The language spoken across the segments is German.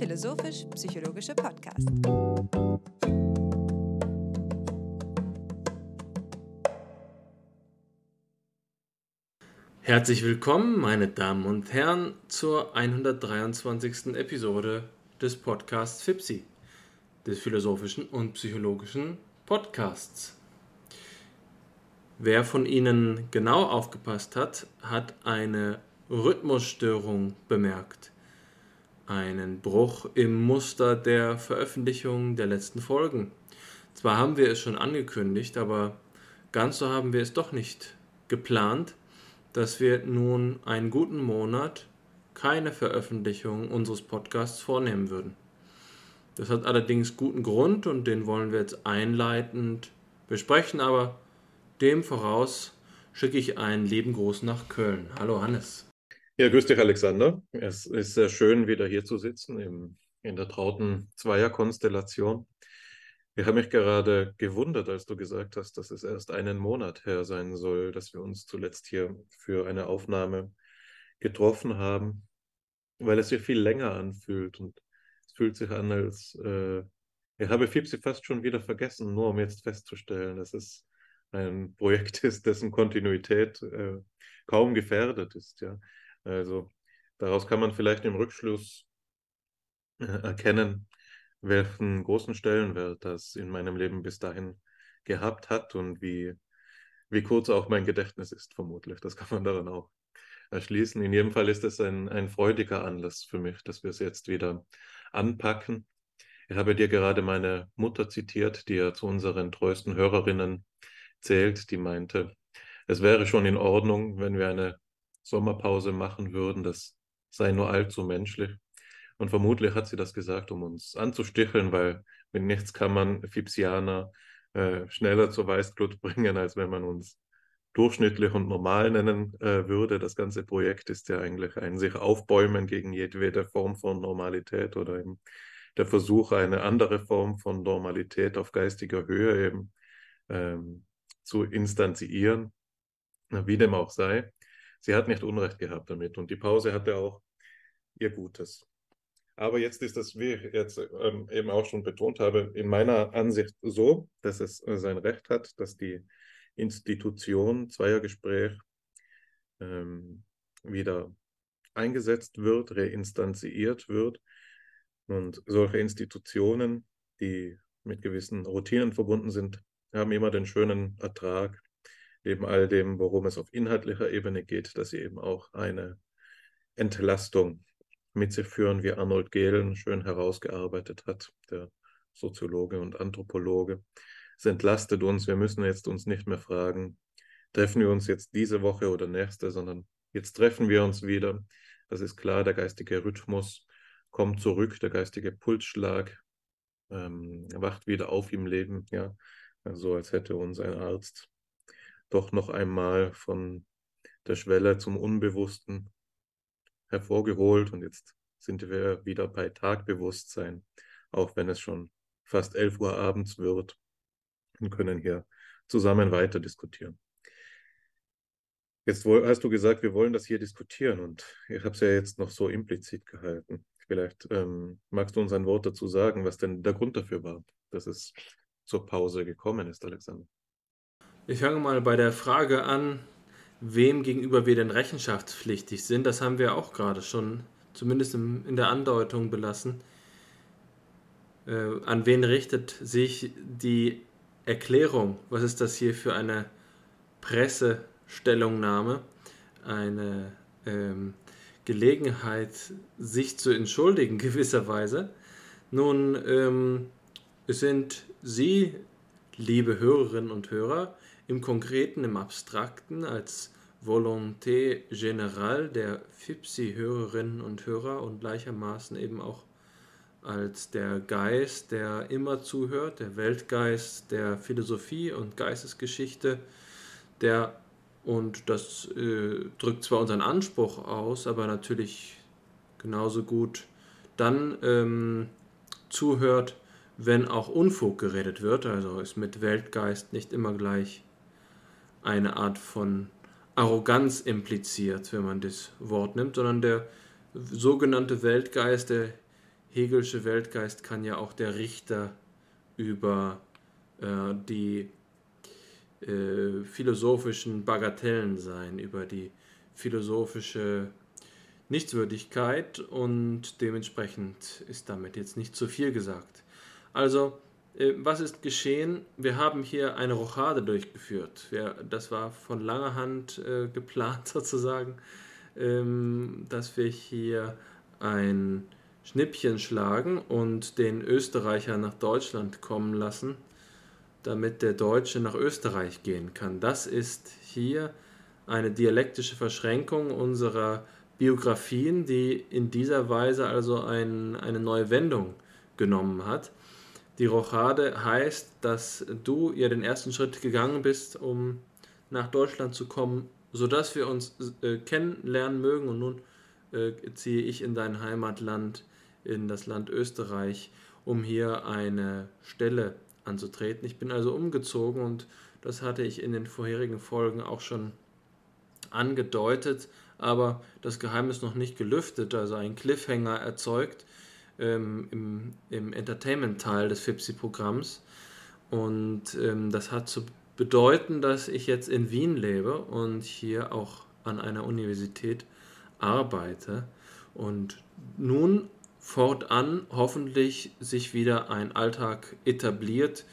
philosophisch-psychologische Podcast. Herzlich willkommen, meine Damen und Herren, zur 123. Episode des Podcasts FIPSI, des philosophischen und psychologischen Podcasts. Wer von Ihnen genau aufgepasst hat, hat eine Rhythmusstörung bemerkt. Einen Bruch im Muster der Veröffentlichung der letzten Folgen. Zwar haben wir es schon angekündigt, aber ganz so haben wir es doch nicht geplant, dass wir nun einen guten Monat keine Veröffentlichung unseres Podcasts vornehmen würden. Das hat allerdings guten Grund und den wollen wir jetzt einleitend besprechen, aber dem voraus schicke ich einen lieben Gruß nach Köln. Hallo Hannes. Ja, grüß dich, Alexander. Es ist sehr schön, wieder hier zu sitzen im, in der trauten Zweierkonstellation. Ich habe mich gerade gewundert, als du gesagt hast, dass es erst einen Monat her sein soll, dass wir uns zuletzt hier für eine Aufnahme getroffen haben, weil es sich viel länger anfühlt und es fühlt sich an, als äh, ich habe Fipsi fast schon wieder vergessen, nur um jetzt festzustellen, dass es ein Projekt ist, dessen Kontinuität äh, kaum gefährdet ist. Ja. Also daraus kann man vielleicht im Rückschluss äh, erkennen, welchen großen Stellenwert das in meinem Leben bis dahin gehabt hat und wie, wie kurz auch mein Gedächtnis ist, vermutlich. Das kann man daran auch erschließen. In jedem Fall ist es ein, ein freudiger Anlass für mich, dass wir es jetzt wieder anpacken. Ich habe dir gerade meine Mutter zitiert, die ja zu unseren treuesten Hörerinnen zählt, die meinte, es wäre schon in Ordnung, wenn wir eine Sommerpause machen würden. Das sei nur allzu menschlich. Und vermutlich hat sie das gesagt, um uns anzusticheln, weil mit nichts kann man Fipsianer äh, schneller zur Weißglut bringen, als wenn man uns durchschnittlich und normal nennen äh, würde. Das ganze Projekt ist ja eigentlich ein sich aufbäumen gegen jedwede Form von Normalität oder eben der Versuch, eine andere Form von Normalität auf geistiger Höhe eben ähm, zu instanzieren, wie dem auch sei sie hat nicht Unrecht gehabt damit und die Pause hatte auch ihr Gutes. Aber jetzt ist das, wie ich jetzt ähm, eben auch schon betont habe, in meiner Ansicht so, dass es äh, sein Recht hat, dass die Institution Zweiergespräch ähm, wieder eingesetzt wird, reinstanziert wird. Und solche Institutionen, die mit gewissen Routinen verbunden sind, haben immer den schönen Ertrag, neben all dem, worum es auf inhaltlicher Ebene geht, dass sie eben auch eine Entlastung mit sich führen, wie Arnold Gehlen schön herausgearbeitet hat, der Soziologe und Anthropologe. Es entlastet uns. Wir müssen jetzt uns nicht mehr fragen, treffen wir uns jetzt diese Woche oder nächste, sondern jetzt treffen wir uns wieder. Das ist klar, der geistige Rhythmus kommt zurück, der geistige Pulsschlag ähm, wacht wieder auf im Leben, ja, so also als hätte uns ein Arzt doch noch einmal von der Schwelle zum Unbewussten hervorgeholt und jetzt sind wir wieder bei Tagbewusstsein, auch wenn es schon fast 11 Uhr abends wird und können hier zusammen weiter diskutieren. Jetzt hast du gesagt, wir wollen das hier diskutieren und ich habe es ja jetzt noch so implizit gehalten. Vielleicht ähm, magst du uns ein Wort dazu sagen, was denn der Grund dafür war, dass es zur Pause gekommen ist, Alexander. Ich fange mal bei der Frage an, wem gegenüber wir denn rechenschaftspflichtig sind. Das haben wir auch gerade schon, zumindest in der Andeutung belassen. Äh, an wen richtet sich die Erklärung? Was ist das hier für eine Pressestellungnahme? Eine ähm, Gelegenheit, sich zu entschuldigen, gewisserweise. Nun, ähm, es sind Sie, liebe Hörerinnen und Hörer, im Konkreten, im Abstrakten als Volonté Générale der FIPSI-Hörerinnen und Hörer und gleichermaßen eben auch als der Geist, der immer zuhört, der Weltgeist der Philosophie und Geistesgeschichte, der, und das äh, drückt zwar unseren Anspruch aus, aber natürlich genauso gut dann ähm, zuhört, wenn auch Unfug geredet wird, also ist mit Weltgeist nicht immer gleich eine Art von Arroganz impliziert, wenn man das Wort nimmt, sondern der sogenannte Weltgeist, der Hegelsche Weltgeist kann ja auch der Richter über äh, die äh, philosophischen Bagatellen sein, über die philosophische Nichtswürdigkeit und dementsprechend ist damit jetzt nicht zu viel gesagt. Also, was ist geschehen? Wir haben hier eine Rochade durchgeführt. Wir, das war von langer Hand äh, geplant sozusagen, ähm, dass wir hier ein Schnippchen schlagen und den Österreicher nach Deutschland kommen lassen, damit der Deutsche nach Österreich gehen kann. Das ist hier eine dialektische Verschränkung unserer Biografien, die in dieser Weise also ein, eine neue Wendung genommen hat. Die Rochade heißt, dass du ja den ersten Schritt gegangen bist, um nach Deutschland zu kommen, sodass wir uns äh, kennenlernen mögen. Und nun äh, ziehe ich in dein Heimatland, in das Land Österreich, um hier eine Stelle anzutreten. Ich bin also umgezogen und das hatte ich in den vorherigen Folgen auch schon angedeutet, aber das Geheimnis noch nicht gelüftet, also ein Cliffhanger erzeugt ähm, im, im Entertainment-Teil des FIPSI-Programms. Und ähm, das hat zu bedeuten, dass ich jetzt in Wien lebe und hier auch an einer Universität arbeite und nun fortan hoffentlich sich wieder ein Alltag etabliert,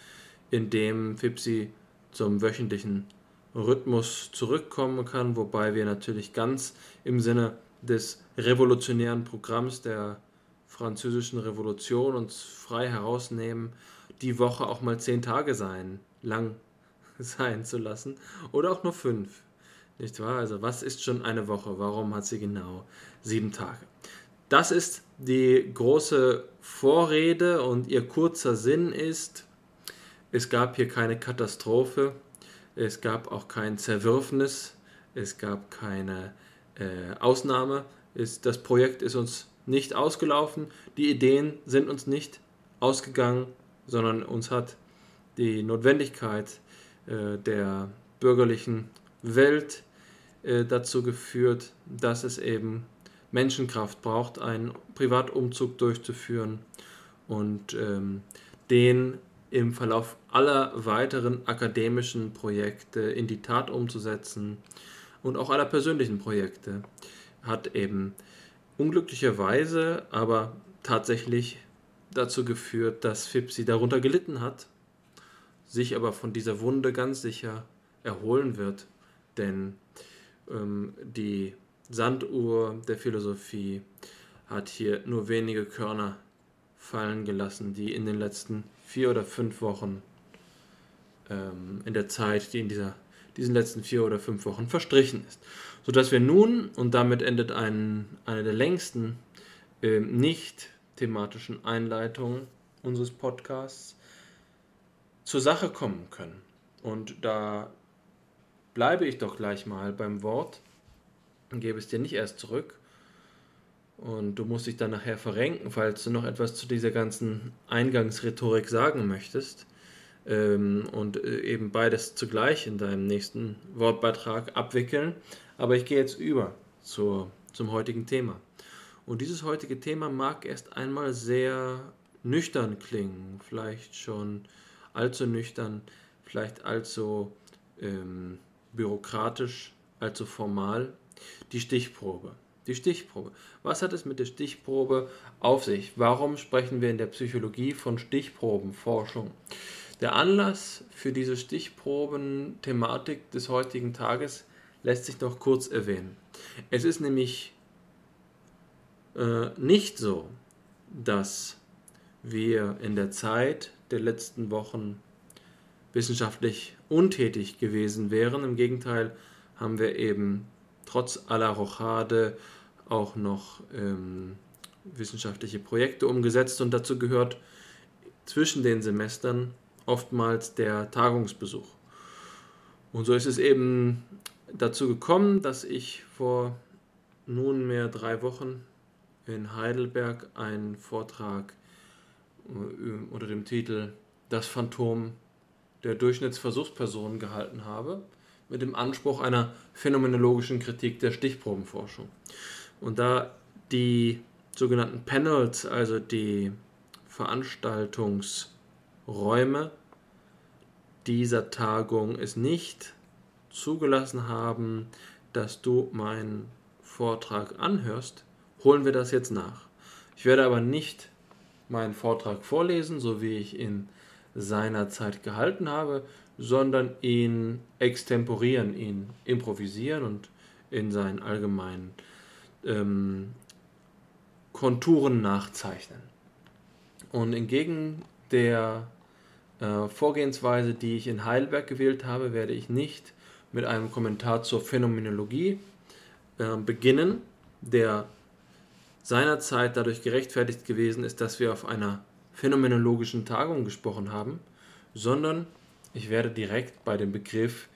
in dem FIPSI zum wöchentlichen Rhythmus zurückkommen kann, wobei wir natürlich ganz im Sinne des revolutionären Programms der französischen Revolution uns frei herausnehmen, die Woche auch mal zehn Tage sein, lang sein zu lassen oder auch nur fünf. Nicht wahr? Also was ist schon eine Woche? Warum hat sie genau sieben Tage? Das ist die große Vorrede und ihr kurzer Sinn ist, es gab hier keine Katastrophe, es gab auch kein Zerwürfnis, es gab keine äh, Ausnahme. Es, das Projekt ist uns nicht ausgelaufen, die Ideen sind uns nicht ausgegangen, sondern uns hat die Notwendigkeit äh, der bürgerlichen Welt äh, dazu geführt, dass es eben Menschenkraft braucht, einen Privatumzug durchzuführen und ähm, den im Verlauf aller weiteren akademischen Projekte in die Tat umzusetzen und auch aller persönlichen Projekte hat eben unglücklicherweise aber tatsächlich dazu geführt, dass Fipsi darunter gelitten hat, sich aber von dieser Wunde ganz sicher erholen wird, denn ähm, die Sanduhr der Philosophie hat hier nur wenige Körner fallen gelassen, die in den letzten vier oder fünf Wochen, ähm, in der Zeit, die in dieser, diesen letzten vier oder fünf Wochen verstrichen ist. Sodass wir nun, und damit endet ein, eine der längsten äh, nicht thematischen Einleitungen unseres Podcasts, zur Sache kommen können. Und da bleibe ich doch gleich mal beim Wort und gebe es dir nicht erst zurück. Und du musst dich dann nachher verrenken, falls du noch etwas zu dieser ganzen Eingangsrhetorik sagen möchtest. Ähm, und äh, eben beides zugleich in deinem nächsten Wortbeitrag abwickeln. Aber ich gehe jetzt über zur, zum heutigen Thema. Und dieses heutige Thema mag erst einmal sehr nüchtern klingen, vielleicht schon allzu nüchtern, vielleicht allzu ähm, bürokratisch, allzu formal die Stichprobe. Die Stichprobe. Was hat es mit der Stichprobe auf sich? Warum sprechen wir in der Psychologie von Stichprobenforschung? Der Anlass für diese Stichproben-Thematik des heutigen Tages lässt sich noch kurz erwähnen. Es ist nämlich äh, nicht so, dass wir in der Zeit der letzten Wochen wissenschaftlich untätig gewesen wären. Im Gegenteil haben wir eben trotz aller Rochade auch noch ähm, wissenschaftliche Projekte umgesetzt und dazu gehört zwischen den Semestern oftmals der Tagungsbesuch. Und so ist es eben dazu gekommen, dass ich vor nunmehr drei Wochen in Heidelberg einen Vortrag äh, unter dem Titel Das Phantom der Durchschnittsversuchsperson gehalten habe mit dem Anspruch einer phänomenologischen Kritik der Stichprobenforschung. Und da die sogenannten Panels, also die Veranstaltungsräume dieser Tagung es nicht zugelassen haben, dass du meinen Vortrag anhörst, holen wir das jetzt nach. Ich werde aber nicht meinen Vortrag vorlesen, so wie ich ihn seinerzeit gehalten habe, sondern ihn extemporieren, ihn improvisieren und in seinen allgemeinen ähm, Konturen nachzeichnen. Und entgegen der äh, Vorgehensweise, die ich in Heidelberg gewählt habe, werde ich nicht mit einem Kommentar zur Phänomenologie äh, beginnen, der seinerzeit dadurch gerechtfertigt gewesen ist, dass wir auf einer phänomenologischen Tagung gesprochen haben, sondern ich werde direkt bei dem Begriff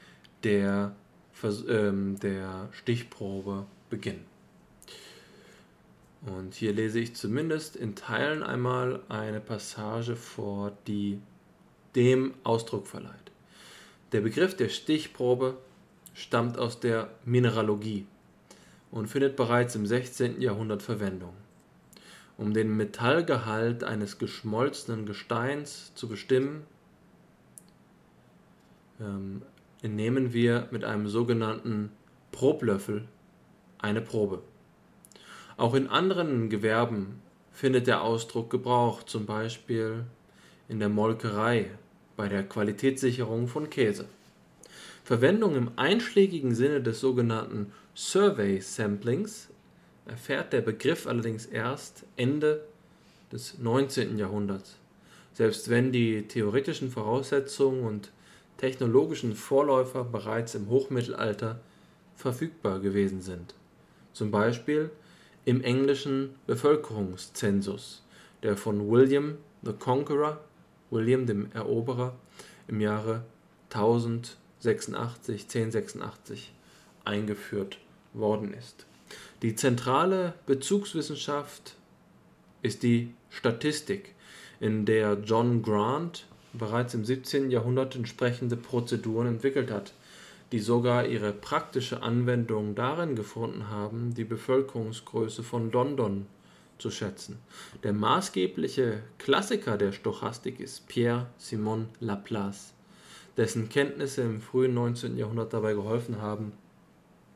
der, ähm, der Stichprobe beginnen. Und hier lese ich zumindest in Teilen einmal eine Passage vor, die dem Ausdruck verleiht. Der Begriff der Stichprobe stammt aus der Mineralogie und findet bereits im 16. Jahrhundert Verwendung. Um den Metallgehalt eines geschmolzenen Gesteins zu bestimmen, ähm, entnehmen wir mit einem sogenannten Problöffel eine Probe. Auch in anderen Gewerben findet der Ausdruck Gebrauch, zum Beispiel in der Molkerei bei der Qualitätssicherung von Käse. Verwendung im einschlägigen Sinne des sogenannten Survey Samplings erfährt der Begriff allerdings erst Ende des 19. Jahrhunderts. Selbst wenn die theoretischen Voraussetzungen und technologischen Vorläufer bereits im Hochmittelalter verfügbar gewesen sind. Zum Beispiel im englischen Bevölkerungszensus, der von William the Conqueror, William dem Eroberer, im Jahre 1086, 1086 eingeführt worden ist. Die zentrale Bezugswissenschaft ist die Statistik, in der John Grant bereits im 17. Jahrhundert entsprechende Prozeduren entwickelt hat, die sogar ihre praktische Anwendung darin gefunden haben, die Bevölkerungsgröße von London zu schätzen. Der maßgebliche Klassiker der Stochastik ist Pierre Simon Laplace, dessen Kenntnisse im frühen 19. Jahrhundert dabei geholfen haben,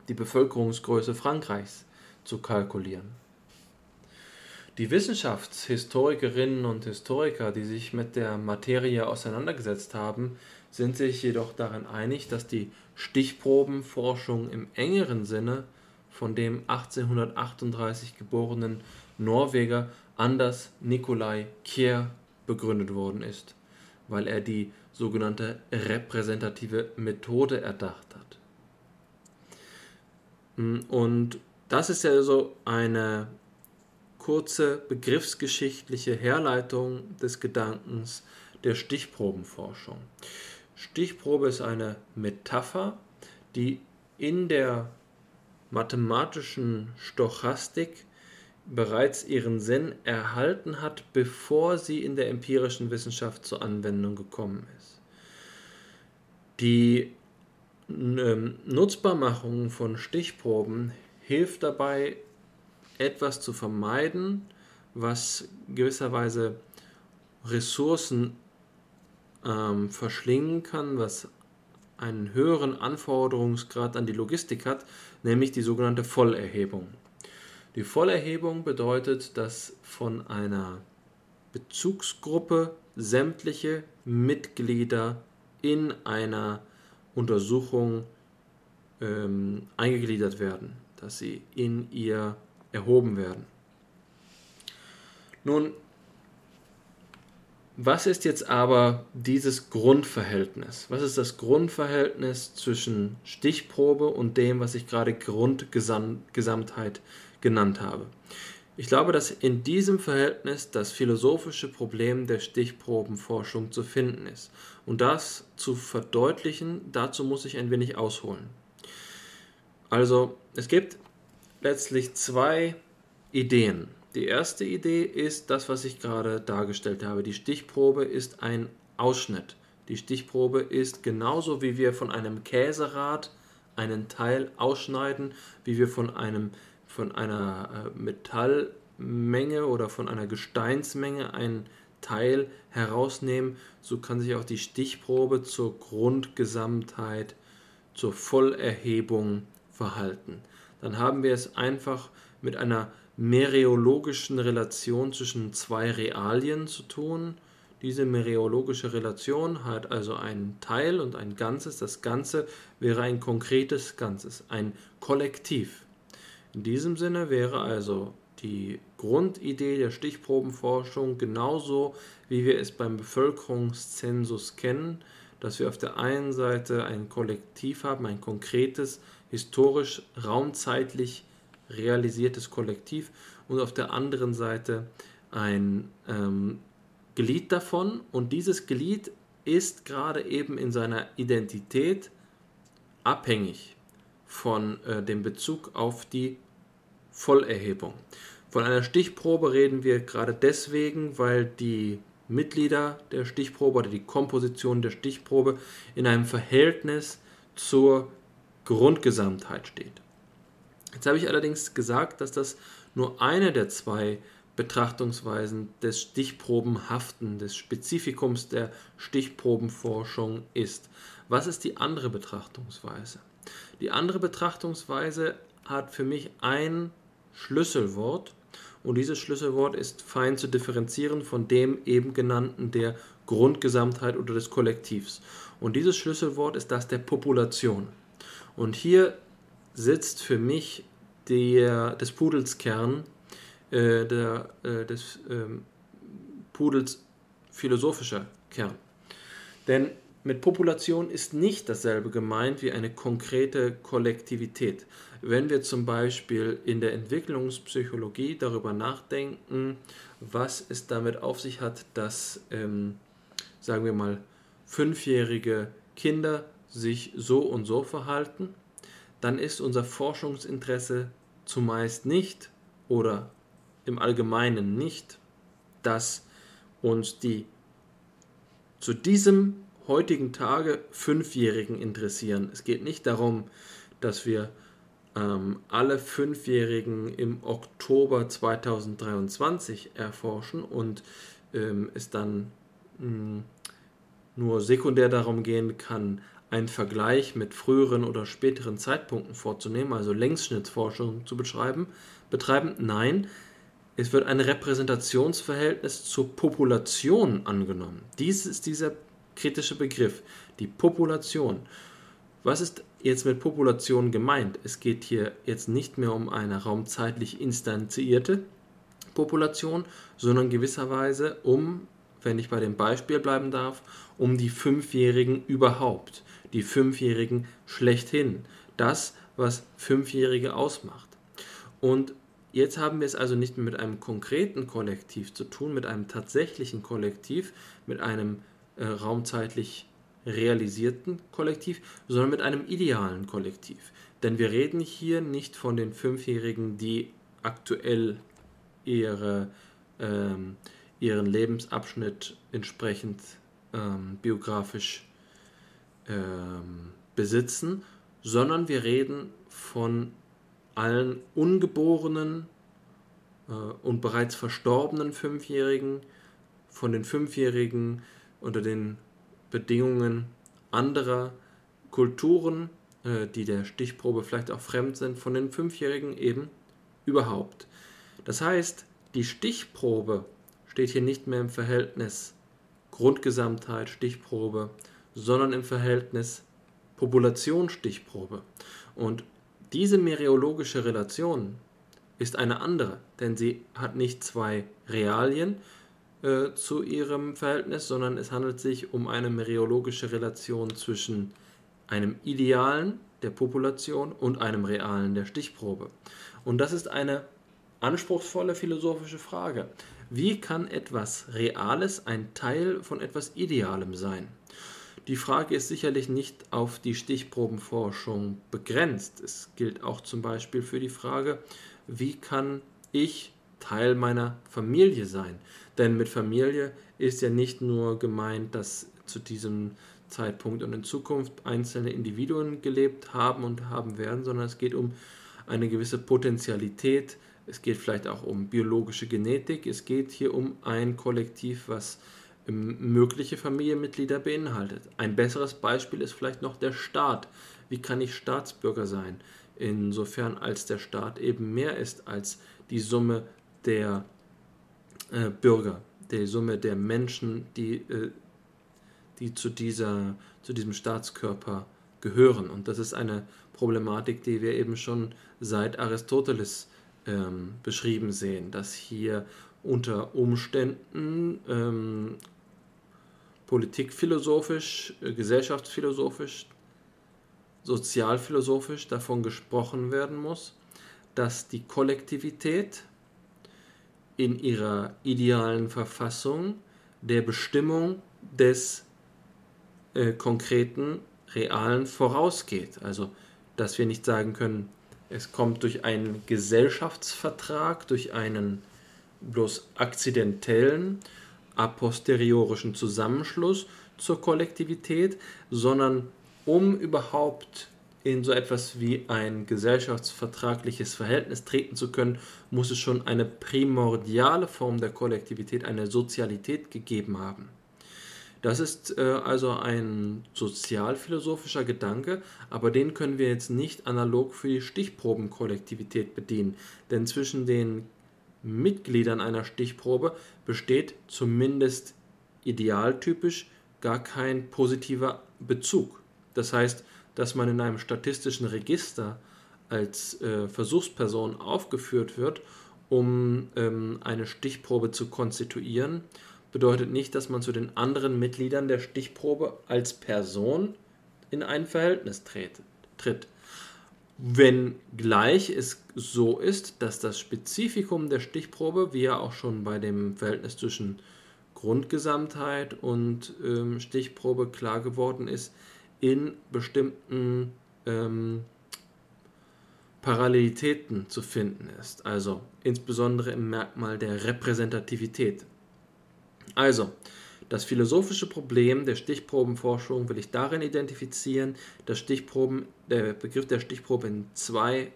die Bevölkerungsgröße Frankreichs zu kalkulieren. Die Wissenschaftshistorikerinnen und Historiker, die sich mit der Materie auseinandergesetzt haben, sind sich jedoch darin einig, dass die Stichprobenforschung im engeren Sinne von dem 1838 geborenen Norweger Anders Nikolai Kjær begründet worden ist, weil er die sogenannte repräsentative Methode erdacht hat. Und das ist ja so eine kurze begriffsgeschichtliche Herleitung des Gedankens der Stichprobenforschung. Stichprobe ist eine Metapher, die in der mathematischen Stochastik bereits ihren Sinn erhalten hat, bevor sie in der empirischen Wissenschaft zur Anwendung gekommen ist. Die ähm, Nutzbarmachung von Stichproben hilft dabei, etwas zu vermeiden, was gewisserweise Ressourcen ähm, verschlingen kann, was einen höheren Anforderungsgrad an die Logistik hat, nämlich die sogenannte Vollerhebung. Die Vollerhebung bedeutet, dass von einer Bezugsgruppe sämtliche Mitglieder in einer Untersuchung ähm, eingegliedert werden, dass sie in ihr erhoben werden. Nun, was ist jetzt aber dieses Grundverhältnis? Was ist das Grundverhältnis zwischen Stichprobe und dem, was ich gerade Grundgesamtheit genannt habe? Ich glaube, dass in diesem Verhältnis das philosophische Problem der Stichprobenforschung zu finden ist. Und das zu verdeutlichen, dazu muss ich ein wenig ausholen. Also, es gibt letztlich zwei Ideen. Die erste Idee ist das, was ich gerade dargestellt habe. Die Stichprobe ist ein Ausschnitt. Die Stichprobe ist genauso wie wir von einem Käserad einen Teil ausschneiden, wie wir von einem von einer äh, Menge oder von einer Gesteinsmenge einen Teil herausnehmen, so kann sich auch die Stichprobe zur Grundgesamtheit, zur Vollerhebung verhalten. Dann haben wir es einfach mit einer mereologischen Relation zwischen zwei Realien zu tun. Diese mereologische Relation hat also einen Teil und ein Ganzes. Das Ganze wäre ein konkretes Ganzes, ein Kollektiv. In diesem Sinne wäre also die Grundidee der Stichprobenforschung genauso, wie wir es beim Bevölkerungszensus kennen, dass wir auf der einen Seite ein Kollektiv haben, ein konkretes, historisch, raumzeitlich realisiertes Kollektiv und auf der anderen Seite ein ähm, Glied davon. Und dieses Glied ist gerade eben in seiner Identität abhängig von äh, dem Bezug auf die Vollerhebung. Von einer Stichprobe reden wir gerade deswegen, weil die Mitglieder der Stichprobe oder die Komposition der Stichprobe in einem Verhältnis zur Grundgesamtheit steht. Jetzt habe ich allerdings gesagt, dass das nur eine der zwei Betrachtungsweisen des Stichprobenhaften, des Spezifikums der Stichprobenforschung ist. Was ist die andere Betrachtungsweise? Die andere Betrachtungsweise hat für mich ein Schlüsselwort und dieses Schlüsselwort ist fein zu differenzieren von dem eben genannten der Grundgesamtheit oder des Kollektivs. Und dieses Schlüsselwort ist das der Population. Und hier sitzt für mich der, des Pudels Kern, äh, der, äh, des ähm, Pudels philosophischer Kern. Denn mit Population ist nicht dasselbe gemeint wie eine konkrete Kollektivität. Wenn wir zum Beispiel in der Entwicklungspsychologie darüber nachdenken, was es damit auf sich hat, dass, ähm, sagen wir mal, fünfjährige Kinder sich so und so verhalten, dann ist unser Forschungsinteresse zumeist nicht oder im Allgemeinen nicht, dass uns die zu diesem heutigen Tage Fünfjährigen interessieren. Es geht nicht darum, dass wir ähm, alle Fünfjährigen im Oktober 2023 erforschen und ähm, es dann mh, hm, nur sekundär darum gehen kann, einen Vergleich mit früheren oder späteren Zeitpunkten vorzunehmen, also Längsschnittsforschung zu betreiben, betreiben. Nein, es wird ein Repräsentationsverhältnis zur Population angenommen. Dies ist dieser kritische Begriff, die Population. Was ist jetzt mit Population gemeint? Es geht hier jetzt nicht mehr um eine raumzeitlich instanzierte Population, sondern gewisserweise um, wenn ich bei dem Beispiel bleiben darf, um die Fünfjährigen überhaupt, die Fünfjährigen schlechthin, das, was Fünfjährige ausmacht. Und jetzt haben wir es also nicht mehr mit einem konkreten Kollektiv zu tun, mit einem tatsächlichen Kollektiv, mit einem äh, raumzeitlich realisierten Kollektiv, sondern mit einem idealen Kollektiv. Denn wir reden hier nicht von den Fünfjährigen, die aktuell ihre, ähm, ihren Lebensabschnitt entsprechend ähm, biografisch ähm, besitzen, sondern wir reden von allen ungeborenen äh, und bereits verstorbenen Fünfjährigen, von den Fünfjährigen, unter den Bedingungen anderer Kulturen, äh, die der Stichprobe vielleicht auch fremd sind, von den Fünfjährigen eben überhaupt. Das heißt, die Stichprobe steht hier nicht mehr im Verhältnis Grundgesamtheit, Stichprobe, sondern im Verhältnis Populationsstichprobe. Und diese mereologische Relation ist eine andere, denn sie hat nicht zwei Realien, äh, zu ihrem Verhältnis, sondern es handelt sich um eine mereologische Relation zwischen einem Idealen der Population und einem Realen der Stichprobe. Und das ist eine anspruchsvolle philosophische Frage. Wie kann etwas Reales ein Teil von etwas Idealem sein? Die Frage ist sicherlich nicht auf die Stichprobenforschung begrenzt. Es gilt auch zum Beispiel für die Frage, wie kann ich Teil meiner Familie sein? Denn mit Familie ist ja nicht nur gemeint, dass zu diesem Zeitpunkt und in Zukunft einzelne Individuen gelebt haben und haben werden, sondern es geht um eine gewisse Potentialität es geht vielleicht auch um biologische Genetik, es geht hier um ein Kollektiv, was ähm, mögliche Familienmitglieder beinhaltet. Ein besseres Beispiel ist vielleicht noch der Staat. Wie kann ich Staatsbürger sein? Insofern als der Staat eben mehr ist als die Summe der äh, Bürger, die Summe der Menschen, die, äh, die zu, dieser, zu diesem Staatskörper gehören. Und das ist eine Problematik, die wir eben schon seit Aristoteles ähm, beschrieben sehen, dass hier unter Umständen ähm, politikphilosophisch, äh, gesellschaftsphilosophisch, sozialphilosophisch davon gesprochen werden muss, dass die Kollektivität in ihrer idealen Verfassung der Bestimmung des äh, konkreten, realen vorausgeht. Also, dass wir nicht sagen können, es kommt durch einen Gesellschaftsvertrag, durch einen bloß akzidentellen, a posteriorischen Zusammenschluss zur Kollektivität, sondern um überhaupt in so etwas wie ein gesellschaftsvertragliches Verhältnis treten zu können, muss es schon eine primordiale Form der Kollektivität, eine Sozialität gegeben haben. Das ist äh, also ein sozialphilosophischer Gedanke, aber den können wir jetzt nicht analog für die Stichprobenkollektivität bedienen, denn zwischen den Mitgliedern einer Stichprobe besteht zumindest idealtypisch gar kein positiver Bezug. Das heißt, dass man in einem statistischen Register als äh, Versuchsperson aufgeführt wird, um ähm, eine Stichprobe zu konstituieren, bedeutet nicht, dass man zu den anderen Mitgliedern der Stichprobe als Person in ein Verhältnis tritt. Wenngleich es so ist, dass das Spezifikum der Stichprobe, wie ja auch schon bei dem Verhältnis zwischen Grundgesamtheit und ähm, Stichprobe klar geworden ist, in bestimmten ähm, Parallelitäten zu finden ist, also insbesondere im Merkmal der Repräsentativität. Also, das philosophische Problem der Stichprobenforschung will ich darin identifizieren, dass Stichproben, der Begriff der Stichprobe in zwei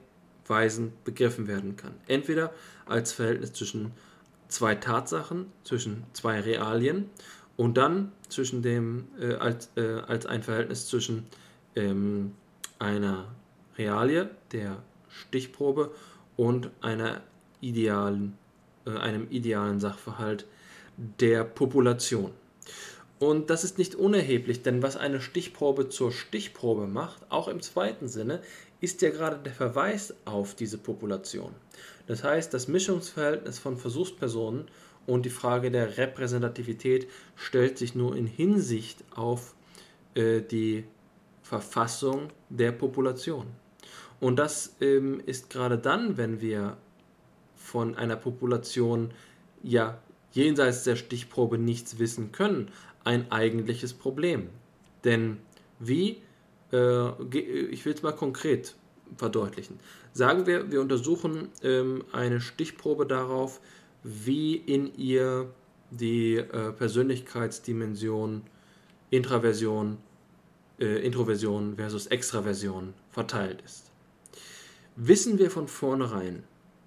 Weisen begriffen werden kann. Entweder als Verhältnis zwischen zwei Tatsachen, zwischen zwei Realien und dann zwischen dem, äh, als, äh, als ein Verhältnis zwischen ähm, einer Realie, der Stichprobe, und einer idealen, äh, einem idealen Sachverhalt der Population. Und das ist nicht unerheblich, denn was eine Stichprobe zur Stichprobe macht, auch im zweiten Sinne, ist ja gerade der Verweis auf diese Population. Das heißt, das Mischungsverhältnis von Versuchspersonen und die Frage der Repräsentativität stellt sich nur in Hinsicht auf äh, die Verfassung der Population. Und das ähm, ist gerade dann, wenn wir von einer Population ja jenseits der Stichprobe nichts wissen können, ein eigentliches Problem. Denn wie, äh, ich will es mal konkret verdeutlichen. Sagen wir, wir untersuchen ähm, eine Stichprobe darauf, wie in ihr die äh, Persönlichkeitsdimension Intraversion, äh, Introversion versus Extraversion verteilt ist. Wissen wir von vornherein,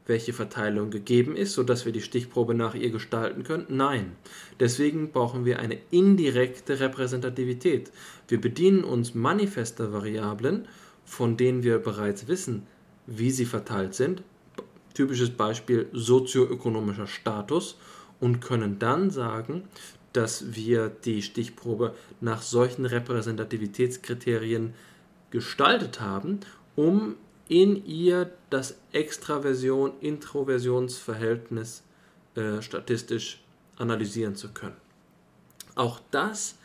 welche Verteilung gegeben ist, sodass wir die Stichprobe nach ihr gestalten können? Nein. Deswegen brauchen wir eine indirekte Repräsentativität. Wir bedienen uns manifester Variablen, von denen wir bereits wissen, wie sie verteilt sind, typisches Beispiel sozioökonomischer Status und können dann sagen, dass wir die Stichprobe nach solchen Repräsentativitätskriterien gestaltet haben, um in ihr das Extraversion-Introversionsverhältnis äh, statistisch analysieren zu können. Auch das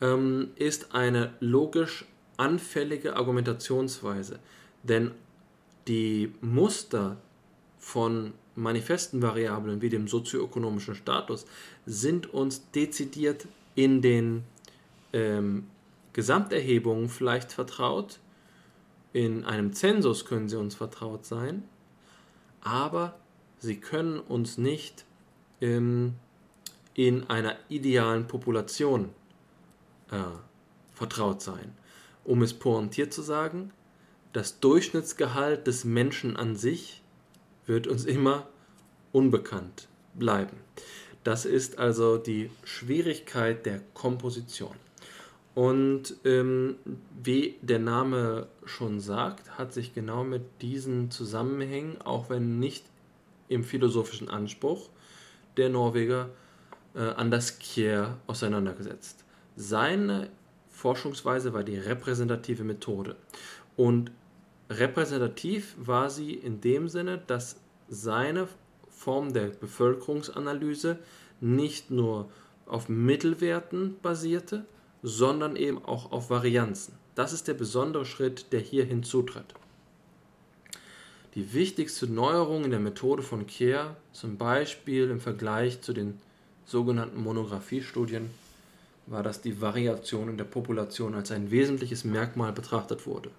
ähm, ist eine logisch anfällige Argumentationsweise, denn die Muster von manifesten Variablen wie dem sozioökonomischen Status sind uns dezidiert in den ähm, Gesamterhebungen vielleicht vertraut. In einem Zensus können sie uns vertraut sein, aber sie können uns nicht ähm, in einer idealen Population äh, vertraut sein. Um es pointiert zu sagen, das Durchschnittsgehalt des Menschen an sich wird uns immer unbekannt bleiben. Das ist also die Schwierigkeit der Komposition. Und ähm, wie der Name schon sagt, hat sich genau mit diesen Zusammenhängen, auch wenn nicht im philosophischen Anspruch, der Norweger äh, an das Kier auseinandergesetzt. Seine Forschungsweise war die repräsentative Methode. Und repräsentativ war sie in dem Sinne, dass seine Form der Bevölkerungsanalyse nicht nur auf Mittelwerten basierte, sondern eben auch auf Varianzen. Das ist der besondere Schritt, der hier hinzutritt. Die wichtigste Neuerung in der Methode von Kehr, zum Beispiel im Vergleich zu den sogenannten Monographiestudien, war, dass die Variation in der Population als ein wesentliches Merkmal betrachtet wurde.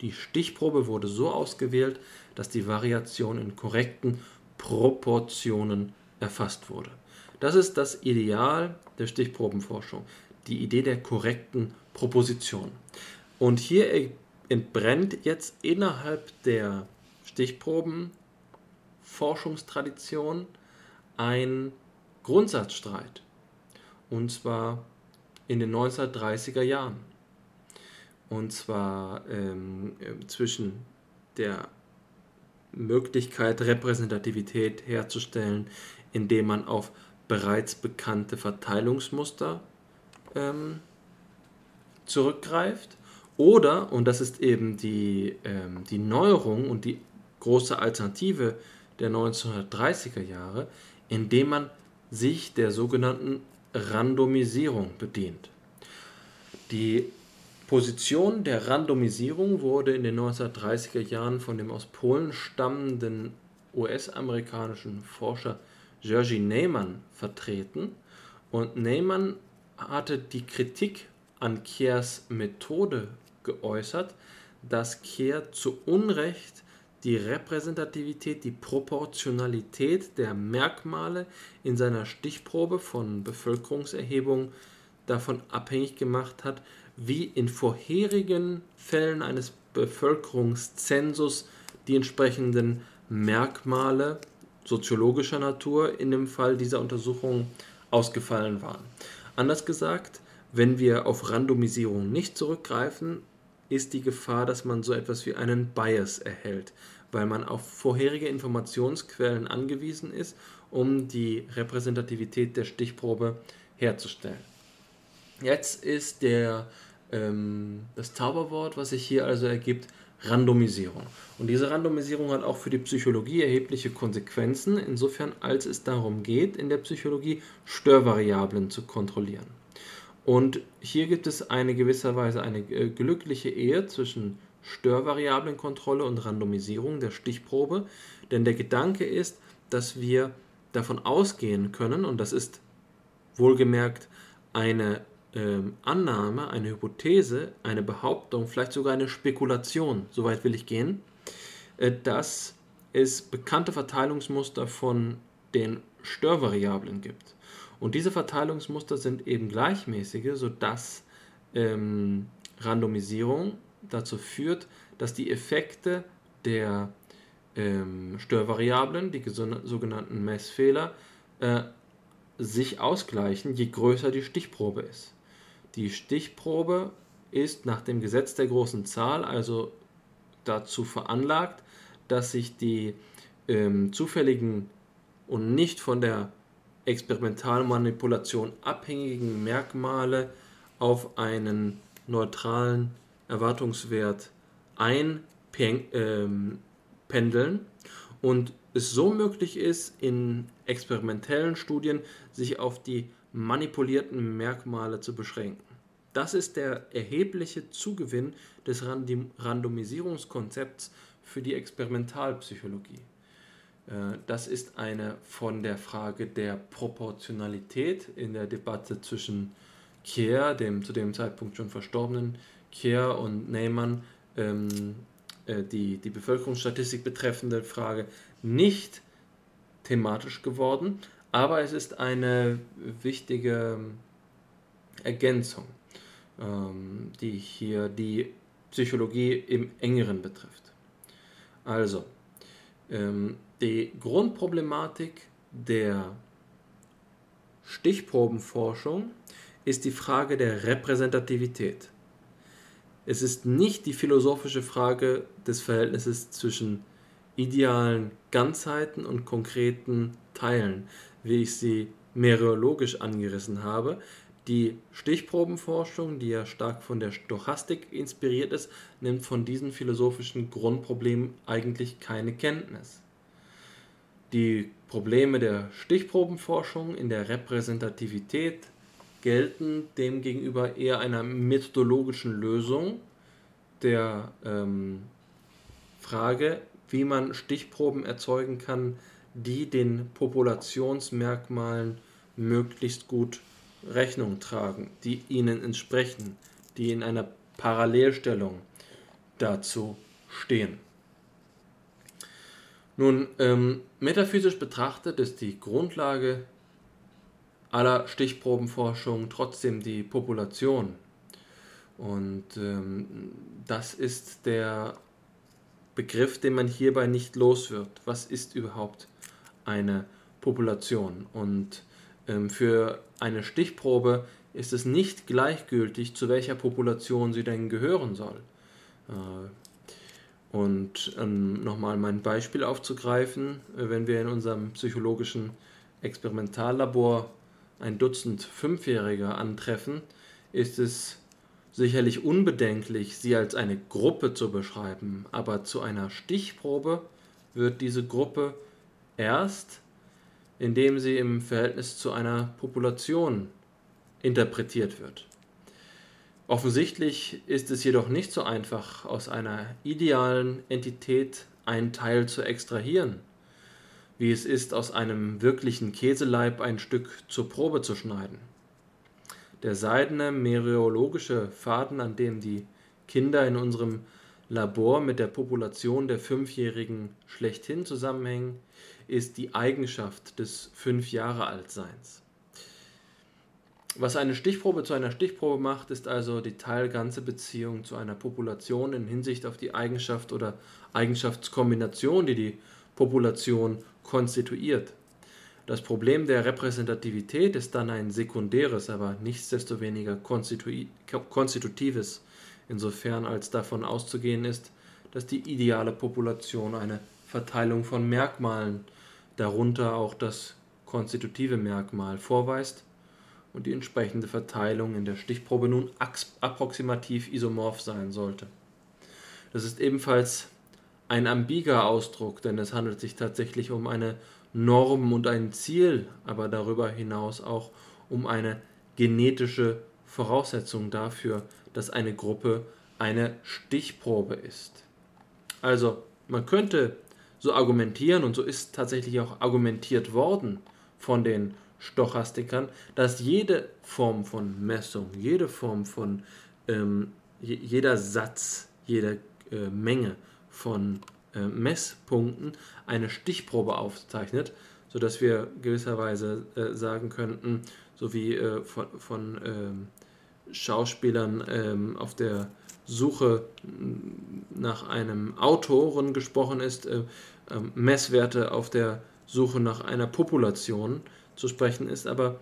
Die Stichprobe wurde so ausgewählt, dass die Variation in korrekten Proportionen erfasst wurde. Das ist das Ideal der Stichprobenforschung, die Idee der korrekten Proposition. Und hier entbrennt jetzt innerhalb der Stichprobenforschungstradition ein Grundsatzstreit. Und zwar in den 1930er Jahren. Und zwar ähm, zwischen der Möglichkeit, Repräsentativität herzustellen, indem man auf bereits bekannte Verteilungsmuster ähm, zurückgreift. Oder, und das ist eben die, ähm, die Neuerung und die große Alternative der 1930er Jahre, indem man sich der sogenannten Randomisierung bedient. Die Position der Randomisierung wurde in den 1930er Jahren von dem aus Polen stammenden US-amerikanischen Forscher Jerzy Neyman vertreten. Und Neyman hatte die Kritik an Kehrs Methode geäußert, dass Kehr zu Unrecht die Repräsentativität, die Proportionalität der Merkmale in seiner Stichprobe von Bevölkerungserhebungen davon abhängig gemacht hat, wie in vorherigen Fällen eines Bevölkerungszensus die entsprechenden Merkmale soziologischer Natur in dem Fall dieser Untersuchung ausgefallen waren. Anders gesagt, wenn wir auf Randomisierung nicht zurückgreifen, ist die Gefahr, dass man so etwas wie einen Bias erhält, weil man auf vorherige Informationsquellen angewiesen ist, um die Repräsentativität der Stichprobe herzustellen. Jetzt ist der, ähm, das Zauberwort, was sich hier also ergibt, Randomisierung. Und diese Randomisierung hat auch für die Psychologie erhebliche Konsequenzen, insofern als es darum geht, in der Psychologie Störvariablen zu kontrollieren. Und hier gibt es eine gewisserweise eine äh, glückliche Ehe zwischen Störvariablenkontrolle und Randomisierung der Stichprobe, denn der Gedanke ist, dass wir davon ausgehen können, und das ist wohlgemerkt eine ähm, Annahme, eine Hypothese, eine Behauptung, vielleicht sogar eine Spekulation, soweit will ich gehen, äh, dass es bekannte Verteilungsmuster von den Störvariablen gibt. Und diese Verteilungsmuster sind eben gleichmäßige, sodass ähm, Randomisierung dazu führt, dass die Effekte der ähm, Störvariablen, die sogenannten Messfehler, äh, sich ausgleichen, je größer die Stichprobe ist. Die Stichprobe ist nach dem Gesetz der großen Zahl also dazu veranlagt, dass sich die ähm, zufälligen und nicht von der Experimentalmanipulation abhängigen Merkmale auf einen neutralen Erwartungswert einpendeln und es so möglich ist, in experimentellen Studien sich auf die manipulierten Merkmale zu beschränken. Das ist der erhebliche Zugewinn des Randomisierungskonzepts für die Experimentalpsychologie. Äh, das ist eine von der Frage der Proportionalität in der Debatte zwischen Kier, dem zu dem Zeitpunkt schon verstorbenen Kier und Neyman, ähm, äh, die, die Bevölkerungsstatistik betreffende Frage nicht thematisch geworden, aber es ist eine wichtige Ergänzung, ähm, die hier die Psychologie im engeren betrifft. Also, Ähm, die Grundproblematik der Stichprobenforschung ist die Frage der Repräsentativität. Es ist nicht die philosophische Frage des Verhältnisses zwischen idealen Ganzheiten und konkreten Teilen, wie ich sie mereologisch angerissen habe. Die Stichprobenforschung, die ja stark von der Stochastik inspiriert ist, nimmt von diesen philosophischen Grundproblemen eigentlich keine Kenntnis. Die Probleme der Stichprobenforschung in der Repräsentativität gelten demgegenüber eher einer methodologischen Lösung der ähm, Frage, wie man Stichproben erzeugen kann, die den Populationsmerkmalen möglichst gut Rechnung tragen, die ihnen entsprechen, die in einer Parallelstellung dazu stehen. Nun, ähm, metaphysisch betrachtet ist die Grundlage aller Stichprobenforschung trotzdem die Population. Und ähm, das ist der Begriff, den man hierbei nicht los wird. Was ist überhaupt eine Population? Und für eine Stichprobe ist es nicht gleichgültig, zu welcher Population sie denn gehören soll. Äh, und ähm, nochmal mein Beispiel aufzugreifen, äh, wenn wir in unserem psychologischen Experimentallabor ein Dutzend Fünfjähriger antreffen, ist es sicherlich unbedenklich, sie als eine Gruppe zu beschreiben, aber zu einer Stichprobe wird diese Gruppe erst, indem sie im Verhältnis zu einer Population interpretiert wird. Offensichtlich ist es jedoch nicht so einfach, aus einer idealen Entität einen Teil zu extrahieren wie es ist, aus einem wirklichen Käseleib ein Stück zur Probe zu schneiden. Der seidene mereologische Faden, an dem die Kinder in unserem Labor mit der Population der Fünfjährigen schlechthin zusammenhängen, ist die Eigenschaft des fünf Jahre Altseins. Was eine Stichprobe zu einer Stichprobe macht, ist also die teilganze Beziehung zu einer Population in Hinsicht auf die Eigenschaft oder Eigenschaftskombination, die die Population konstituiert. Das Problem der Repräsentativität ist dann ein sekundäres, aber nichtsdestoweniger konstitutives, insofern als davon auszugehen ist, dass die ideale Population eine Verteilung von Merkmalen, darunter auch das konstitutive Merkmal, vorweist und die entsprechende Verteilung in der Stichprobe nun approximativ isomorph sein sollte. Das ist ebenfalls ein ambiger Ausdruck, denn es handelt sich tatsächlich um eine Norm und ein Ziel, aber darüber hinaus auch um eine genetische Voraussetzung dafür, dass eine Gruppe eine Stichprobe ist. Also man könnte so argumentieren, und so ist tatsächlich auch argumentiert worden von den Stochastikern, dass jede Form von Messung, jede Form von ähm, jeder Satz, jede äh, Menge von äh, Messpunkten eine Stichprobe aufzeichnet, sodass wir gewisserweise äh, sagen könnten, so wie äh, von, von ähm, Schauspielern ähm, auf der Suche nach einem Autoren gesprochen ist, äh, ähm, Messwerte auf der Suche nach einer Population zu sprechen ist, aber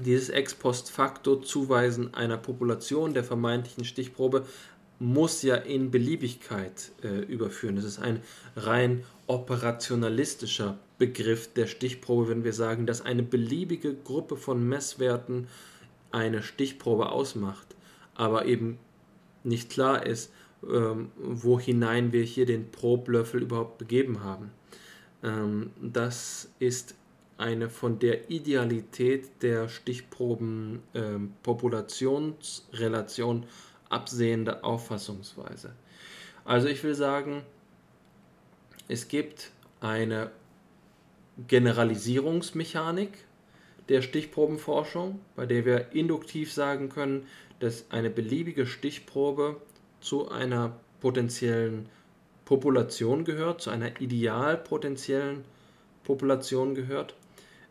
dieses Ex post facto Zuweisen einer Population der vermeintlichen Stichprobe muss ja in Beliebigkeit äh, überführen. Das ist ein rein operationalistischer Begriff der Stichprobe, wenn wir sagen, dass eine beliebige Gruppe von Messwerten eine Stichprobe ausmacht, aber eben nicht klar ist, ähm, wo hinein wir hier den Problöffel überhaupt begeben haben. Ähm, das ist eine von der Idealität der Stichproben-Populationsrelation ähm, absehende Auffassungsweise. Also ich will sagen, es gibt eine Generalisierungsmechanik der Stichprobenforschung, bei der wir induktiv sagen können, dass eine beliebige Stichprobe zu einer potenziellen Population gehört, zu einer ideal potenziellen Population gehört.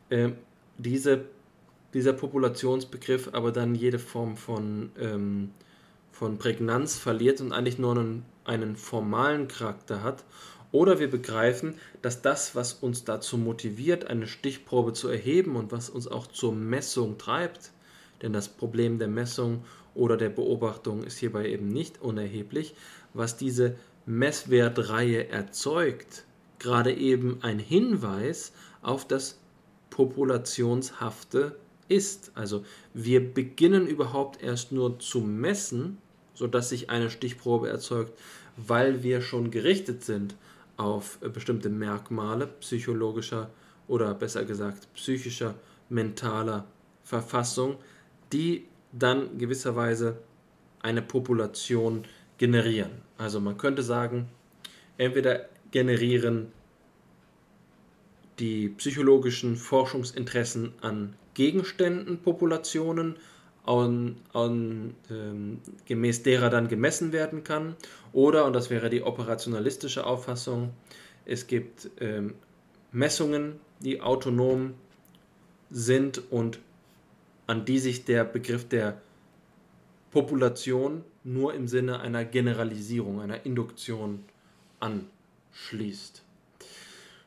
Ähm, diese, dieser Populationsbegriff aber dann jede Form von ähm, von Prägnanz verliert und eigentlich nur einen, einen formalen Charakter hat Oder wir begreifen, dass das, was uns dazu motiviert, eine Stichprobe zu erheben und was uns auch zur Messung treibt, denn das Problem der Messung oder der Beobachtung ist hierbei eben nicht unerheblich, was diese Messwertreihe erzeugt, gerade eben ein Hinweis auf das Populationshafte ist. Also wir beginnen überhaupt erst nur zu messen, sodass sich eine Stichprobe erzeugt, weil wir schon gerichtet sind auf bestimmte Merkmale psychologischer oder besser gesagt psychischer, mentaler Verfassung, die dann gewisserweise eine Population generieren. Also man könnte sagen, entweder generieren die psychologischen Forschungsinteressen an Gegenständen Populationen, an, an, ähm, gemäß derer dann gemessen werden kann. Oder, und das wäre die operationalistische Auffassung, es gibt ähm, Messungen, die autonom sind und an die sich der Begriff der Population nur im Sinne einer Generalisierung, einer Induktion anschließt.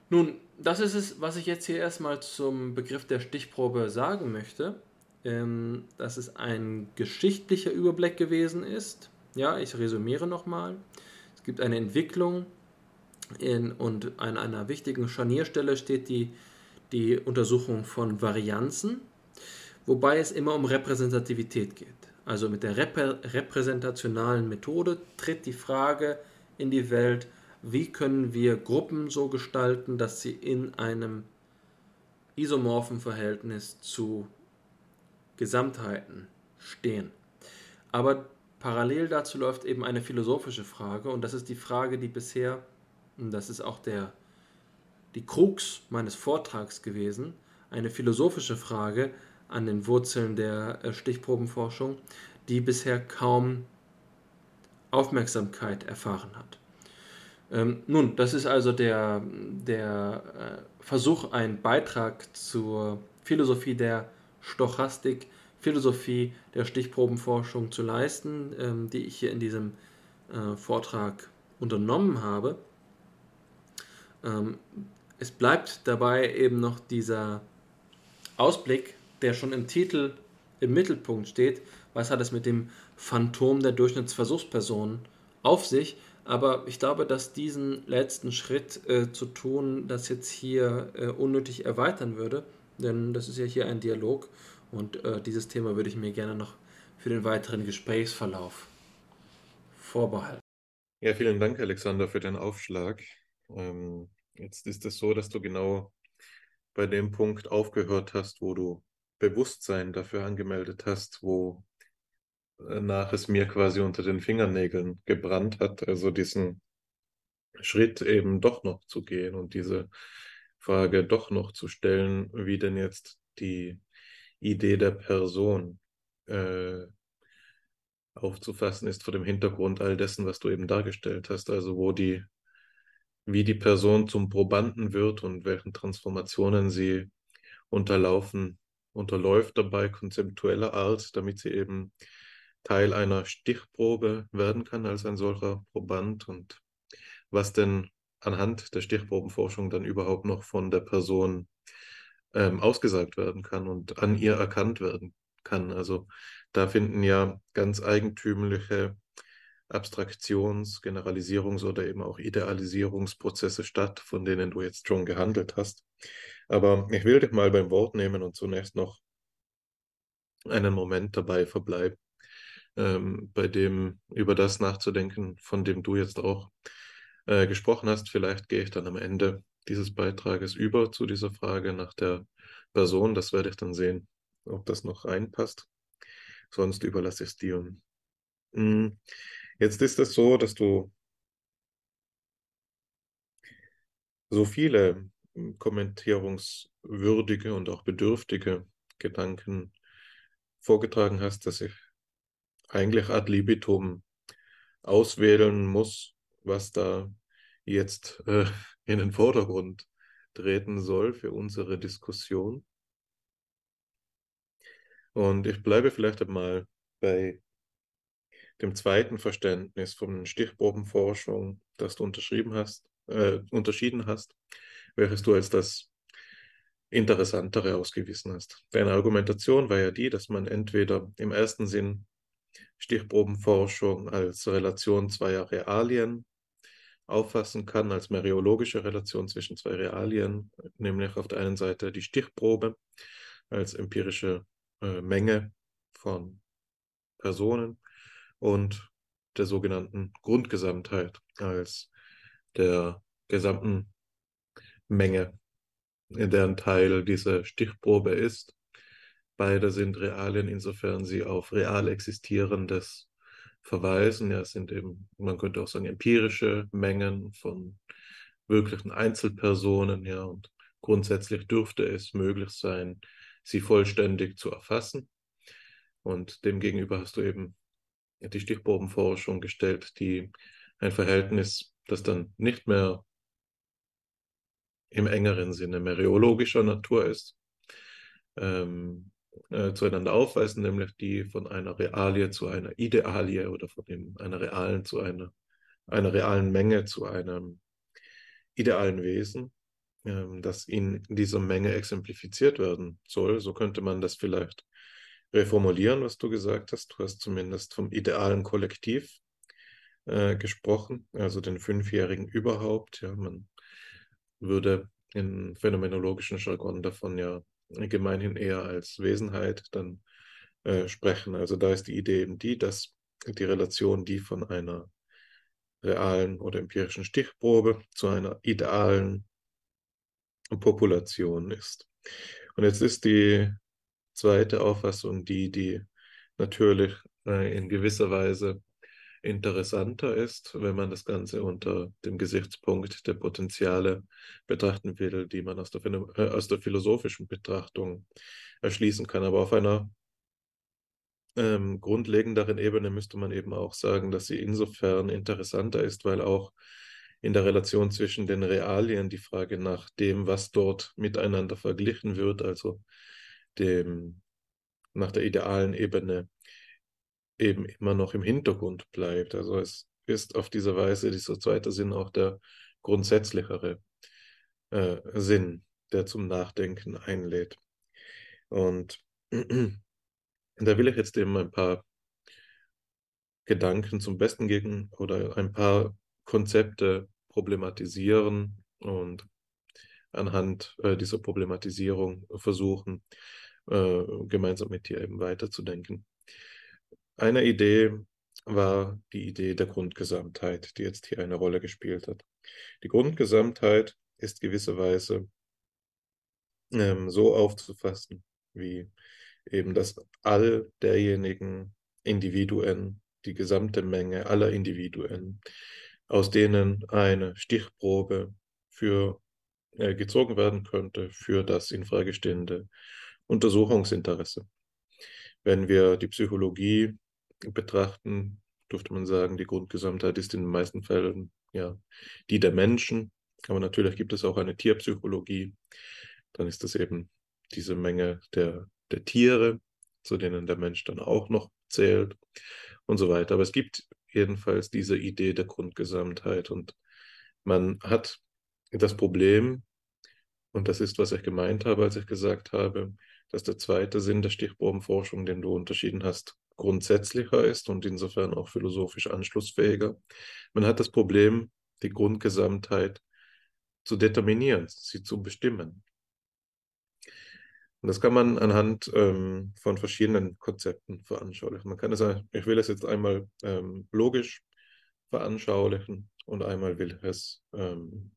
Nun, das ist es, was ich jetzt hier erstmal zum Begriff der Stichprobe sagen möchte. Ähm, dass es ein geschichtlicher Überblick gewesen ist. Ja, ich resümiere nochmal. Es gibt eine Entwicklung in, und an einer wichtigen Scharnierstelle steht die, die Untersuchung von Varianzen, wobei es immer um Repräsentativität geht. Also mit der Reprä repräsentationalen Methode tritt die Frage in die Welt, wie können wir Gruppen so gestalten, dass sie in einem isomorphen Verhältnis zu Gesamtheiten stehen. Aber parallel dazu läuft eben eine philosophische Frage und das ist die Frage, die bisher, und das ist auch der, die Krux meines Vortrags gewesen, eine philosophische Frage an den Wurzeln der äh, Stichprobenforschung, die bisher kaum Aufmerksamkeit erfahren hat. Ähm, nun, das ist also der, der äh, Versuch, einen Beitrag zur Philosophie der Stochastik, Philosophie der Stichprobenforschung zu leisten, ähm, die ich hier in diesem äh, Vortrag unternommen habe. Ähm, es bleibt dabei eben noch dieser Ausblick, der schon im Titel im Mittelpunkt steht. Was hat es mit dem Phantom der Durchschnittsversuchsperson auf sich? Aber ich glaube, dass diesen letzten Schritt äh, zu tun, das jetzt hier äh, unnötig erweitern würde, denn das ist ja hier ein Dialog und äh, dieses Thema würde ich mir gerne noch für den weiteren Gesprächsverlauf vorbehalten. Ja, vielen Dank, Alexander, für den Aufschlag. Ähm, jetzt ist es so, dass du genau bei dem Punkt aufgehört hast, wo du Bewusstsein dafür angemeldet hast, wo äh, nach es mir quasi unter den Fingernägeln gebrannt hat, also diesen Schritt eben doch noch zu gehen und diese Frage doch noch zu stellen, wie denn jetzt die Idee der Person äh, aufzufassen ist vor dem Hintergrund all dessen, was du eben dargestellt hast, also wo die, wie die Person zum Probanden wird und welchen Transformationen sie unterlaufen, unterläuft dabei konzeptueller Art, damit sie eben Teil einer Stichprobe werden kann als ein solcher Proband und was denn anhand der Stichprobenforschung dann überhaupt noch von der Person ähm, ausgesagt werden kann und an ihr erkannt werden kann. Also da finden ja ganz eigentümliche Abstraktions-, Generalisierungs- oder eben auch Idealisierungsprozesse statt, von denen du jetzt schon gehandelt hast. Aber ich will dich mal beim Wort nehmen und zunächst noch einen Moment dabei verbleiben, ähm, bei dem über das nachzudenken, von dem du jetzt auch äh, gesprochen hast. Vielleicht gehe ich dann am Ende dieses Beitrages über zu dieser Frage nach der Person. Das werde ich dann sehen, ob das noch reinpasst. Sonst überlasse ich es dir. Hm, jetzt ist es so, dass du so viele kommentierungswürdige und auch bedürftige Gedanken vorgetragen hast, dass ich eigentlich ad libitum auswählen muss, was da jetzt äh, in den Vordergrund treten soll für unsere Diskussion. Und ich bleibe vielleicht einmal bei dem zweiten Verständnis von Stichprobenforschung, das du unterschrieben hast. äh, unterschieden hast, welches du als das interessantere ausgewiesen hast. Deine Argumentation war ja die, dass man entweder im ersten Sinn Stichprobenforschung als Relation zweier Realien auffassen kann, als meriologische Relation zwischen zwei Realien, nämlich auf der einen Seite die Stichprobe als empirische äh, Menge von Personen und der sogenannten Grundgesamtheit als der gesamten Menge, in deren Teil diese Stichprobe ist. Beide sind Realien, insofern sie auf real existierendes verweisen. Ja, es sind eben, man könnte auch sagen, empirische Mengen von wirklichen Einzelpersonen, ja, und grundsätzlich dürfte es möglich sein, sie vollständig zu erfassen. Und demgegenüber hast du eben die Stichprobenforschung gestellt, die ein Verhältnis, das dann nicht mehr im engeren Sinne meriologischer Natur ist, ähm, äh, zueinander aufweisen, nämlich die von einer Realie zu einer Idealie oder von dem, einer realen zu einer, einer realen Menge zu einem idealen Wesen, ähm, das in dieser Menge exemplifiziert werden soll. So könnte man das vielleicht reformulieren, was du gesagt hast. Du hast zumindest vom idealen Kollektiv äh, gesprochen, also den Fünfjährigen überhaupt. Ja, man würde in phänomenologischen Jargon davon ja gemeinhin eher als Wesenheit dann äh, sprechen. Also da ist die Idee eben die, dass die Relation, die von einer realen oder empirischen Stichprobe zu einer idealen Population ist. Und jetzt ist die zweite Auffassung die, die natürlich äh, in gewisser Weise interessanter ist, wenn man das Ganze unter dem Gesichtspunkt der Potenziale betrachten will, die man aus der, äh, aus der philosophischen Betrachtung erschließen kann. Aber auf einer ähm, grundlegenderen Ebene müsste man eben auch sagen, dass sie insofern interessanter ist, weil auch in der Relation zwischen den Realien die Frage nach dem, was dort miteinander verglichen wird, also dem, nach der idealen Ebene eben immer noch im Hintergrund bleibt. Also es ist auf diese Weise dieser zweite Sinn auch der grundsätzlichere äh, Sinn, der zum Nachdenken einlädt. Und da will ich jetzt eben ein paar Gedanken zum Besten geben oder ein paar Konzepte problematisieren und anhand äh, dieser Problematisierung versuchen, äh, gemeinsam mit dir eben weiterzudenken. Eine Idee war die Idee der Grundgesamtheit, die jetzt hier eine Rolle gespielt hat. Die Grundgesamtheit ist gewisserweise ähm, so aufzufassen, wie eben das All derjenigen Individuen, die gesamte Menge aller Individuen, aus denen eine Stichprobe für äh, gezogen werden könnte für das infragestehende Untersuchungsinteresse. Wenn wir die Psychologie betrachten, dürfte man sagen, die Grundgesamtheit ist in den meisten Fällen ja die der Menschen. Aber natürlich gibt es auch eine Tierpsychologie. Dann ist das eben diese Menge der, der Tiere, zu denen der Mensch dann auch noch zählt und so weiter. Aber es gibt jedenfalls diese Idee der Grundgesamtheit und man hat das Problem, und das ist, was ich gemeint habe, als ich gesagt habe, dass der zweite Sinn der Stichprobenforschung, den du unterschieden hast, grundsätzlicher ist und insofern auch philosophisch anschlussfähiger. Man hat das Problem, die Grundgesamtheit zu determinieren, sie zu bestimmen. Und das kann man anhand ähm, von verschiedenen Konzepten veranschaulichen. Man kann es, ich will es jetzt einmal ähm, logisch veranschaulichen und einmal will es ähm,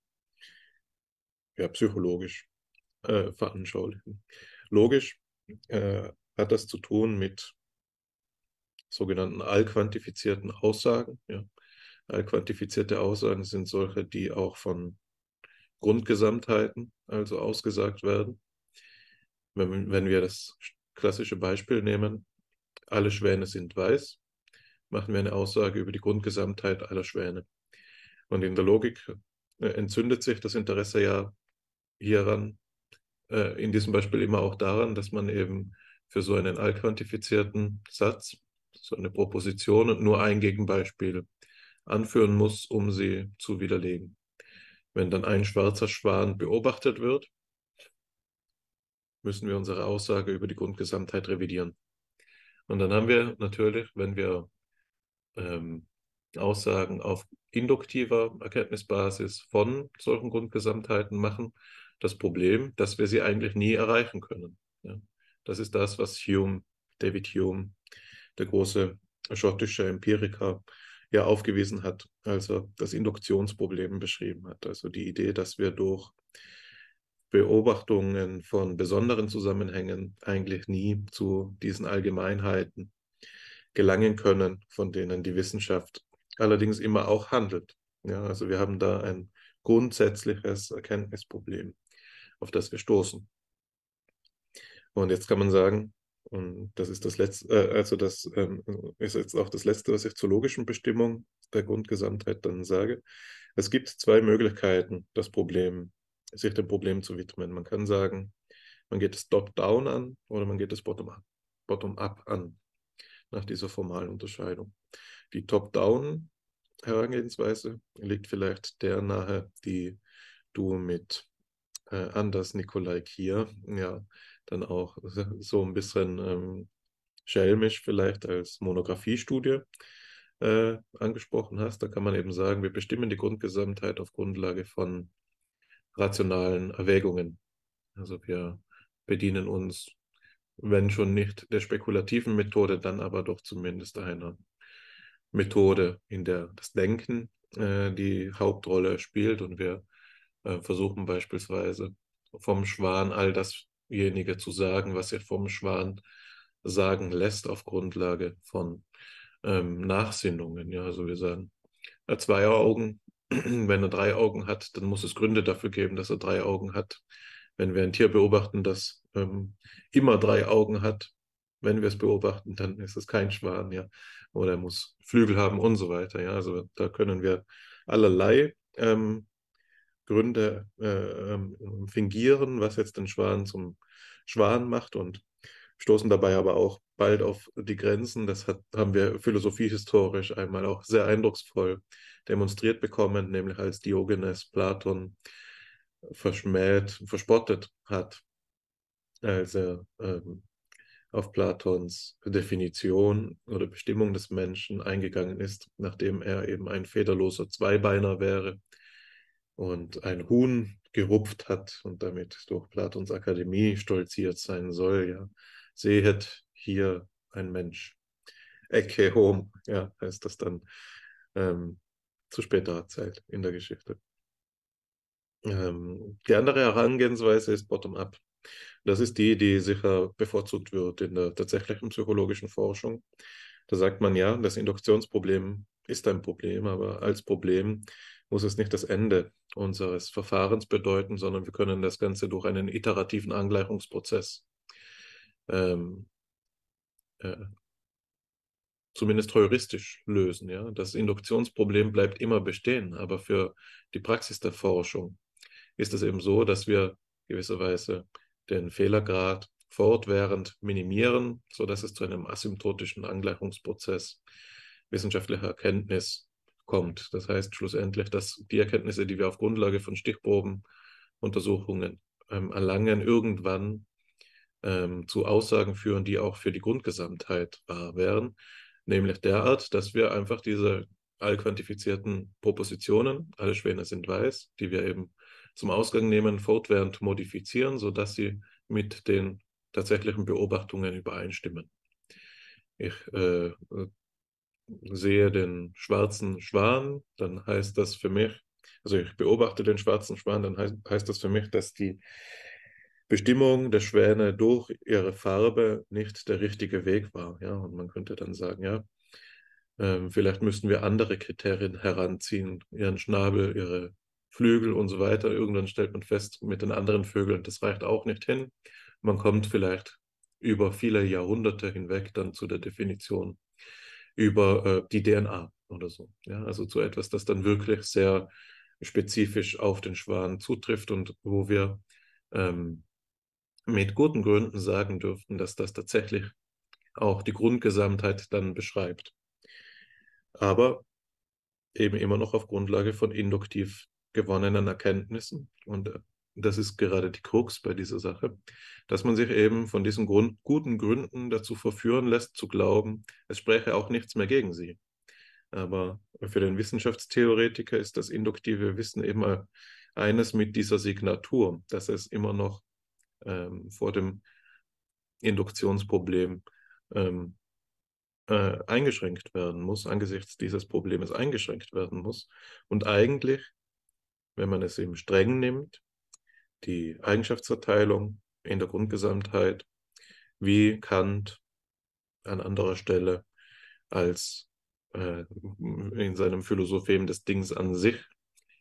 ja, psychologisch äh, veranschaulichen. Logisch äh, hat das zu tun mit sogenannten allquantifizierten Aussagen. Ja. Allquantifizierte Aussagen sind solche, die auch von Grundgesamtheiten also ausgesagt werden. Wenn, wenn wir das klassische Beispiel nehmen, alle Schwäne sind weiß, machen wir eine Aussage über die Grundgesamtheit aller Schwäne. Und in der Logik äh, entzündet sich das Interesse ja hieran, äh, in diesem Beispiel immer auch daran, dass man eben für so einen allquantifizierten Satz so eine Proposition und nur ein Gegenbeispiel anführen muss, um sie zu widerlegen. Wenn dann ein schwarzer Schwan beobachtet wird, müssen wir unsere Aussage über die Grundgesamtheit revidieren. Und dann haben wir natürlich, wenn wir ähm, Aussagen auf induktiver Erkenntnisbasis von solchen Grundgesamtheiten machen, das Problem, dass wir sie eigentlich nie erreichen können. Ja. Das ist das, was Hume, David Hume, der große schottische Empiriker, ja aufgewiesen hat, als er das Induktionsproblem beschrieben hat. Also die Idee, dass wir durch Beobachtungen von besonderen Zusammenhängen eigentlich nie zu diesen Allgemeinheiten gelangen können, von denen die Wissenschaft allerdings immer auch handelt. Ja, also wir haben da ein grundsätzliches Erkenntnisproblem, auf das wir stoßen. Und jetzt kann man sagen, und das ist das letzte, äh, also das ähm, ist jetzt auch das letzte, was ich zur logischen Bestimmung der Grundgesamtheit dann sage. Es gibt zwei Möglichkeiten, das Problem, sich dem Problem zu widmen. Man kann sagen, man geht es top-down an oder man geht es bottom-up bottom an, nach dieser formalen Unterscheidung. Die Top-down-Herangehensweise liegt vielleicht der nahe, die du mit äh, Anders Nikolai Kier ja dann auch so ein bisschen ähm, schelmisch vielleicht als Monografiestudie äh, angesprochen hast. Da kann man eben sagen, wir bestimmen die Grundgesamtheit auf Grundlage von rationalen Erwägungen. Also wir bedienen uns, wenn schon nicht der spekulativen Methode, dann aber doch zumindest einer Methode, in der das Denken äh, die Hauptrolle spielt und wir äh, versuchen beispielsweise vom Schwan all dasjenige zu sagen, was er vom Schwan sagen lässt auf Grundlage von ähm, Nachsinnungen. Ja, also wir sagen, er hat zwei Augen, wenn er drei Augen hat, dann muss es Gründe dafür geben, dass er drei Augen hat. Wenn wir ein Tier beobachten, das ähm, immer drei Augen hat, wenn wir es beobachten, dann ist es kein Schwan, ja. Oder er muss Flügel haben und so weiter. Ja, also da können wir allerlei ähm, Gründe äh, ähm, fingieren, was jetzt den Schwan zum Schwan macht und stoßen dabei aber auch bald auf die Grenzen. Das hat, haben wir philosophiehistorisch einmal auch sehr eindrucksvoll demonstriert bekommen, nämlich als Diogenes Platon verschmäht, verspottet hat, als er ähm, auf Platons Definition oder Bestimmung des Menschen eingegangen ist, nachdem er eben ein federloser Zweibeiner wäre und ein Huhn gerupft hat und damit durch Platons Akademie stolziert sein soll, ja, sehet hier ein Mensch. Ecce hom, ja, heißt das dann ähm, zu späterer Zeit in der Geschichte. Ähm, die andere Herangehensweise ist bottom-up. Das ist die, die sicher bevorzugt wird in der tatsächlichen psychologischen Forschung. Da sagt man ja, das Induktionsproblem ist ein Problem, aber als Problem muss es nicht das Ende unseres Verfahrens bedeuten, sondern wir können das Ganze durch einen iterativen Angleichungsprozess ähm, äh, zumindest heuristisch lösen. Ja? Das Induktionsproblem bleibt immer bestehen, aber für die Praxis der Forschung ist es eben so, dass wir gewisserweise den Fehlergrad fortwährend minimieren, sodass es zu einem asymptotischen Angleichungsprozess wissenschaftlicher Erkenntnis kommt. Das heißt schlussendlich, dass die Erkenntnisse, die wir auf Grundlage von Stichprobenuntersuchungen ähm, erlangen, irgendwann ähm, zu Aussagen führen, die auch für die Grundgesamtheit wahr wären, nämlich derart, dass wir einfach diese allquantifizierten Propositionen, alle Schwäne sind weiß, die wir eben zum Ausgang nehmen, fortwährend modifizieren, sodass sie mit den tatsächlichen Beobachtungen übereinstimmen. Ich äh, sehe den schwarzen Schwan, dann heißt das für mich, also ich beobachte den schwarzen Schwan, dann heißt, heißt das für mich, dass die Bestimmung der Schwäne durch ihre Farbe nicht der richtige Weg war. Ja, und man könnte dann sagen, ja, ähm, vielleicht müssten wir andere Kriterien heranziehen, ihren Schnabel, ihre Flügel und so weiter. Irgendwann stellt man fest, mit den anderen Vögeln, das reicht auch nicht hin. Man kommt vielleicht über viele Jahrhunderte hinweg dann zu der Definition über äh, die DNA oder so. Ja, also zu etwas, das dann wirklich sehr spezifisch auf den Schwan zutrifft und wo wir ähm, mit guten Gründen sagen dürften, dass das tatsächlich auch die Grundgesamtheit dann beschreibt. Aber eben immer noch auf Grundlage von induktiv gewonnenen Erkenntnissen. Und äh, das ist gerade die Krux bei dieser Sache, dass man sich eben von diesen Grund, guten Gründen dazu verführen lässt, zu glauben, es spräche auch nichts mehr gegen sie. Aber für den Wissenschaftstheoretiker ist das induktive Wissen immer eines mit dieser Signatur, dass es immer noch ähm, vor dem Induktionsproblem ähm, äh, eingeschränkt werden muss, angesichts dieses Problems eingeschränkt werden muss. Und eigentlich, wenn man es eben streng nimmt, die Eigenschaftsverteilung in der Grundgesamtheit, wie Kant an anderer Stelle als äh, in seinem Philosophem des Dings an sich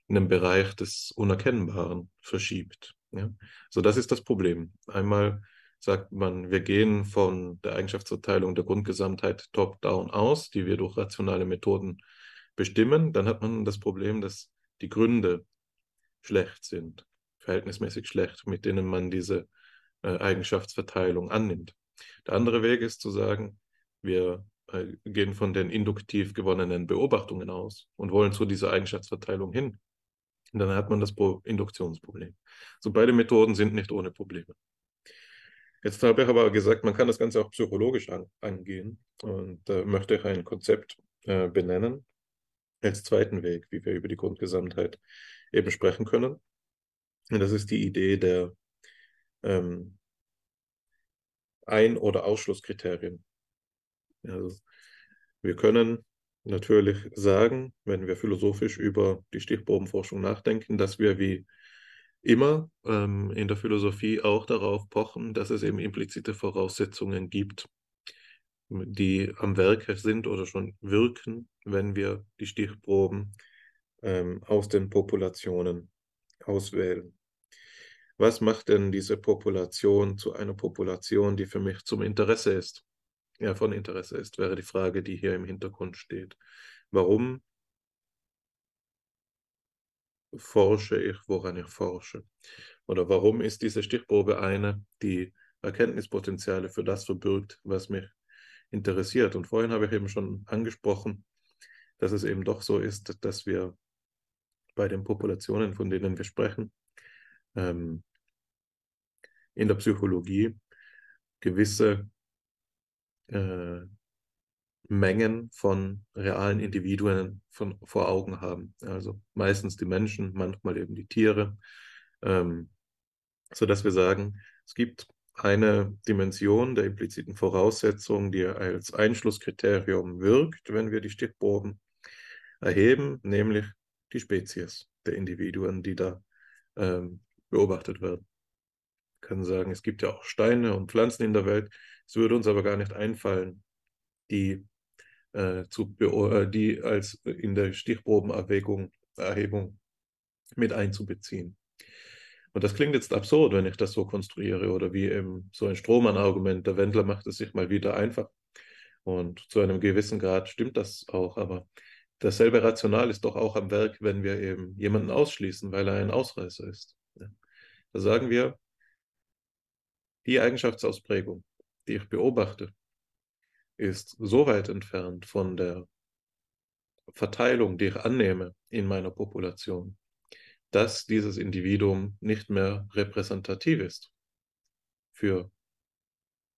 in den Bereich des Unerkennbaren verschiebt. Ja? So, das ist das Problem. Einmal sagt man, wir gehen von der Eigenschaftsverteilung der Grundgesamtheit top-down aus, die wir durch rationale Methoden bestimmen. Dann hat man das Problem, dass die Gründe schlecht sind, verhältnismäßig schlecht, mit denen man diese äh, Eigenschaftsverteilung annimmt. Der andere Weg ist zu sagen, wir äh, gehen von den induktiv gewonnenen Beobachtungen aus und wollen zu dieser Eigenschaftsverteilung hin. Und dann hat man das Induktionsproblem. So beide Methoden sind nicht ohne Probleme. Jetzt habe ich aber gesagt, man kann das Ganze auch psychologisch an, angehen und äh, möchte ich ein Konzept äh, benennen als zweiten Weg, wie wir über die Grundgesamtheit eben sprechen können. Und das ist die Idee der ähm, Ein- oder Ausschlusskriterien. Also wir können natürlich sagen, wenn wir philosophisch über die Stichprobenforschung nachdenken, dass wir wie immer ähm, in der Philosophie auch darauf pochen, dass es eben implizite Voraussetzungen gibt, die am Werke sind oder schon wirken, wenn wir die Stichproben ähm, aus den Populationen auswählen. Was macht denn diese Population zu einer Population, die für mich zum Interesse ist? Ja, von Interesse ist, wäre die Frage, die hier im Hintergrund steht. Warum forsche ich, woran ich forsche? Oder warum ist diese Stichprobe eine, die Erkenntnispotenziale für das verbirgt, was mich interessiert? Und vorhin habe ich eben schon angesprochen, dass es eben doch so ist, dass wir bei den Populationen, von denen wir sprechen, ähm, in der Psychologie gewisse äh, Mengen von realen Individuen von, vor Augen haben. Also meistens die Menschen, manchmal eben die Tiere, ähm, sodass wir sagen, es gibt eine Dimension der impliziten Voraussetzung, die als Einschlusskriterium wirkt, wenn wir die Stichproben erheben, nämlich die Spezies der Individuen, die da ähm, beobachtet werden. Können sagen, es gibt ja auch Steine und Pflanzen in der Welt. Es würde uns aber gar nicht einfallen, die äh, zu, äh, die als in der Stichprobenerhebung Erhebung mit einzubeziehen. Und das klingt jetzt absurd, wenn ich das so konstruiere oder wie eben so ein Strohmann-Argument. Der Wendler macht es sich mal wieder einfach. Und zu einem gewissen Grad stimmt das auch, aber dasselbe Rational ist doch auch am Werk, wenn wir eben jemanden ausschließen, weil er ein Ausreißer ist. Da sagen wir, die Eigenschaftsausprägung, die ich beobachte, ist so weit entfernt von der Verteilung, die ich annehme in meiner Population, dass dieses Individuum nicht mehr repräsentativ ist für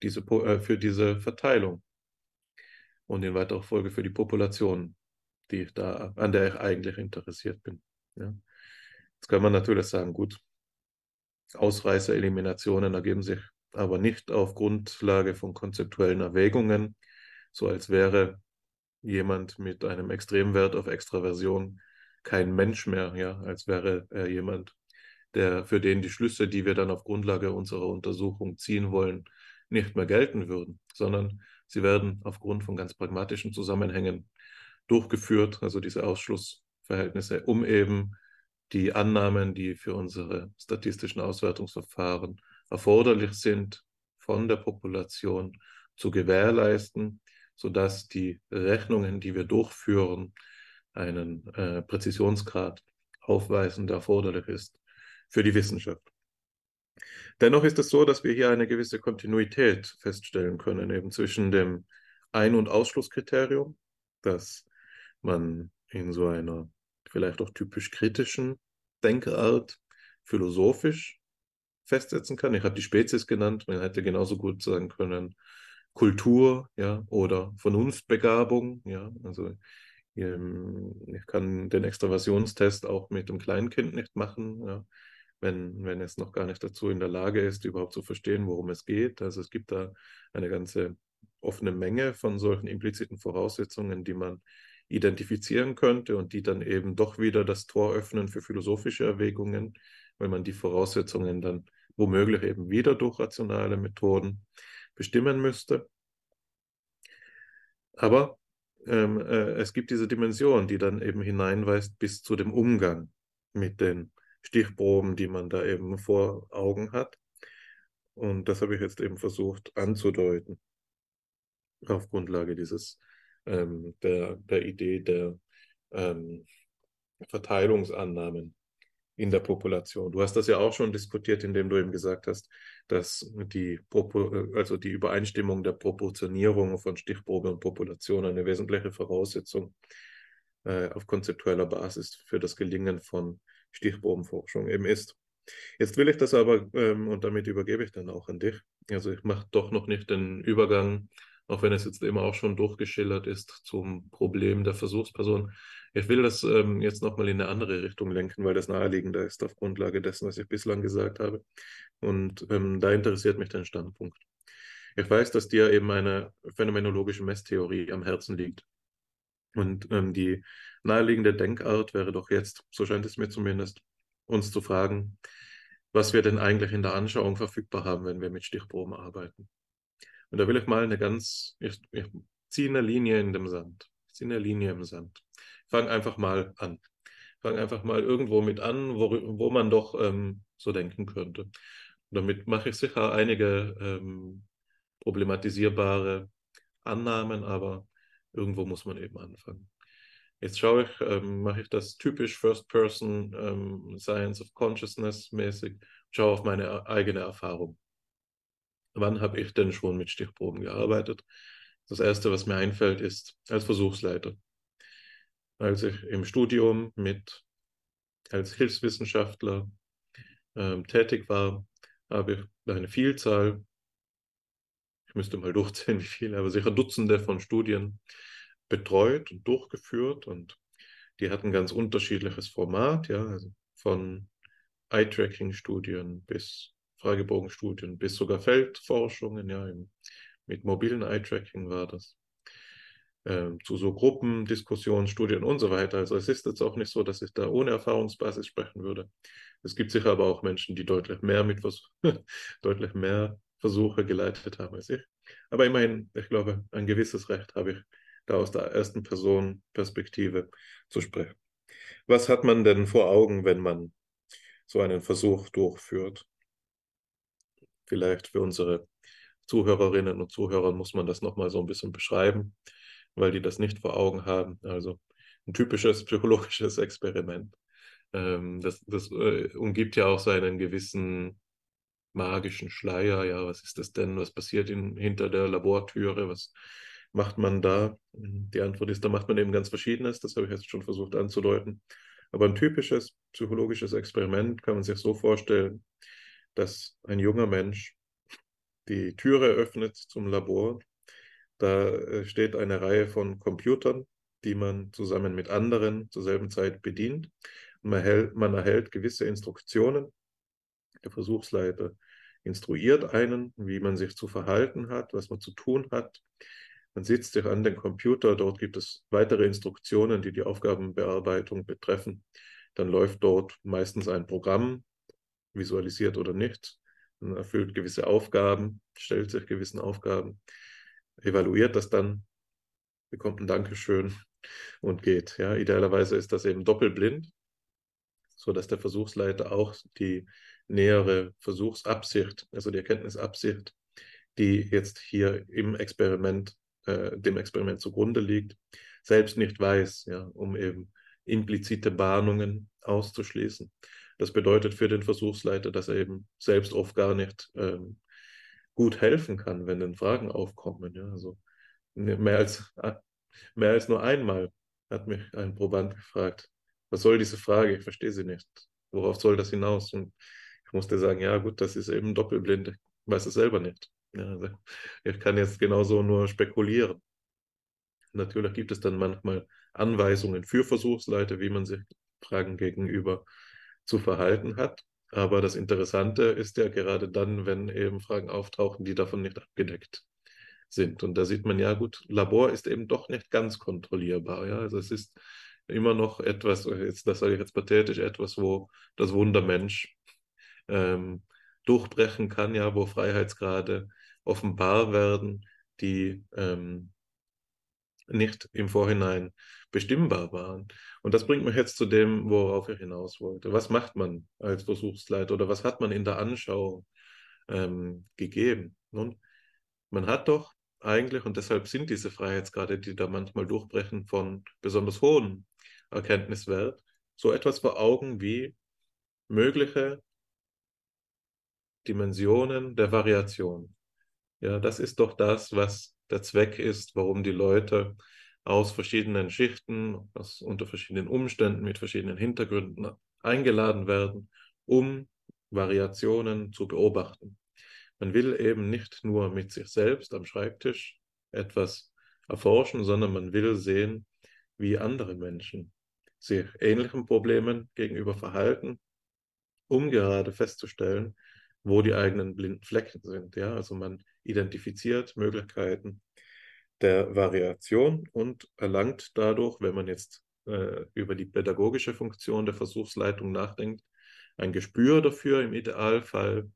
diese, äh, für diese Verteilung und in weiterer Folge für die Population, die ich da, an der ich eigentlich interessiert bin. Ja. Jetzt kann man natürlich sagen, gut, Ausreißer-Eliminationen ergeben sich aber nicht auf Grundlage von konzeptuellen Erwägungen, so als wäre jemand mit einem Extremwert auf Extraversion kein Mensch mehr, ja, als wäre er jemand, der für den die Schlüsse, die wir dann auf Grundlage unserer Untersuchung ziehen wollen, nicht mehr gelten würden, sondern sie werden aufgrund von ganz pragmatischen Zusammenhängen durchgeführt, also diese Ausschlussverhältnisse, um eben die Annahmen, die für unsere statistischen Auswertungsverfahren erforderlich sind, von der Population zu gewährleisten, sodass die Rechnungen, die wir durchführen, einen äh, Präzisionsgrad aufweisen, der erforderlich ist für die Wissenschaft. Dennoch ist es so, dass wir hier eine gewisse Kontinuität feststellen können, eben zwischen dem Ein- und Ausschlusskriterium, das man in so einer vielleicht auch typisch kritischen Denkart philosophisch festsetzen kann. Ich habe die Spezies genannt, man hätte genauso gut sagen können Kultur, ja, oder Vernunftbegabung, ja, also ähm, ich kann den Extraversionstest auch mit dem Kleinkind nicht machen, ja, wenn, wenn es noch gar nicht dazu in der Lage ist, überhaupt zu verstehen, worum es geht. Also es gibt da eine ganze offene Menge von solchen impliziten Voraussetzungen, die man identifizieren könnte und die dann eben doch wieder das Tor öffnen für philosophische Erwägungen, wenn man die Voraussetzungen dann womöglich eben wieder durch rationale Methoden bestimmen müsste. Aber ähm, äh, es gibt diese Dimension, die dann eben hineinweist bis zu dem Umgang mit den Stichproben, die man da eben vor Augen hat. Und das habe ich jetzt eben versucht anzudeuten auf Grundlage dieses ähm, der, der Idee der ähm, Verteilungsannahmen in der Population. Du hast das ja auch schon diskutiert, indem du eben gesagt hast, dass die, also die Übereinstimmung der Proportionierung von Stichprobe und Population eine wesentliche Voraussetzung äh, auf konzeptueller Basis für das Gelingen von Stichprobenforschung eben ist. Jetzt will ich das aber, ähm, und damit übergebe ich dann auch an dich, also ich mache doch noch nicht den Übergang auch wenn es jetzt immer auch schon durchgeschildert ist zum Problem der Versuchsperson. Ich will das ähm, jetzt nochmal in eine andere Richtung lenken, weil das naheliegender ist auf Grundlage dessen, was ich bislang gesagt habe. Und ähm, da interessiert mich dein Standpunkt. Ich weiß, dass dir eben eine phänomenologische Messtheorie am Herzen liegt. Und ähm, die naheliegende Denkart wäre doch jetzt, so scheint es mir zumindest, uns zu fragen, was wir denn eigentlich in der Anschauung verfügbar haben, wenn wir mit Stichproben arbeiten. Und da will ich mal eine ganz, ich, ich ziehe eine Linie in dem Sand. Ich ziehe eine Linie im Sand. Fang einfach mal an. Fang einfach mal irgendwo mit an, wo, wo man doch ähm, so denken könnte. Und damit mache ich sicher einige ähm, problematisierbare Annahmen, aber irgendwo muss man eben anfangen. Jetzt schaue ich, ähm, mache ich das typisch First Person ähm, Science of Consciousness mäßig, schaue auf meine eigene Erfahrung. Wann habe ich denn schon mit Stichproben gearbeitet? Das Erste, was mir einfällt, ist als Versuchsleiter. Als ich im Studium mit als Hilfswissenschaftler ähm, tätig war, habe ich eine Vielzahl, ich müsste mal durchzählen, wie viele, aber sicher Dutzende von Studien betreut und durchgeführt und die hatten ganz unterschiedliches Format, ja, also von Eye-Tracking-Studien bis Fragebogenstudien bis sogar Feldforschungen, ja, im, mit mobilen Eye-Tracking war das. Ähm, zu so Gruppendiskussionen, Studien und so weiter. Also es ist jetzt auch nicht so, dass ich da ohne Erfahrungsbasis sprechen würde. Es gibt sicher aber auch Menschen, die deutlich mehr mit deutlich mehr Versuche geleitet haben als ich. Aber immerhin, ich glaube, ein gewisses Recht habe ich, da aus der ersten Person Perspektive zu sprechen. Was hat man denn vor Augen, wenn man so einen Versuch durchführt? Vielleicht für unsere Zuhörerinnen und Zuhörer muss man das nochmal so ein bisschen beschreiben, weil die das nicht vor Augen haben. Also ein typisches psychologisches Experiment. Ähm, das das äh, umgibt ja auch seinen gewissen magischen Schleier. Ja, was ist das denn? Was passiert in, hinter der Labortüre? Was macht man da? Die Antwort ist, da macht man eben ganz Verschiedenes. Das habe ich jetzt schon versucht anzudeuten. Aber ein typisches psychologisches Experiment kann man sich so vorstellen, dass ein junger Mensch die Türe öffnet zum Labor. Da äh, steht eine Reihe von Computern, die man zusammen mit anderen zur selben Zeit bedient. Man, erhält, man erhält gewisse Instruktionen. Der Versuchsleiter instruiert einen, wie man sich zu verhalten hat, was man zu tun hat. Man sitzt sich an den Computer, dort gibt es weitere Instruktionen, die die Aufgabenbearbeitung betreffen. Dann läuft dort meistens ein Programm, visualisiert oder nicht, man erfüllt gewisse Aufgaben, stellt sich gewissen Aufgaben, evaluiert das dann, bekommt ein Dankeschön und geht. Ja, idealerweise ist das eben doppelblind, so dass der Versuchsleiter auch die nähere Versuchsabsicht, also die Erkenntnisabsicht, die jetzt hier im Experiment, äh, dem Experiment zugrunde liegt, selbst nicht weiß, ja, um eben implizite Bahnungen auszuschließen. Das bedeutet für den Versuchsleiter, dass er eben selbst oft gar nicht ähm, gut helfen kann, wenn dann Fragen aufkommen. Ja? Also mehr als, mehr als nur einmal hat mich ein Proband gefragt, was soll diese Frage? Ich verstehe sie nicht. worauf soll das hinaus? Und ich musste sagen, ja gut, das ist eben doppelblind, ich weiß es selber nicht. Ja, also ich kann jetzt genauso nur spekulieren. Natürlich gibt es dann manchmal Anweisungen für Versuchsleiter, wie man sich Fragen gegenüber zu verhalten hat. Aber das Interessante ist ja gerade dann, wenn eben Fragen auftauchen, die davon nicht abgedeckt sind. Und da sieht man ja gut, Labor ist eben doch nicht ganz kontrollierbar. Ja? Also es ist immer noch etwas, das sage ich jetzt pathetisch, etwas, wo das Wundermensch ähm, durchbrechen kann, ja, wo Freiheitsgrade offenbar werden, die ähm, nicht im Vorhinein bestimmbar waren. Und das bringt mich jetzt zu dem, worauf ich hinaus wollte. Was macht man als Versuchsleiter oder was hat man in der Anschauung ähm, gegeben? Nun, man hat doch eigentlich, und deshalb sind diese Freiheitsgrade, die da manchmal durchbrechen, von besonders hohem Erkenntniswert, so etwas vor Augen wie mögliche Dimensionen der Variation. Ja, das ist doch das, was der Zweck ist, warum die Leute aus verschiedenen Schichten, aus, unter verschiedenen Umständen, mit verschiedenen Hintergründen eingeladen werden, um Variationen zu beobachten. Man will eben nicht nur mit sich selbst am Schreibtisch etwas erforschen, sondern man will sehen, wie andere Menschen sich ähnlichen Problemen gegenüber verhalten, um gerade festzustellen, wo die eigenen blinden Flecken sind. Ja? Also man identifiziert Möglichkeiten der Variation und erlangt dadurch, wenn man jetzt äh, über die pädagogische Funktion der Versuchsleitung nachdenkt, ein Gespür dafür im Idealfall,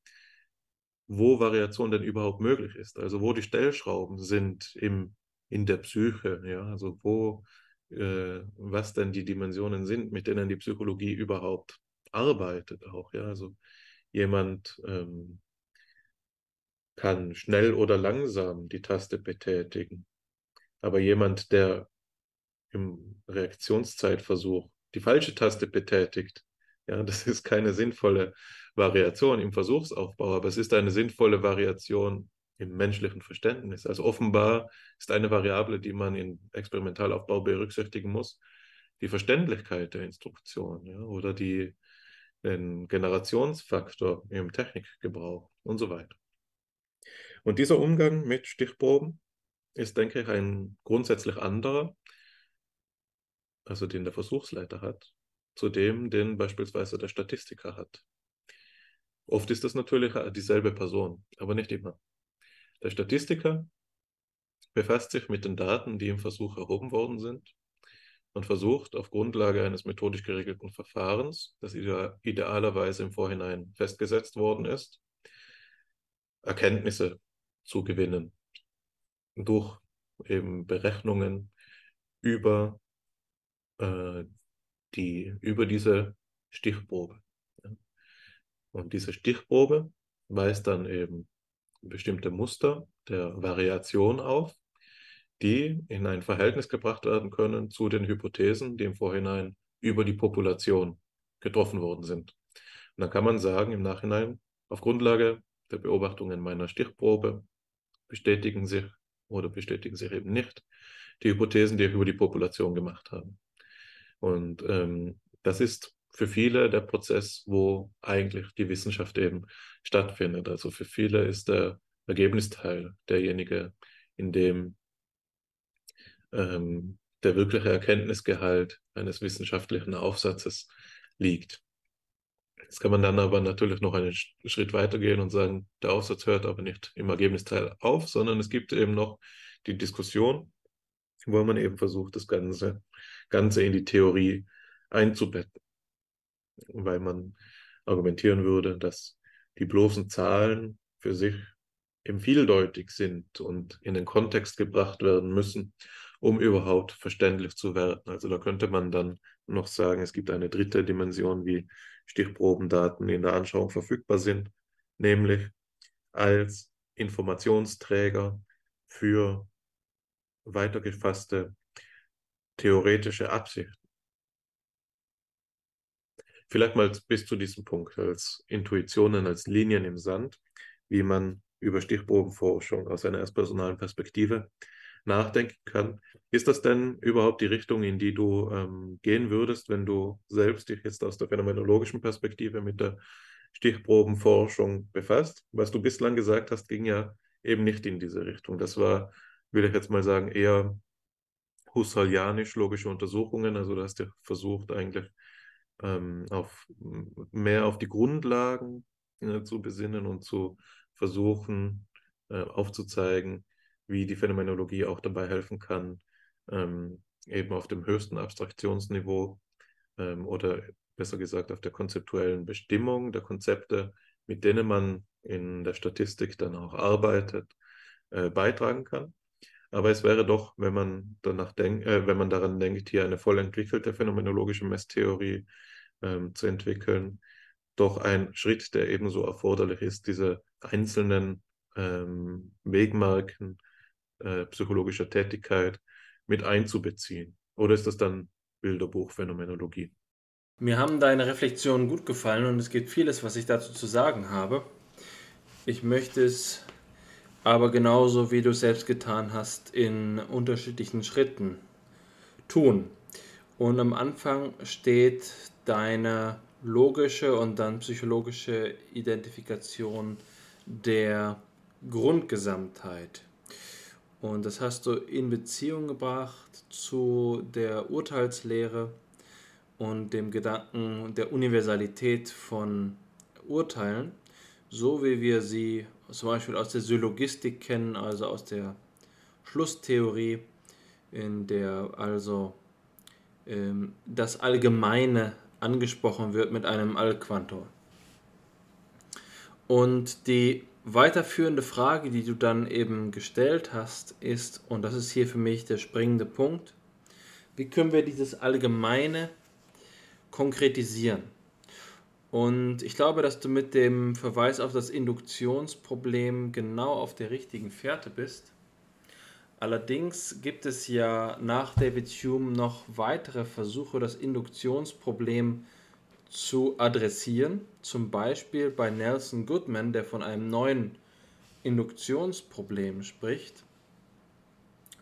wo Variation denn überhaupt möglich ist. Also wo die Stellschrauben sind im, in der Psyche, ja, also wo, äh, was denn die Dimensionen sind, mit denen die Psychologie überhaupt arbeitet auch, ja, also jemand ähm, kann schnell oder langsam die Taste betätigen. Aber jemand, der im Reaktionszeitversuch die falsche Taste betätigt, ja, das ist keine sinnvolle Variation im Versuchsaufbau, aber es ist eine sinnvolle Variation im menschlichen Verständnis. Also offenbar ist eine Variable, die man im Experimentalaufbau berücksichtigen muss, die Verständlichkeit der Instruktion ja, oder die, den Generationsfaktor im Technikgebrauch und so weiter. Und dieser Umgang mit Stichproben ist, denke ich, ein grundsätzlich anderer, also den der Versuchsleiter hat, zu dem, den beispielsweise der Statistiker hat. Oft ist das natürlich dieselbe Person, aber nicht immer. Der Statistiker befasst sich mit den Daten, die im Versuch erhoben worden sind und versucht auf Grundlage eines methodisch geregelten Verfahrens, das idealerweise im Vorhinein festgesetzt worden ist, Erkenntnisse zu gewinnen durch eben Berechnungen über, äh, die, über diese Stichprobe. Und diese Stichprobe weist dann eben bestimmte Muster der Variation auf, die in ein Verhältnis gebracht werden können zu den Hypothesen, die im Vorhinein über die Population getroffen worden sind. Und dann kann man sagen, im Nachhinein, auf Grundlage der Beobachtungen meiner Stichprobe bestätigen sich oder bestätigen sich eben nicht die Hypothesen, die ich über die Population gemacht habe. Und ähm, das ist für viele der Prozess, wo eigentlich die Wissenschaft eben stattfindet. Also für viele ist der Ergebnisteil derjenige, in dem ähm, der wirkliche Erkenntnisgehalt eines wissenschaftlichen Aufsatzes liegt. Jetzt kann man dann aber natürlich noch einen Schritt weitergehen und sagen, der Aufsatz hört aber nicht im Ergebnisteil auf, sondern es gibt eben noch die Diskussion, wo man eben versucht, das Ganze, Ganze in die Theorie einzubetten. Weil man argumentieren würde, dass die bloßen Zahlen für sich eben vieldeutig sind und in den Kontext gebracht werden müssen, um überhaupt verständlich zu werden. Also da könnte man dann noch sagen, es gibt eine dritte Dimension, wie Stichprobendaten in der Anschauung verfügbar sind, nämlich als Informationsträger für weitergefasste theoretische Absichten. Vielleicht mal bis zu diesem Punkt als Intuitionen, als Linien im Sand, wie man über Stichprobenforschung aus einer erstpersonalen Perspektive nachdenken kann. Ist das denn überhaupt die Richtung, in die du ähm, gehen würdest, wenn du selbst dich jetzt aus der phänomenologischen Perspektive mit der Stichprobenforschung befasst? Was du bislang gesagt hast, ging ja eben nicht in diese Richtung. Das war, will ich jetzt mal sagen, eher husserlianisch logische Untersuchungen. Also du hast ja versucht eigentlich ähm, auf, mehr auf die Grundlagen äh, zu besinnen und zu versuchen äh, aufzuzeigen, wie die Phänomenologie auch dabei helfen kann, ähm, eben auf dem höchsten Abstraktionsniveau ähm, oder besser gesagt auf der konzeptuellen Bestimmung der Konzepte, mit denen man in der Statistik dann auch arbeitet, äh, beitragen kann. Aber es wäre doch, wenn man danach denkt, äh, wenn man daran denkt, hier eine voll entwickelte phänomenologische Messtheorie ähm, zu entwickeln, doch ein Schritt, der ebenso erforderlich ist, diese einzelnen ähm, Wegmarken äh, psychologischer Tätigkeit mit einzubeziehen. Oder ist das dann Bilderbuchphänomenologie? Mir haben deine Reflexionen gut gefallen und es gibt vieles, was ich dazu zu sagen habe. Ich möchte es aber genauso wie du es selbst getan hast, in unterschiedlichen Schritten tun. Und am Anfang steht deine logische und dann psychologische Identifikation der Grundgesamtheit. Und das hast du in Beziehung gebracht zu der Urteilslehre und dem Gedanken der Universalität von Urteilen, so wie wir sie zum Beispiel aus der Syllogistik kennen, also aus der Schlusstheorie, in der also ähm, das Allgemeine angesprochen wird mit einem Allquantor. Und die weiterführende Frage, die du dann eben gestellt hast, ist, und das ist hier für mich der springende Punkt, wie können wir dieses Allgemeine konkretisieren? Und ich glaube, dass du mit dem Verweis auf das Induktionsproblem genau auf der richtigen Fährte bist. Allerdings gibt es ja nach David Hume noch weitere Versuche, das Induktionsproblem zu adressieren. Zum Beispiel bei Nelson Goodman, der von einem neuen Induktionsproblem spricht,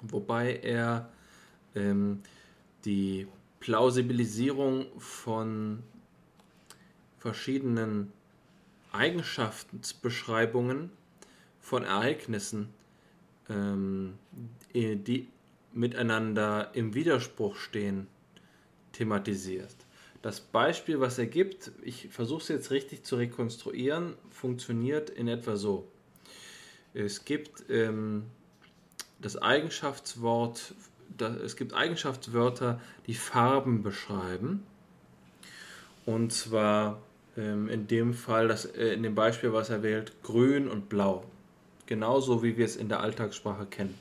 wobei er ähm, die Plausibilisierung von verschiedenen Eigenschaftsbeschreibungen von Ereignissen, ähm, die miteinander im Widerspruch stehen, thematisiert. Das Beispiel, was er gibt, ich versuche es jetzt richtig zu rekonstruieren, funktioniert in etwa so. Es gibt ähm, das Eigenschaftswort, das, es gibt Eigenschaftswörter, die Farben beschreiben. Und zwar ähm, in dem Fall, das, äh, in dem Beispiel, was er wählt, grün und blau. Genauso wie wir es in der Alltagssprache kennen.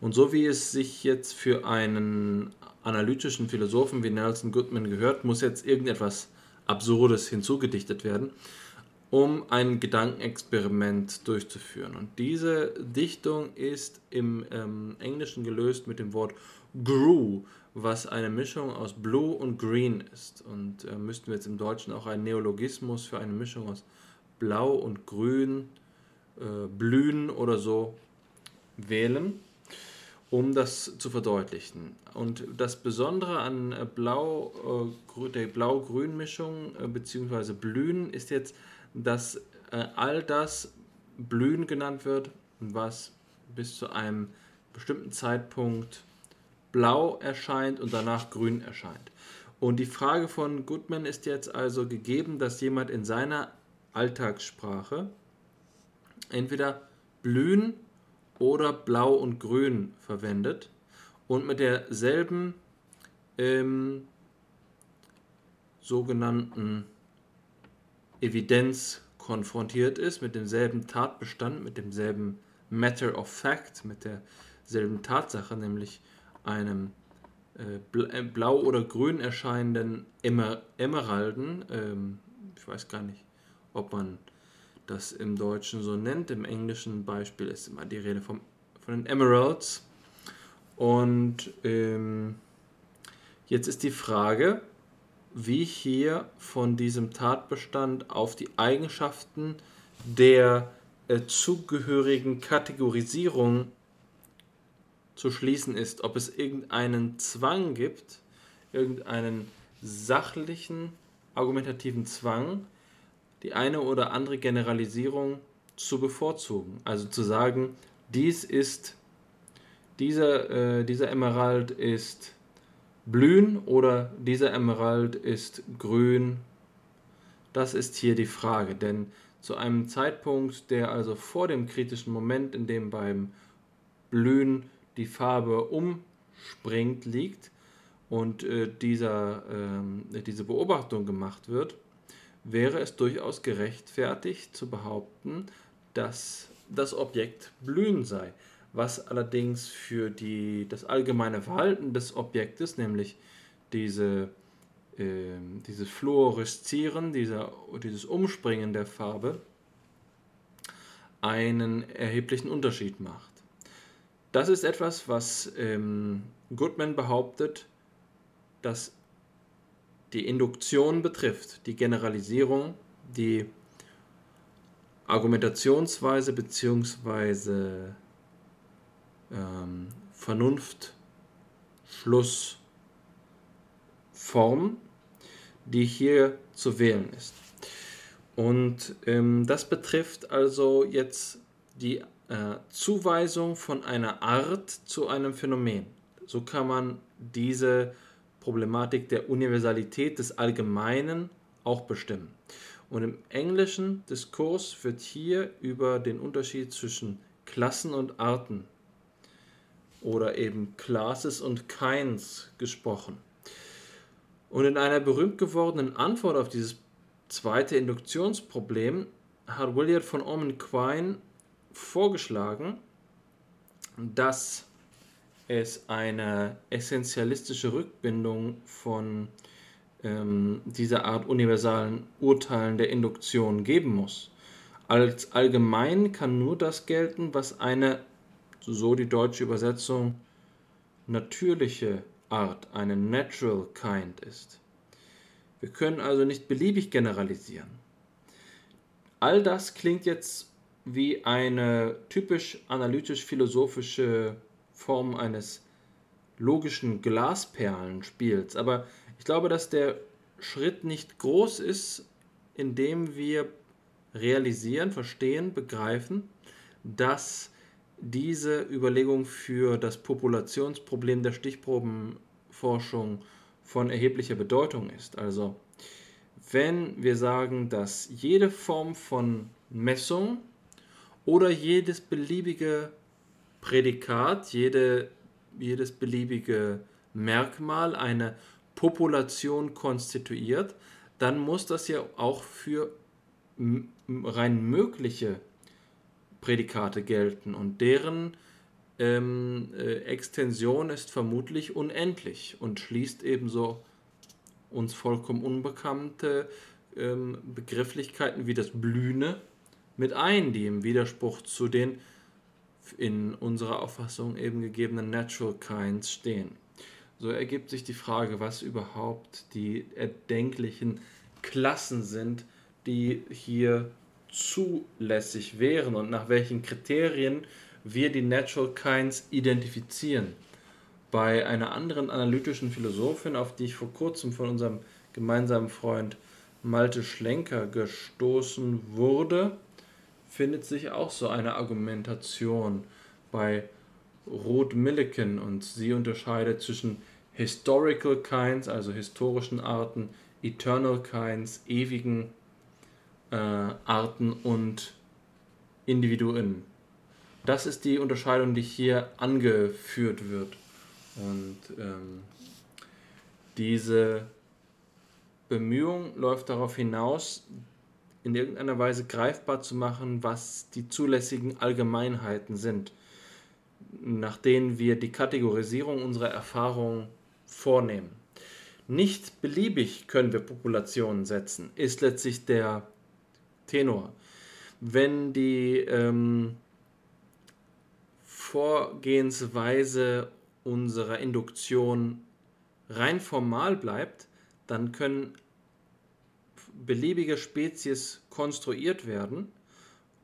Und so wie es sich jetzt für einen analytischen Philosophen wie Nelson Goodman gehört, muss jetzt irgendetwas Absurdes hinzugedichtet werden, um ein Gedankenexperiment durchzuführen. Und diese Dichtung ist im ähm, Englischen gelöst mit dem Wort grew, was eine Mischung aus Blue und Green ist. Und äh, müssten wir jetzt im Deutschen auch einen Neologismus für eine Mischung aus Blau und Grün, äh, Blühen oder so wählen, um das zu verdeutlichen. Und das Besondere an äh, Blau, äh, der Blau-Grün-Mischung äh, bzw. Blühen ist jetzt, dass all das Blühen genannt wird, was bis zu einem bestimmten Zeitpunkt blau erscheint und danach grün erscheint. Und die Frage von Goodman ist jetzt also gegeben, dass jemand in seiner Alltagssprache entweder blühen oder blau und grün verwendet und mit derselben ähm, sogenannten Evidenz konfrontiert ist, mit demselben Tatbestand, mit demselben Matter of Fact, mit derselben Tatsache, nämlich einem äh, äh, blau oder grün erscheinenden Emer Emeralden. Ähm, ich weiß gar nicht, ob man das im Deutschen so nennt. Im englischen Beispiel ist immer die Rede vom, von den Emeralds. Und ähm, jetzt ist die Frage, wie hier von diesem Tatbestand auf die Eigenschaften der äh, zugehörigen Kategorisierung zu schließen ist, ob es irgendeinen Zwang gibt, irgendeinen sachlichen, argumentativen Zwang, die eine oder andere Generalisierung zu bevorzugen. Also zu sagen, dies ist, dieser, äh, dieser Emerald ist blühen oder dieser Emerald ist grün. Das ist hier die Frage, denn zu einem Zeitpunkt, der also vor dem kritischen Moment, in dem beim Blühen die Farbe umspringt, liegt und äh, dieser, äh, diese Beobachtung gemacht wird, wäre es durchaus gerechtfertigt zu behaupten, dass das Objekt blühen sei. Was allerdings für die, das allgemeine Verhalten des Objektes, nämlich diese, äh, dieses Fluoreszieren, dieser, dieses Umspringen der Farbe, einen erheblichen Unterschied macht. Das ist etwas, was ähm, Goodman behauptet, dass die Induktion betrifft, die Generalisierung, die Argumentationsweise bzw. Ähm, Vernunft, Schlussform, die hier zu wählen ist. Und ähm, das betrifft also jetzt die äh, Zuweisung von einer Art zu einem Phänomen. So kann man diese Problematik der Universalität des Allgemeinen auch bestimmen. Und im englischen Diskurs wird hier über den Unterschied zwischen Klassen und Arten oder eben Classes und Kinds gesprochen. Und in einer berühmt gewordenen Antwort auf dieses zweite Induktionsproblem hat William von Orman Quine vorgeschlagen, dass es eine essentialistische Rückbindung von ähm, dieser Art universalen Urteilen der Induktion geben muss. Als allgemein kann nur das gelten, was eine, so die deutsche Übersetzung, natürliche Art, eine natural kind ist. Wir können also nicht beliebig generalisieren. All das klingt jetzt wie eine typisch analytisch-philosophische Form eines logischen Glasperlenspiels. Aber ich glaube, dass der Schritt nicht groß ist, indem wir realisieren, verstehen, begreifen, dass diese Überlegung für das Populationsproblem der Stichprobenforschung von erheblicher Bedeutung ist. Also wenn wir sagen, dass jede Form von Messung oder jedes beliebige Prädikat, jede, jedes beliebige Merkmal eine Population konstituiert, dann muss das ja auch für rein mögliche Prädikate gelten und deren ähm, äh, Extension ist vermutlich unendlich und schließt ebenso uns vollkommen unbekannte ähm, Begrifflichkeiten wie das Blühne mit ein, die im Widerspruch zu den in unserer Auffassung eben gegebenen Natural Kinds stehen. So ergibt sich die Frage, was überhaupt die erdenklichen Klassen sind, die hier zulässig wären und nach welchen Kriterien wir die Natural Kinds identifizieren. Bei einer anderen analytischen Philosophin, auf die ich vor kurzem von unserem gemeinsamen Freund Malte Schlenker gestoßen wurde, findet sich auch so eine Argumentation bei Ruth Milliken und sie unterscheidet zwischen Historical Kinds, also historischen Arten, Eternal Kinds, ewigen äh, Arten und Individuen. Das ist die Unterscheidung, die hier angeführt wird. Und ähm, diese Bemühung läuft darauf hinaus, in irgendeiner Weise greifbar zu machen, was die zulässigen Allgemeinheiten sind, nach denen wir die Kategorisierung unserer Erfahrungen vornehmen. Nicht beliebig können wir Populationen setzen, ist letztlich der Tenor. Wenn die ähm, Vorgehensweise unserer Induktion rein formal bleibt, dann können beliebige Spezies konstruiert werden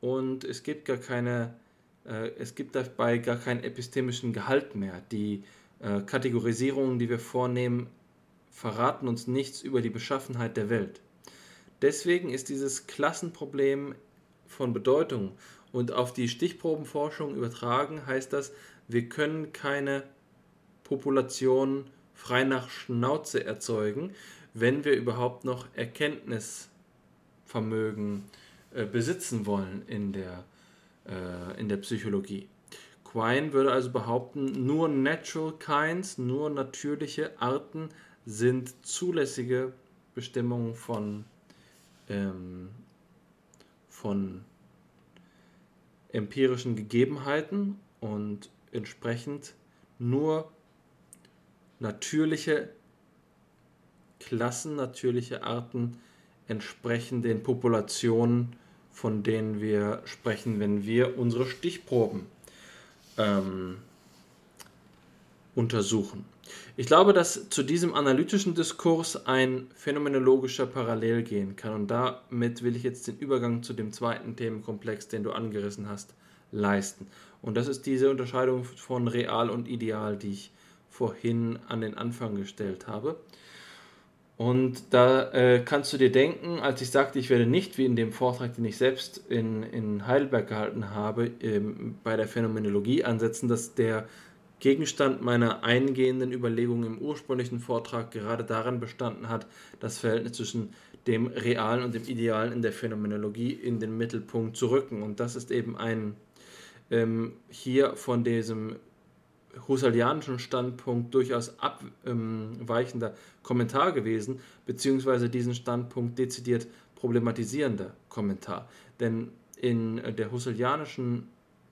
und es gibt gar keine Äh, es gibt dabei gar keinen epistemischen Gehalt mehr. Die äh, Kategorisierungen, die wir vornehmen, verraten uns nichts über die Beschaffenheit der Welt. Deswegen ist dieses Klassenproblem von Bedeutung und auf die Stichprobenforschung übertragen heißt das, wir können keine Population frei nach Schnauze erzeugen, wenn wir überhaupt noch Erkenntnisvermögen äh, besitzen wollen in der, äh, in der Psychologie. Quine würde also behaupten, nur Natural Kinds, nur natürliche Arten sind zulässige Bestimmungen von, ähm, von empirischen Gegebenheiten und entsprechend nur natürliche Klassen, natürliche Arten entsprechen den Populationen, von denen wir sprechen, wenn wir unsere Stichproben ähm, untersuchen. Ich glaube, dass zu diesem analytischen Diskurs ein phänomenologischer Parallel gehen kann. Und damit will ich jetzt den Übergang zu dem zweiten Themenkomplex, den du angerissen hast, leisten. Und das ist diese Unterscheidung von real und ideal, die ich vorhin an den Anfang gestellt habe. Und da äh, kannst du dir denken, als ich sagte, ich werde nicht wie in dem Vortrag, den ich selbst in, in Heidelberg gehalten habe, ähm, bei der Phänomenologie ansetzen, dass der Gegenstand meiner eingehenden Überlegungen im ursprünglichen Vortrag gerade daran bestanden hat, das Verhältnis zwischen dem Realen und dem Idealen in der Phänomenologie in den Mittelpunkt zu rücken. Und das ist eben ein ähm, hier von diesem husserlianischen Standpunkt durchaus abweichender Kommentar gewesen, beziehungsweise diesen Standpunkt dezidiert problematisierender Kommentar. Denn in der husserlianischen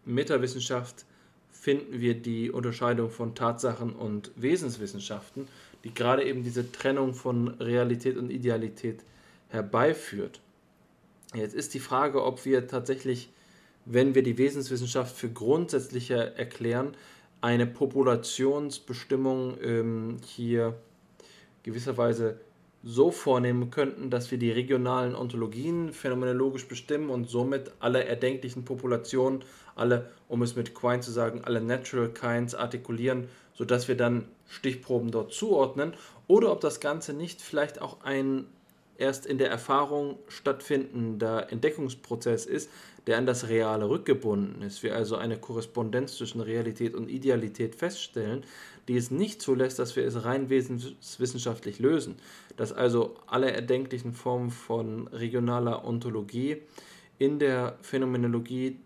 Metawissenschaft finden wir die Unterscheidung von Tatsachen und Wesenswissenschaften, die gerade eben diese Trennung von Realität und Idealität herbeiführt. Jetzt ist die Frage, ob wir tatsächlich, wenn wir die Wesenswissenschaft für grundsätzlicher erklären, eine Populationsbestimmung ähm, hier gewisserweise so vornehmen könnten, dass wir die regionalen Ontologien phänomenologisch bestimmen und somit alle erdenklichen Populationen, alle, um es mit Quine zu sagen, alle Natural Kinds artikulieren, sodass wir dann Stichproben dort zuordnen, oder ob das Ganze nicht vielleicht auch ein erst in der Erfahrung stattfindender Entdeckungsprozess ist, der an das Reale rückgebunden ist. Wir also eine Korrespondenz zwischen Realität und Idealität feststellen, die es nicht zulässt, dass wir es rein wesenswissenschaftlich lösen. Dass also alle erdenklichen Formen von regionaler Ontologie in der Phänomenologie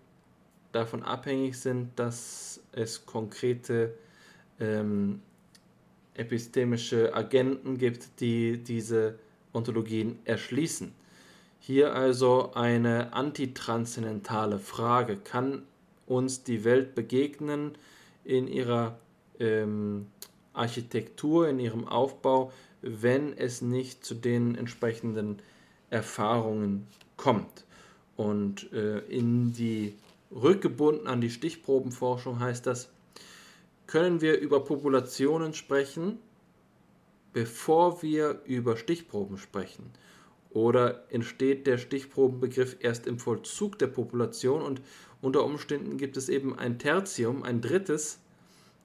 davon abhängig sind, dass es konkrete ähm, epistemische Agenten gibt, die diese Ontologien erschließen. Hier also eine antitranszendentale Frage. Kann uns die Welt begegnen in ihrer ähm, Architektur, in ihrem Aufbau, wenn es nicht zu den entsprechenden Erfahrungen kommt? Und äh, in die rückgebunden an die Stichprobenforschung heißt das, können wir über Populationen sprechen, bevor wir über Stichproben sprechen? Oder entsteht der Stichprobenbegriff erst im Vollzug der Population und unter Umständen gibt es eben ein Tertium, ein drittes,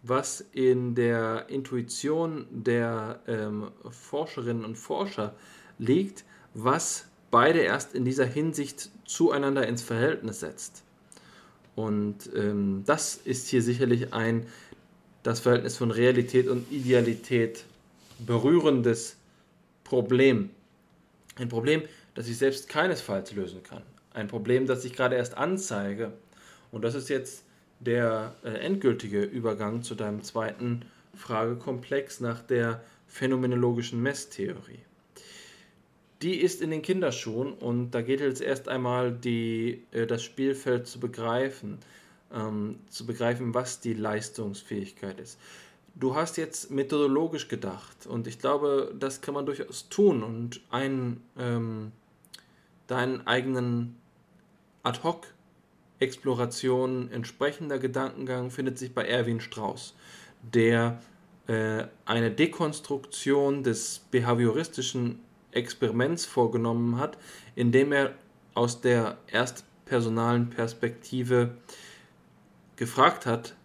was in der Intuition der ähm, Forscherinnen und Forscher liegt, was beide erst in dieser Hinsicht zueinander ins Verhältnis setzt. Und ähm, das ist hier sicherlich ein das Verhältnis von Realität und Idealität berührendes Problem. Ein Problem, das ich selbst keinesfalls lösen kann. Ein Problem, das ich gerade erst anzeige. Und das ist jetzt der äh, endgültige Übergang zu deinem zweiten Fragekomplex nach der phänomenologischen Messtheorie. Die ist in den Kinderschuhen und da geht es erst einmal die, äh, das Spielfeld zu begreifen, ähm, zu begreifen, was die Leistungsfähigkeit ist du hast jetzt methodologisch gedacht und ich glaube, das kann man durchaus tun und einen, ähm, deinen eigenen Ad-Hoc-Exploration entsprechender Gedankengang findet sich bei Erwin Strauss, der äh, eine Dekonstruktion des behavioristischen Experiments vorgenommen hat, indem er aus der erstpersonalen Perspektive gefragt hat,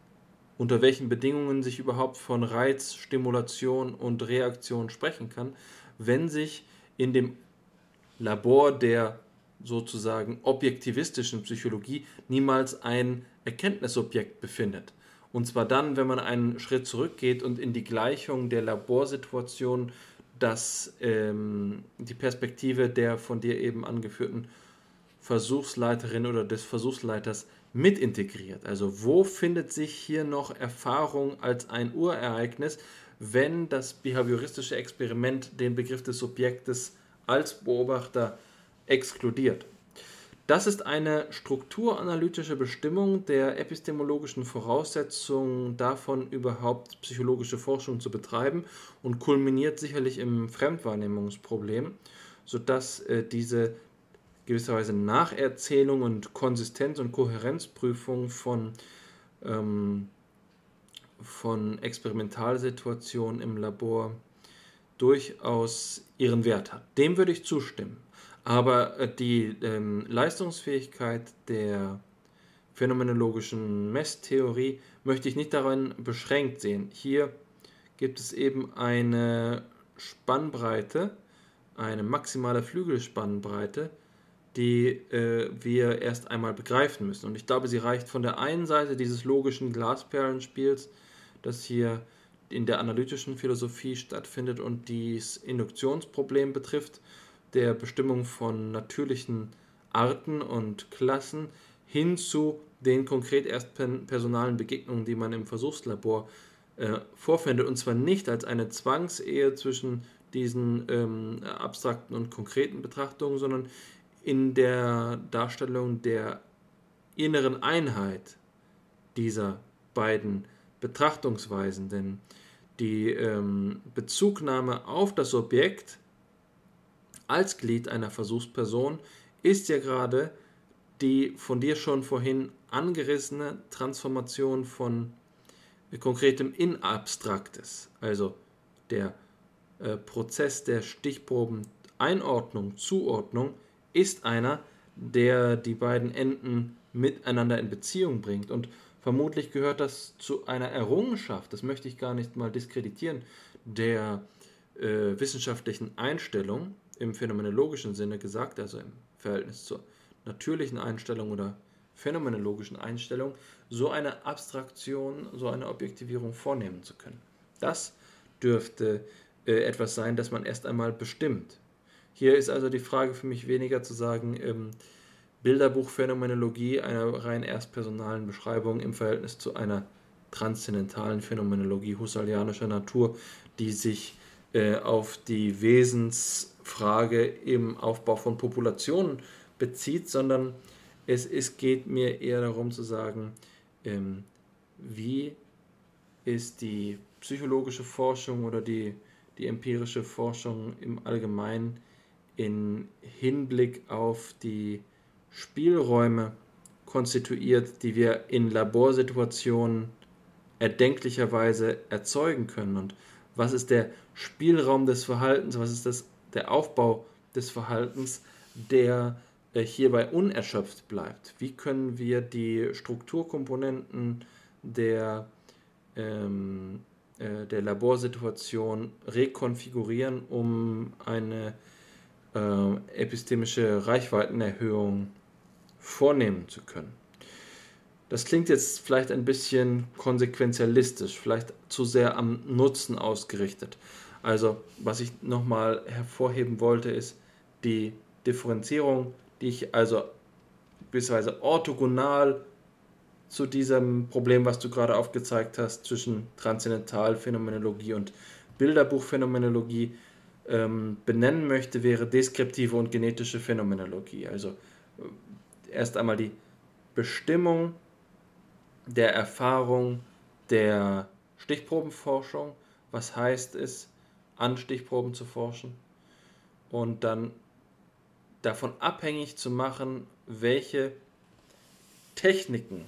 unter welchen Bedingungen sich überhaupt von Reiz, Stimulation und Reaktion sprechen kann, wenn sich in dem Labor der sozusagen objektivistischen Psychologie niemals ein Erkenntnisobjekt befindet. Und zwar dann, wenn man einen Schritt zurückgeht und in die Gleichung der Laborsituation das, ähm, die Perspektive der von dir eben angeführten Versuchsleiterin oder des Versuchsleiters mit integriert. Also wo findet sich hier noch Erfahrung als ein Urereignis, wenn das behavioristische Experiment den Begriff des Subjektes als Beobachter exkludiert? Das ist eine strukturanalytische Bestimmung der epistemologischen Voraussetzungen davon, überhaupt psychologische Forschung zu betreiben und kulminiert sicherlich im Fremdwahrnehmungsproblem, sodass äh, diese gewisserweise Nacherzählung und Konsistenz- und Kohärenzprüfung von, ähm, von Experimentalsituationen im Labor durchaus ihren Wert hat. Dem würde ich zustimmen. Aber äh, die ähm, Leistungsfähigkeit der phänomenologischen Messtheorie möchte ich nicht darin beschränkt sehen. Hier gibt es eben eine Spannbreite, eine maximale Flügelspannbreite, die äh, wir erst einmal begreifen müssen. Und ich glaube, sie reicht von der einen Seite dieses logischen Glasperlenspiels, das hier in der analytischen Philosophie stattfindet und dies Induktionsproblem betrifft, der Bestimmung von natürlichen Arten und Klassen hin zu den konkret erst personalen Begegnungen, die man im Versuchslabor äh, vorfindet. Und zwar nicht als eine Zwangsehe zwischen diesen ähm, abstrakten und konkreten Betrachtungen, sondern in der Darstellung der inneren Einheit dieser beiden Betrachtungsweisen. Denn die ähm, Bezugnahme auf das Objekt als Glied einer Versuchsperson ist ja gerade die von dir schon vorhin angerissene Transformation von konkretem in Abstraktes, also der äh, Prozess der Stichproben-Einordnung, Zuordnung, ist einer, der die beiden Enden miteinander in Beziehung bringt. Und vermutlich gehört das zu einer Errungenschaft, das möchte ich gar nicht mal diskreditieren, der äh, wissenschaftlichen Einstellung, im phänomenologischen Sinne gesagt, also im Verhältnis zur natürlichen Einstellung oder phänomenologischen Einstellung, so eine Abstraktion, so eine Objektivierung vornehmen zu können. Das dürfte äh, etwas sein, das man erst einmal bestimmt. Hier ist also die Frage für mich weniger zu sagen, ähm, Bilderbuchphänomenologie einer rein erstpersonalen Beschreibung im Verhältnis zu einer transzendentalen Phänomenologie husserlianischer Natur, die sich äh, auf die Wesensfrage im Aufbau von Populationen bezieht, sondern es, es geht mir eher darum zu sagen, ähm, wie ist die psychologische Forschung oder die, die empirische Forschung im Allgemeinen in Hinblick auf die Spielräume konstituiert, die wir in Laborsituationen erdenklicherweise erzeugen können. Und was ist der Spielraum des Verhaltens, was ist das, der Aufbau des Verhaltens, der äh, hierbei unerschöpft bleibt. Wie können wir die Strukturkomponenten der, ähm, äh, der Laborsituation rekonfigurieren, um eine äh, epistemische Reichweitenerhöhung vornehmen zu können. Das klingt jetzt vielleicht ein bisschen konsequenzialistisch, vielleicht zu sehr am Nutzen ausgerichtet. Also, was ich nochmal hervorheben wollte, ist die Differenzierung, die ich also gewisserweise orthogonal zu diesem Problem, was du gerade aufgezeigt hast, zwischen Transzendentalphänomenologie und Bilderbuchphänomenologie ähm, benennen möchte, wäre deskriptive und genetische Phänomenologie. Also äh, erst einmal die Bestimmung der Erfahrung der Stichprobenforschung. Was heißt es, an Stichproben zu forschen? Und dann davon abhängig zu machen, welche Techniken,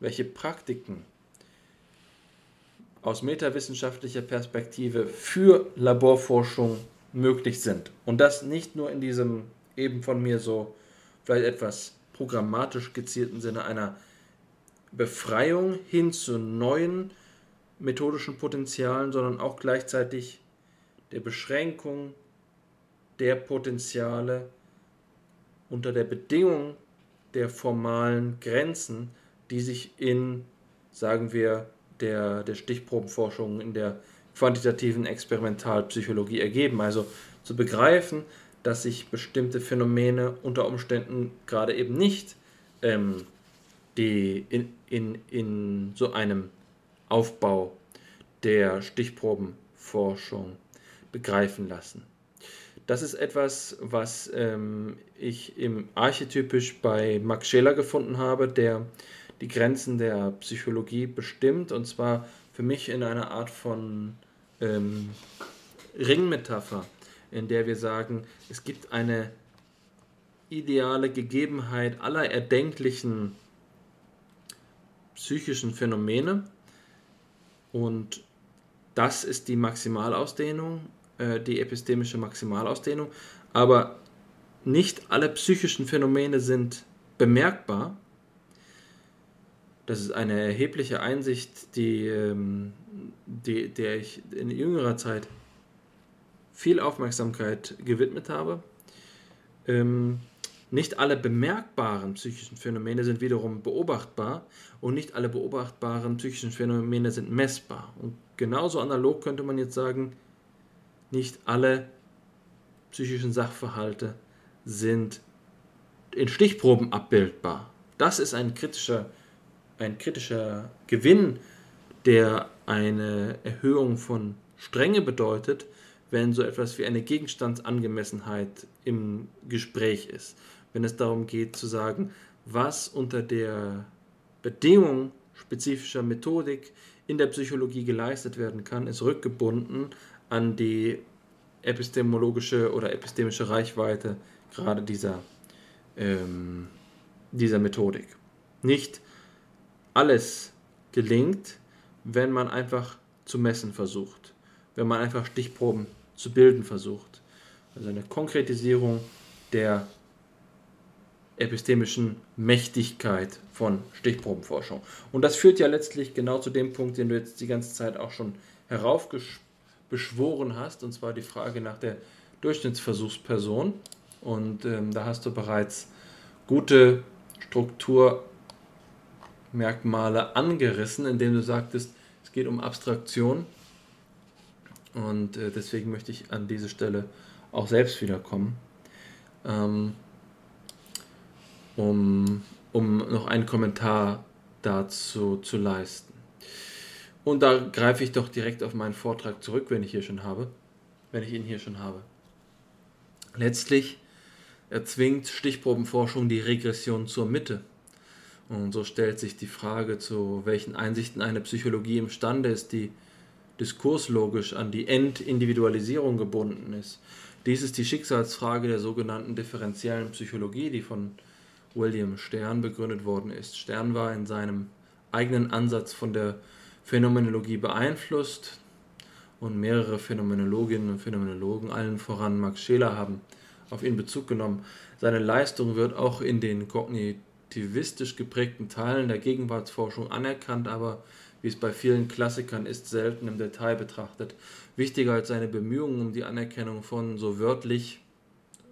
welche Praktiken aus metawissenschaftlicher Perspektive für Laborforschung möglich sind. Und das nicht nur in diesem eben von mir so vielleicht etwas programmatisch gezielten Sinne einer Befreiung hin zu neuen methodischen Potenzialen, sondern auch gleichzeitig der Beschränkung der Potenziale unter der Bedingung der formalen Grenzen, die sich in, sagen wir, der, der Stichprobenforschung, in der quantitativen Experimentalpsychologie ergeben. Also zu begreifen, dass sich bestimmte Phänomene unter Umständen gerade eben nicht ähm, die in, in, in so einem Aufbau der Stichprobenforschung begreifen lassen. Das ist etwas, was ähm, ich im archetypisch bei Max Scheler gefunden habe, der die Grenzen der Psychologie bestimmt. Und zwar für mich in einer Art von ähm, Ringmetapher, in der wir sagen, es gibt eine ideale Gegebenheit aller erdenklichen psychischen Phänomene. Und das ist die Maximalausdehnung, äh, die epistemische Maximalausdehnung, aber nicht alle psychischen Phänomene sind bemerkbar. Das ist eine erhebliche Einsicht, die, ähm, die, der ich in jüngerer Zeit viel Aufmerksamkeit gewidmet habe. Ähm, nicht alle bemerkbaren psychischen Phänomene sind wiederum beobachtbar und nicht alle beobachtbaren psychischen Phänomene sind messbar. Und genauso analog könnte man jetzt sagen, nicht alle psychischen Sachverhalte sind in Stichproben abbildbar. Das ist ein kritischer, ein kritischer Gewinn, der eine Erhöhung von Strenge bedeutet, wenn so etwas wie eine Gegenstandsangemessenheit im Gespräch ist wenn es darum geht zu sagen, was unter der Bedingung spezifischer Methodik in der Psychologie geleistet werden kann, ist rückgebunden an die epistemologische oder epistemische Reichweite gerade dieser, ähm, dieser Methodik. Nicht alles gelingt, wenn man einfach zu messen versucht, wenn man einfach Stichproben zu bilden versucht. Also eine Konkretisierung der epistemischen Mächtigkeit von Stichprobenforschung. Und das führt ja letztlich genau zu dem Punkt, den du jetzt die ganze Zeit auch schon heraufbeschworen hast, und zwar die Frage nach der Durchschnittsversuchsperson. Und ähm, da hast du bereits gute Strukturmerkmale angerissen, indem du sagtest, es geht um Abstraktion. Und äh, deswegen möchte ich an diese Stelle auch selbst wiederkommen. Ähm, um, um noch einen Kommentar dazu zu leisten. Und da greife ich doch direkt auf meinen Vortrag zurück, wenn ich hier schon habe, wenn ich ihn hier schon habe. Letztlich erzwingt Stichprobenforschung die Regression zur Mitte. Und so stellt sich die Frage, zu welchen Einsichten eine Psychologie imstande ist, die diskurslogisch an die Entindividualisierung gebunden ist. Dies ist die Schicksalsfrage der sogenannten differenziellen Psychologie, die von William Stern begründet worden ist. Stern war in seinem eigenen Ansatz von der Phänomenologie beeinflusst und mehrere Phänomenologinnen und Phänomenologen, allen voran Max Scheler, haben auf ihn Bezug genommen. Seine Leistung wird auch in den kognitivistisch geprägten Teilen der Gegenwartsforschung anerkannt, aber wie es bei vielen Klassikern ist, selten im Detail betrachtet. Wichtiger als seine Bemühungen um die Anerkennung von so wörtlich,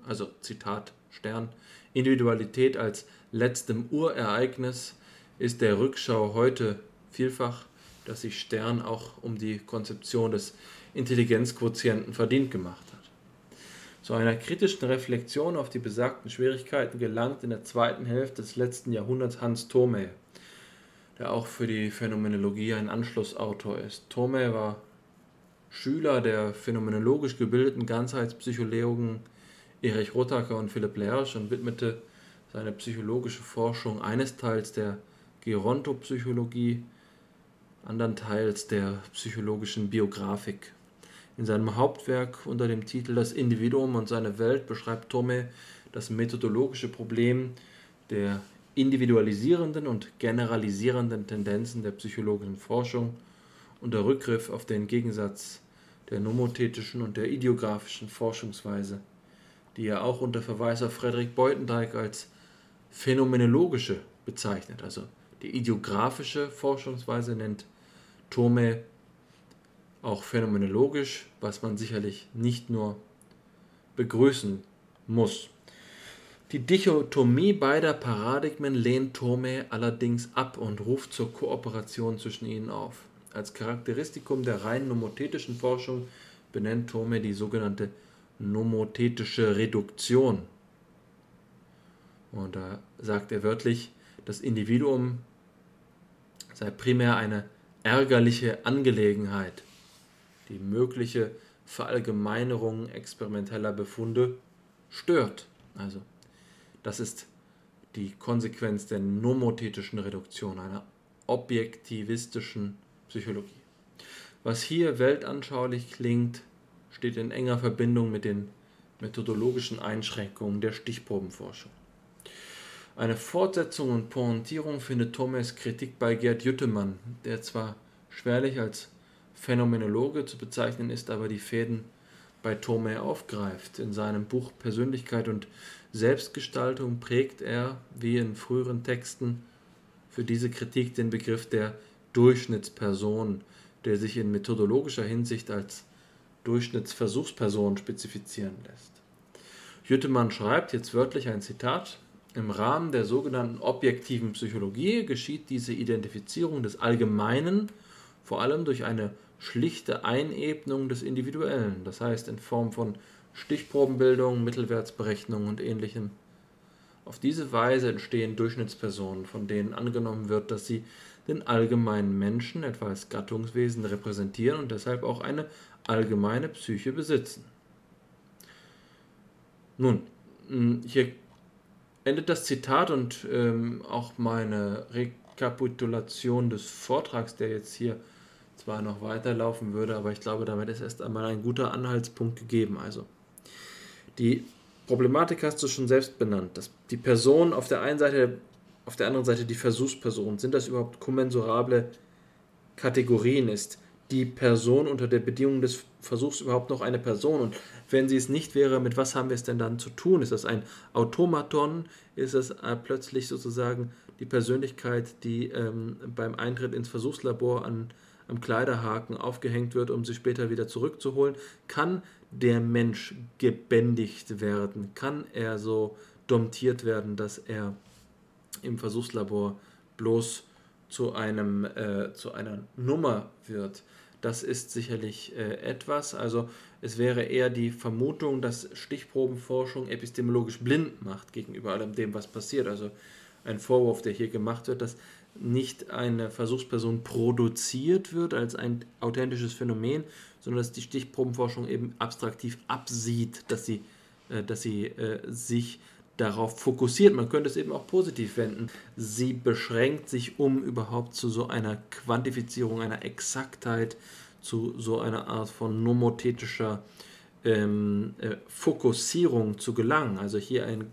also Zitat Stern, Individualität als letztem Urereignis ist der Rückschau heute vielfach, dass sich Stern auch um die Konzeption des Intelligenzquotienten verdient gemacht hat. Zu einer kritischen Reflexion auf die besagten Schwierigkeiten gelangt in der zweiten Hälfte des letzten Jahrhunderts Hans Thome, der auch für die Phänomenologie ein Anschlussautor ist. Thome war Schüler der phänomenologisch gebildeten Ganzheitspsychologen Erich Rotacker und Philipp Lersch und widmete seine psychologische Forschung eines Teils der Gerontopsychologie, andernteils der psychologischen Biografik. In seinem Hauptwerk unter dem Titel Das Individuum und seine Welt beschreibt Tome das methodologische Problem der individualisierenden und generalisierenden Tendenzen der psychologischen Forschung und der Rückgriff auf den Gegensatz der nomothetischen und der ideografischen Forschungsweise die er auch unter Verweis auf Frederik Beutendijk als phänomenologische bezeichnet, also die Die ideografische Forschungsweise nennt Tome auch phänomenologisch, was man sicherlich nicht nur begrüßen muss. Die Dichotomie beider Paradigmen lehnt Tome allerdings ab und ruft zur Kooperation zwischen ihnen auf. Als Charakteristikum der rein nomothetischen Forschung benennt Tome die sogenannte nomothetische Reduktion. Und da sagt er wörtlich, das Individuum sei primär eine ärgerliche Angelegenheit. Die mögliche Verallgemeinerung experimenteller Befunde stört. Also, das ist die Konsequenz der nomothetischen Reduktion, einer objektivistischen Psychologie. Was hier weltanschaulich klingt, steht in enger Verbindung mit den methodologischen Einschränkungen der Stichprobenforschung. Eine Fortsetzung und Pointierung findet Thomas Kritik bei Gerd Jüttemann, der zwar schwerlich als Phänomenologe zu bezeichnen ist, aber die Fäden bei Thome aufgreift. In seinem Buch Persönlichkeit und Selbstgestaltung prägt er, wie in früheren Texten, für diese Kritik den Begriff der Durchschnittsperson, der sich in methodologischer Hinsicht als Durchschnittsversuchsperson spezifizieren lässt. Jüttemann schreibt, jetzt wörtlich ein Zitat, im Rahmen der sogenannten objektiven Psychologie geschieht diese Identifizierung des Allgemeinen vor allem durch eine schlichte Einebnung des Individuellen, das heißt in Form von Stichprobenbildung, Mittelwertsberechnung und ähnlichem. Auf diese Weise entstehen Durchschnittspersonen, von denen angenommen wird, dass sie den allgemeinen Menschen, etwa als Gattungswesen, repräsentieren und deshalb auch eine allgemeine Psyche besitzen. Nun, hier endet das Zitat und ähm, auch meine Rekapitulation des Vortrags, der jetzt hier zwar noch weiterlaufen würde, aber ich glaube, damit ist erst einmal ein guter Anhaltspunkt gegeben. Also, die Problematik hast du schon selbst benannt. Dass die Person auf der einen Seite, auf der anderen Seite die Versuchsperson, sind das überhaupt kommensurable Kategorien? Ist die Person unter der Bedingung des Versuchs überhaupt noch eine Person? Und wenn sie es nicht wäre, mit was haben wir es denn dann zu tun? Ist das ein Automaton? Ist es äh, plötzlich sozusagen die Persönlichkeit, die ähm, beim Eintritt ins Versuchslabor an am Kleiderhaken aufgehängt wird, um sie später wieder zurückzuholen. Kann der Mensch gebändigt werden? Kann er so domptiert werden, dass er im Versuchslabor bloß zu, einem, äh, zu einer Nummer wird? Das ist sicherlich äh, etwas. Also es wäre eher die Vermutung, dass Stichprobenforschung epistemologisch blind macht gegenüber allem dem, was passiert. Also ein Vorwurf, der hier gemacht wird, dass nicht eine Versuchsperson produziert wird als ein authentisches Phänomen, sondern dass die Stichprobenforschung eben abstraktiv absieht, dass sie, äh, dass sie äh, sich darauf fokussiert. Man könnte es eben auch positiv wenden. Sie beschränkt sich, um überhaupt zu so einer Quantifizierung, einer Exaktheit, zu so einer Art von nomothetischer ähm, äh, Fokussierung zu gelangen. Also hier ein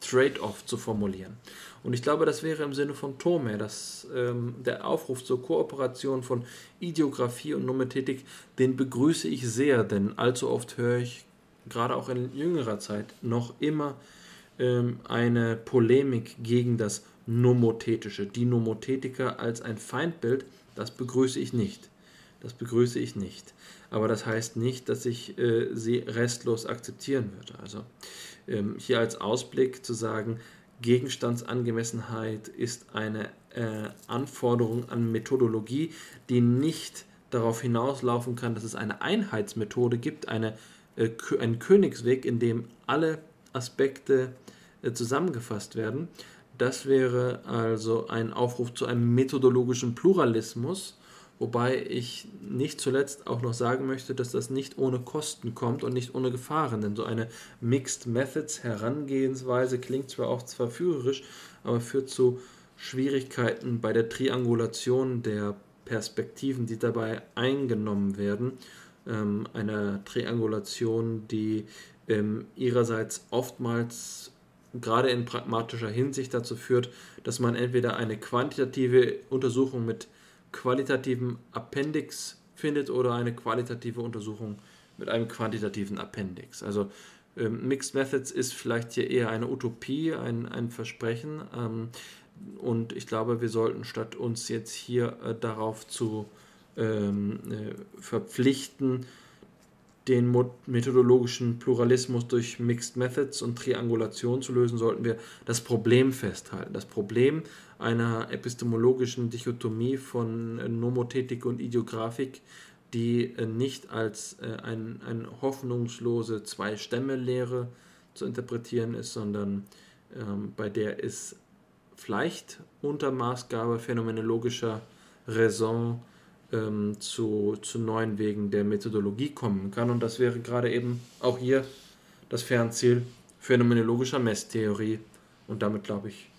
Trade-off zu formulieren. Und ich glaube, das wäre im Sinne von Thome, dass ähm, der Aufruf zur Kooperation von Ideografie und Nomethetik, den begrüße ich sehr, denn allzu oft höre ich, gerade auch in jüngerer Zeit, noch immer ähm, eine Polemik gegen das Nomothetische. Die Nomotetiker als ein Feindbild, das begrüße ich nicht. Das begrüße ich nicht. Aber das heißt nicht, dass ich äh, sie restlos akzeptieren würde. Also ähm, hier als Ausblick zu sagen, Gegenstandsangemessenheit ist eine äh, Anforderung an Methodologie, die nicht darauf hinauslaufen kann, dass es eine Einheitsmethode gibt, eine, äh, einen Königsweg, in dem alle Aspekte äh, zusammengefasst werden. Das wäre also ein Aufruf zu einem methodologischen Pluralismus, Wobei ich nicht zuletzt auch noch sagen möchte, dass das nicht ohne Kosten kommt und nicht ohne Gefahren. Denn so eine Mixed Methods Herangehensweise klingt zwar auch verführerisch, aber führt zu Schwierigkeiten bei der Triangulation der Perspektiven, die dabei eingenommen werden. Ähm, eine Triangulation, die ähm, ihrerseits oftmals gerade in pragmatischer Hinsicht dazu führt, dass man entweder eine quantitative Untersuchung mit qualitativen Appendix findet oder eine qualitative Untersuchung mit einem quantitativen Appendix. Also ähm, Mixed Methods ist vielleicht hier eher eine Utopie, ein, ein Versprechen. Ähm, und ich glaube, wir sollten statt uns jetzt hier äh, darauf zu ähm, äh, verpflichten, den methodologischen Pluralismus durch Mixed Methods und Triangulation zu lösen, sollten wir das Problem festhalten. Das Problem einer epistemologischen Dichotomie von äh, Nomothetik und Ideographik, die äh, nicht als äh, ein, eine hoffnungslose Zwei-Stämme-Lehre zu interpretieren ist, sondern ähm, bei der es vielleicht unter Maßgabe phänomenologischer Raison ähm, zu, zu neuen Wegen der Methodologie kommen kann. Und das wäre gerade eben auch hier das Fernziel phänomenologischer Messtheorie. Und damit glaube ich,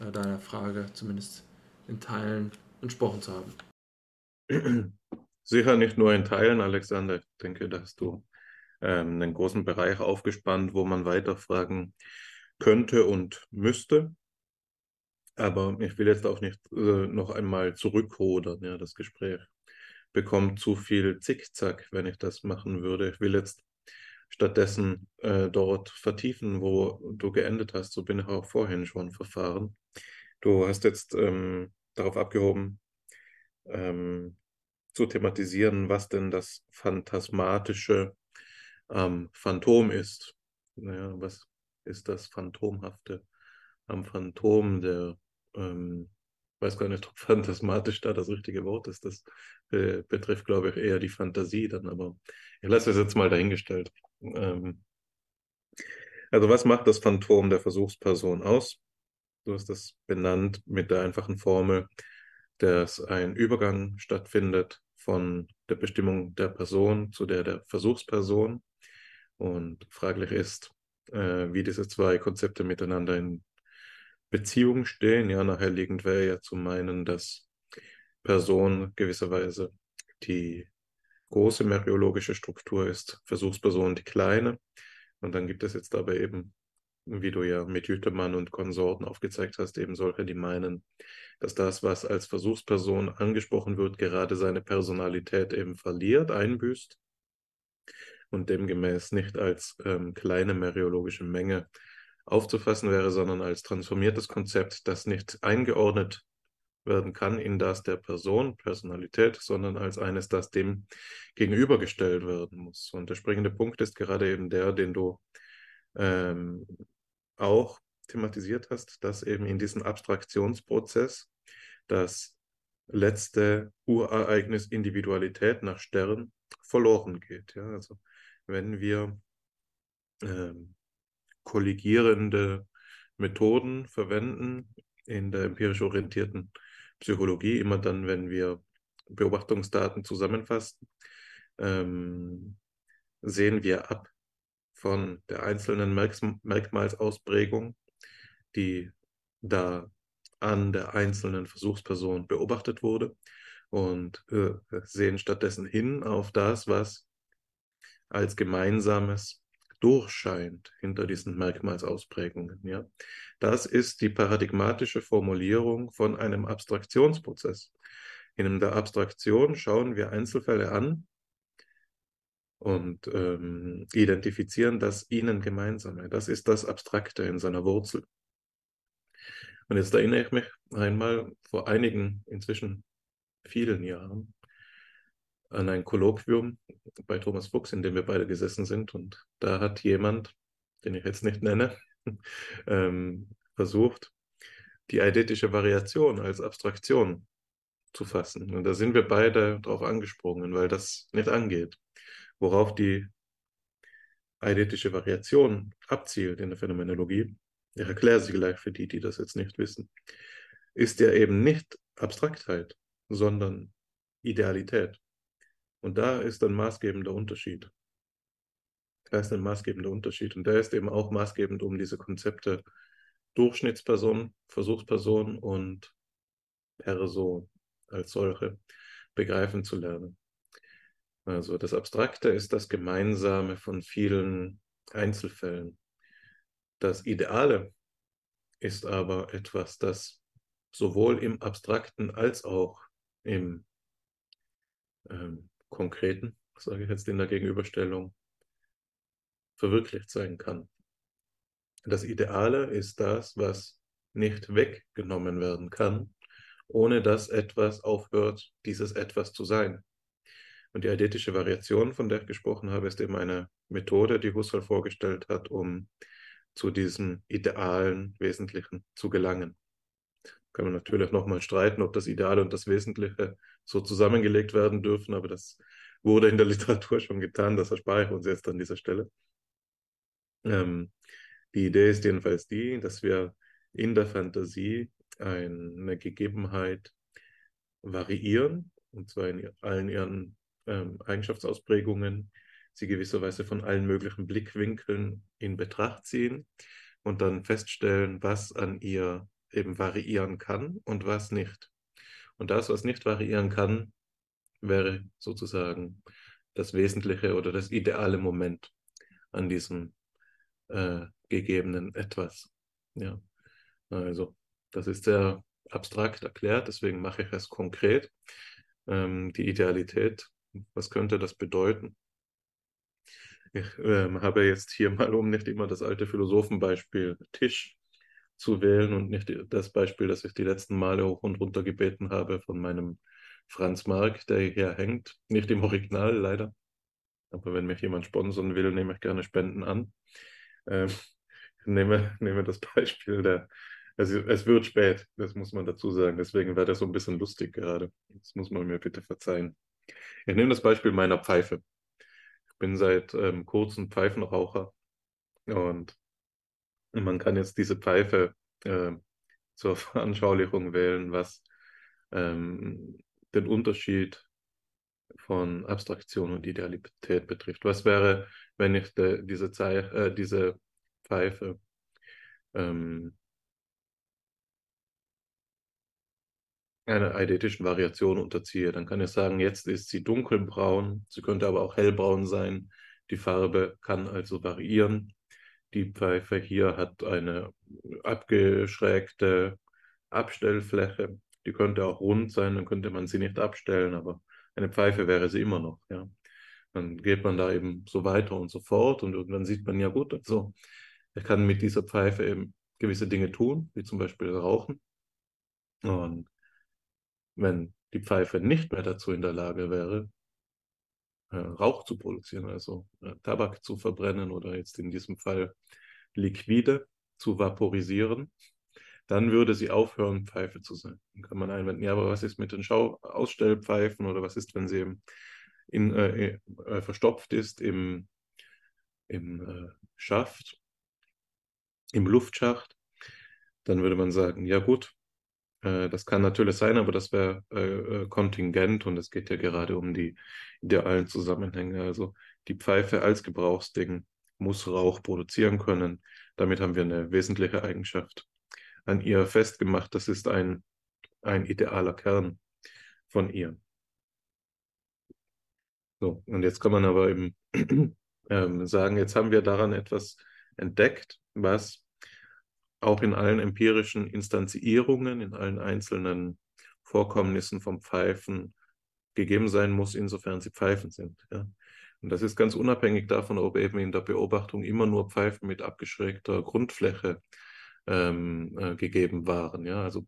äh, deiner Frage zumindest in Teilen entsprochen zu haben. Sicher nicht nur in Teilen, Alexander. Ich denke, da hast du ähm, einen großen Bereich aufgespannt, wo man weiterfragen könnte und müsste. Aber ich will jetzt auch nicht äh, noch einmal zurückrudern, ja, das Gespräch bekommt zu viel Zickzack, wenn ich das machen würde. Ich will jetzt stattdessen äh, dort vertiefen, wo du geendet hast. So bin ich auch vorhin schon verfahren. Du hast jetzt ähm, darauf abgehoben, ähm, zu thematisieren, was denn das phantasmatische ähm, Phantom ist. Naja, was ist das Phantomhafte am Phantom der ähm, weiß gar nicht, ob phantasmatisch da das richtige Wort ist. Das äh, betrifft, glaube ich, eher die Fantasie dann, aber ich lasse es jetzt mal dahingestellt. Ähm, also was macht das Phantom der Versuchsperson aus? Du hast das benannt mit der einfachen Formel, dass ein Übergang stattfindet von der Bestimmung der Person zu der der Versuchsperson. Und fraglich ist, äh, wie diese zwei Konzepte miteinander in Beziehung stehen. Ja, naheliegend wäre ja zu meinen, dass Person gewisserweise die große meriologische Struktur ist, Versuchsperson die kleine. Und dann gibt es jetzt aber eben, wie du ja mit Jütemann und Konsorten aufgezeigt hast, eben solche, die meinen, dass das, was als Versuchsperson angesprochen wird, gerade seine Personalität eben verliert, einbüßt und demgemäß nicht als ähm, kleine meriologische Menge aufzufassen wäre, sondern als transformiertes Konzept, das nicht eingeordnet werden kann in das der Person, Personalität, sondern als eines, das dem gegenübergestellt werden muss. Und der springende Punkt ist gerade eben der, den du ähm, auch thematisiert hast, dass eben in diesem Abstraktionsprozess das letzte Urereignis Individualität nach Stern verloren geht. Ja? Also wenn wir ähm, kolligierende Methoden verwenden in der empirisch orientierten Psychologie, immer dann, wenn wir Beobachtungsdaten zusammenfassen, ähm, sehen wir ab von der einzelnen Merkmalsausprägung, die da an der einzelnen Versuchsperson beobachtet wurde und äh, sehen stattdessen hin auf das, was als gemeinsames durchscheint hinter diesen Merkmalsausprägungen. Ja? Das ist die paradigmatische Formulierung von einem Abstraktionsprozess. In der Abstraktion schauen wir Einzelfälle an und ähm, identifizieren das ihnen Gemeinsame. Das ist das Abstrakte in seiner Wurzel. Und jetzt erinnere ich mich einmal vor einigen, inzwischen vielen Jahren, an ein Kolloquium bei Thomas Fuchs, in dem wir beide gesessen sind. Und da hat jemand, den ich jetzt nicht nenne, ähm, versucht, die eidetische Variation als Abstraktion zu fassen. Und da sind wir beide drauf angesprungen, weil das nicht angeht. Worauf die eidetische Variation abzielt in der Phänomenologie, ich erkläre sie gleich für die, die das jetzt nicht wissen, ist ja eben nicht Abstraktheit, sondern Idealität. Und da ist ein maßgebender Unterschied. Da ist ein maßgebender Unterschied. Und der ist eben auch maßgebend, um diese Konzepte Durchschnittsperson, Versuchsperson und Person als solche begreifen zu lernen. Also das Abstrakte ist das Gemeinsame von vielen Einzelfällen. Das Ideale ist aber etwas, das sowohl im Abstrakten als auch im ähm, Konkreten, sage ich jetzt in der Gegenüberstellung, verwirklicht sein kann. Das Ideale ist das, was nicht weggenommen werden kann, ohne dass etwas aufhört, dieses etwas zu sein. Und die eidetische Variation, von der ich gesprochen habe, ist eben eine Methode, die Husserl vorgestellt hat, um zu diesem idealen Wesentlichen zu gelangen. Kann man natürlich nochmal streiten, ob das Ideale und das Wesentliche so zusammengelegt werden dürfen, aber das wurde in der Literatur schon getan, das erspare ich uns jetzt an dieser Stelle. Ähm, die Idee ist jedenfalls die, dass wir in der Fantasie eine Gegebenheit variieren, und zwar in allen ihren ähm, Eigenschaftsausprägungen, sie gewisserweise von allen möglichen Blickwinkeln in Betracht ziehen und dann feststellen, was an ihr eben variieren kann und was nicht. Und das, was nicht variieren kann, wäre sozusagen das Wesentliche oder das ideale Moment an diesem äh, gegebenen etwas. Ja, also das ist sehr abstrakt erklärt, deswegen mache ich es konkret. Ähm, die Idealität, was könnte das bedeuten? Ich ähm, habe jetzt hier mal, um nicht immer das alte Philosophenbeispiel Tisch zu wählen und nicht das Beispiel, das ich die letzten Male hoch und runter gebeten habe von meinem Franz Mark, der hier hängt. Nicht im Original leider. Aber wenn mich jemand sponsern will, nehme ich gerne Spenden an. Ähm, nehme, nehme das Beispiel der, also es wird spät, das muss man dazu sagen. Deswegen wäre das so ein bisschen lustig gerade. Das muss man mir bitte verzeihen. Ich nehme das Beispiel meiner Pfeife. Ich bin seit ähm, kurzem Pfeifenraucher und man kann jetzt diese Pfeife äh, zur Veranschaulichung wählen, was ähm, den Unterschied von Abstraktion und Idealität betrifft. Was wäre, wenn ich de, diese, Zeich, äh, diese Pfeife ähm, einer eidetischen Variation unterziehe? Dann kann ich sagen, jetzt ist sie dunkelbraun, sie könnte aber auch hellbraun sein. Die Farbe kann also variieren. Die Pfeife hier hat eine abgeschrägte Abstellfläche. Die könnte auch rund sein, dann könnte man sie nicht abstellen, aber eine Pfeife wäre sie immer noch. Ja. Dann geht man da eben so weiter und so fort und irgendwann sieht man ja gut, also ich kann mit dieser Pfeife eben gewisse Dinge tun, wie zum Beispiel rauchen. Und wenn die Pfeife nicht mehr dazu in der Lage wäre, Rauch zu produzieren, also äh, Tabak zu verbrennen oder jetzt in diesem Fall Liquide zu vaporisieren, dann würde sie aufhören, Pfeife zu sein. Dann kann man einwenden, ja, aber was ist mit den Schau Ausstellpfeifen oder was ist, wenn sie eben in, äh, äh, verstopft ist im, im äh, Schaft, im Luftschacht? Dann würde man sagen, ja gut, äh, das kann natürlich sein, aber das wäre äh, äh, kontingent und es geht ja gerade um die idealen Zusammenhänge. Also die Pfeife als Gebrauchsding muss Rauch produzieren können. Damit haben wir eine wesentliche Eigenschaft an ihr festgemacht. Das ist ein, ein idealer Kern von ihr. So, und jetzt kann man aber eben ähm, sagen, jetzt haben wir daran etwas entdeckt, was auch in allen empirischen Instanzierungen, in allen einzelnen Vorkommnissen vom Pfeifen gegeben sein muss, insofern sie Pfeifen sind. Ja. Und das ist ganz unabhängig davon, ob eben in der Beobachtung immer nur Pfeifen mit abgeschrägter Grundfläche ähm, äh, gegeben waren. Ja. Also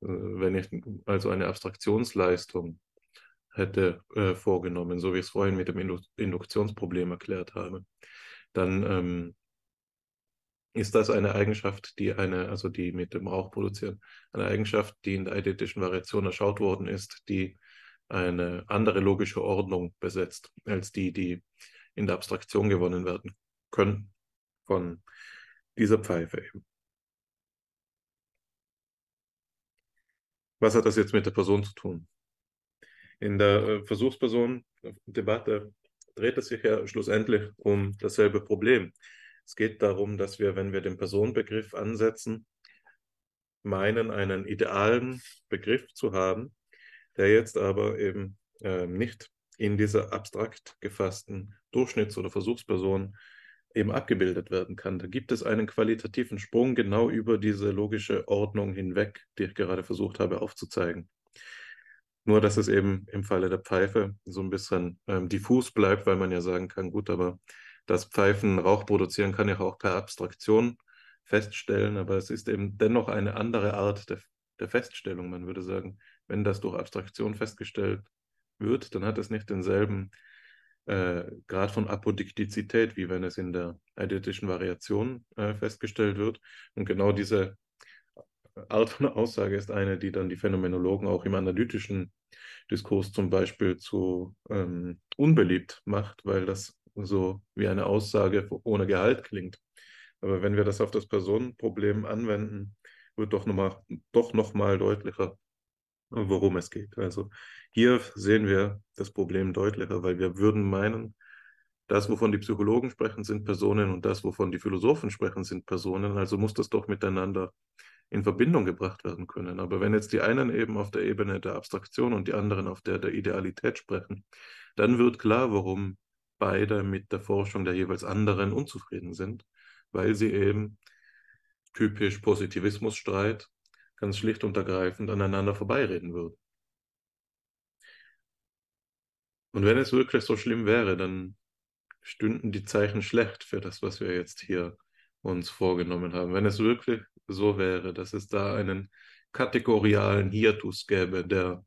äh, wenn ich also eine Abstraktionsleistung hätte äh, vorgenommen, so wie ich es vorhin mit dem Indu Induktionsproblem erklärt habe, dann ähm, ist das eine Eigenschaft, die eine, also die mit dem Rauch produzieren, eine Eigenschaft, die in der eidetischen Variation erschaut worden ist, die eine andere logische Ordnung besetzt, als die, die in der Abstraktion gewonnen werden können von dieser Pfeife eben. Was hat das jetzt mit der Person zu tun? In der äh, Versuchsperson-Debatte dreht es sich ja schlussendlich um dasselbe Problem. Es geht darum, dass wir, wenn wir den Personenbegriff ansetzen, meinen, einen idealen Begriff zu haben, der jetzt aber eben äh, nicht in dieser abstrakt gefassten Durchschnitts- oder Versuchsperson eben abgebildet werden kann. Da gibt es einen qualitativen Sprung genau über diese logische Ordnung hinweg, die ich gerade versucht habe aufzuzeigen. Nur, dass es eben im Falle der Pfeife so ein bisschen ähm, diffus bleibt, weil man ja sagen kann, gut, aber das Pfeifen Rauch produzieren kann ja auch per Abstraktion feststellen, aber es ist eben dennoch eine andere Art der, der Feststellung. Man würde sagen, wenn das durch Abstraktion festgestellt wird, dann hat es nicht denselben äh, Grad von Apodiktizität, wie wenn es in der eidentischen Variation äh, festgestellt wird. Und genau diese Art von Aussage ist eine, die dann die Phänomenologen auch im analytischen Diskurs zum Beispiel zu ähm, unbeliebt macht, weil das so wie eine Aussage ohne Gehalt klingt. Aber wenn wir das auf das Personenproblem anwenden, wird doch nochmal noch deutlicher, worum es geht. Also hier sehen wir das Problem deutlicher, weil wir würden meinen, das, wovon die Psychologen sprechen, sind Personen und das, wovon die Philosophen sprechen, sind Personen. Also muss das doch miteinander in Verbindung gebracht werden können. Aber wenn jetzt die einen eben auf der Ebene der Abstraktion und die anderen auf der der Idealität sprechen, dann wird klar, warum beide mit der Forschung der jeweils anderen unzufrieden sind, weil sie eben typisch Positivismusstreit ganz schlicht und ergreifend aneinander vorbeireden würden. Und wenn es wirklich so schlimm wäre, dann stünden die Zeichen schlecht für das, was wir jetzt hier uns vorgenommen haben. Wenn es wirklich so wäre, dass es da einen kategorialen Hiatus gäbe, der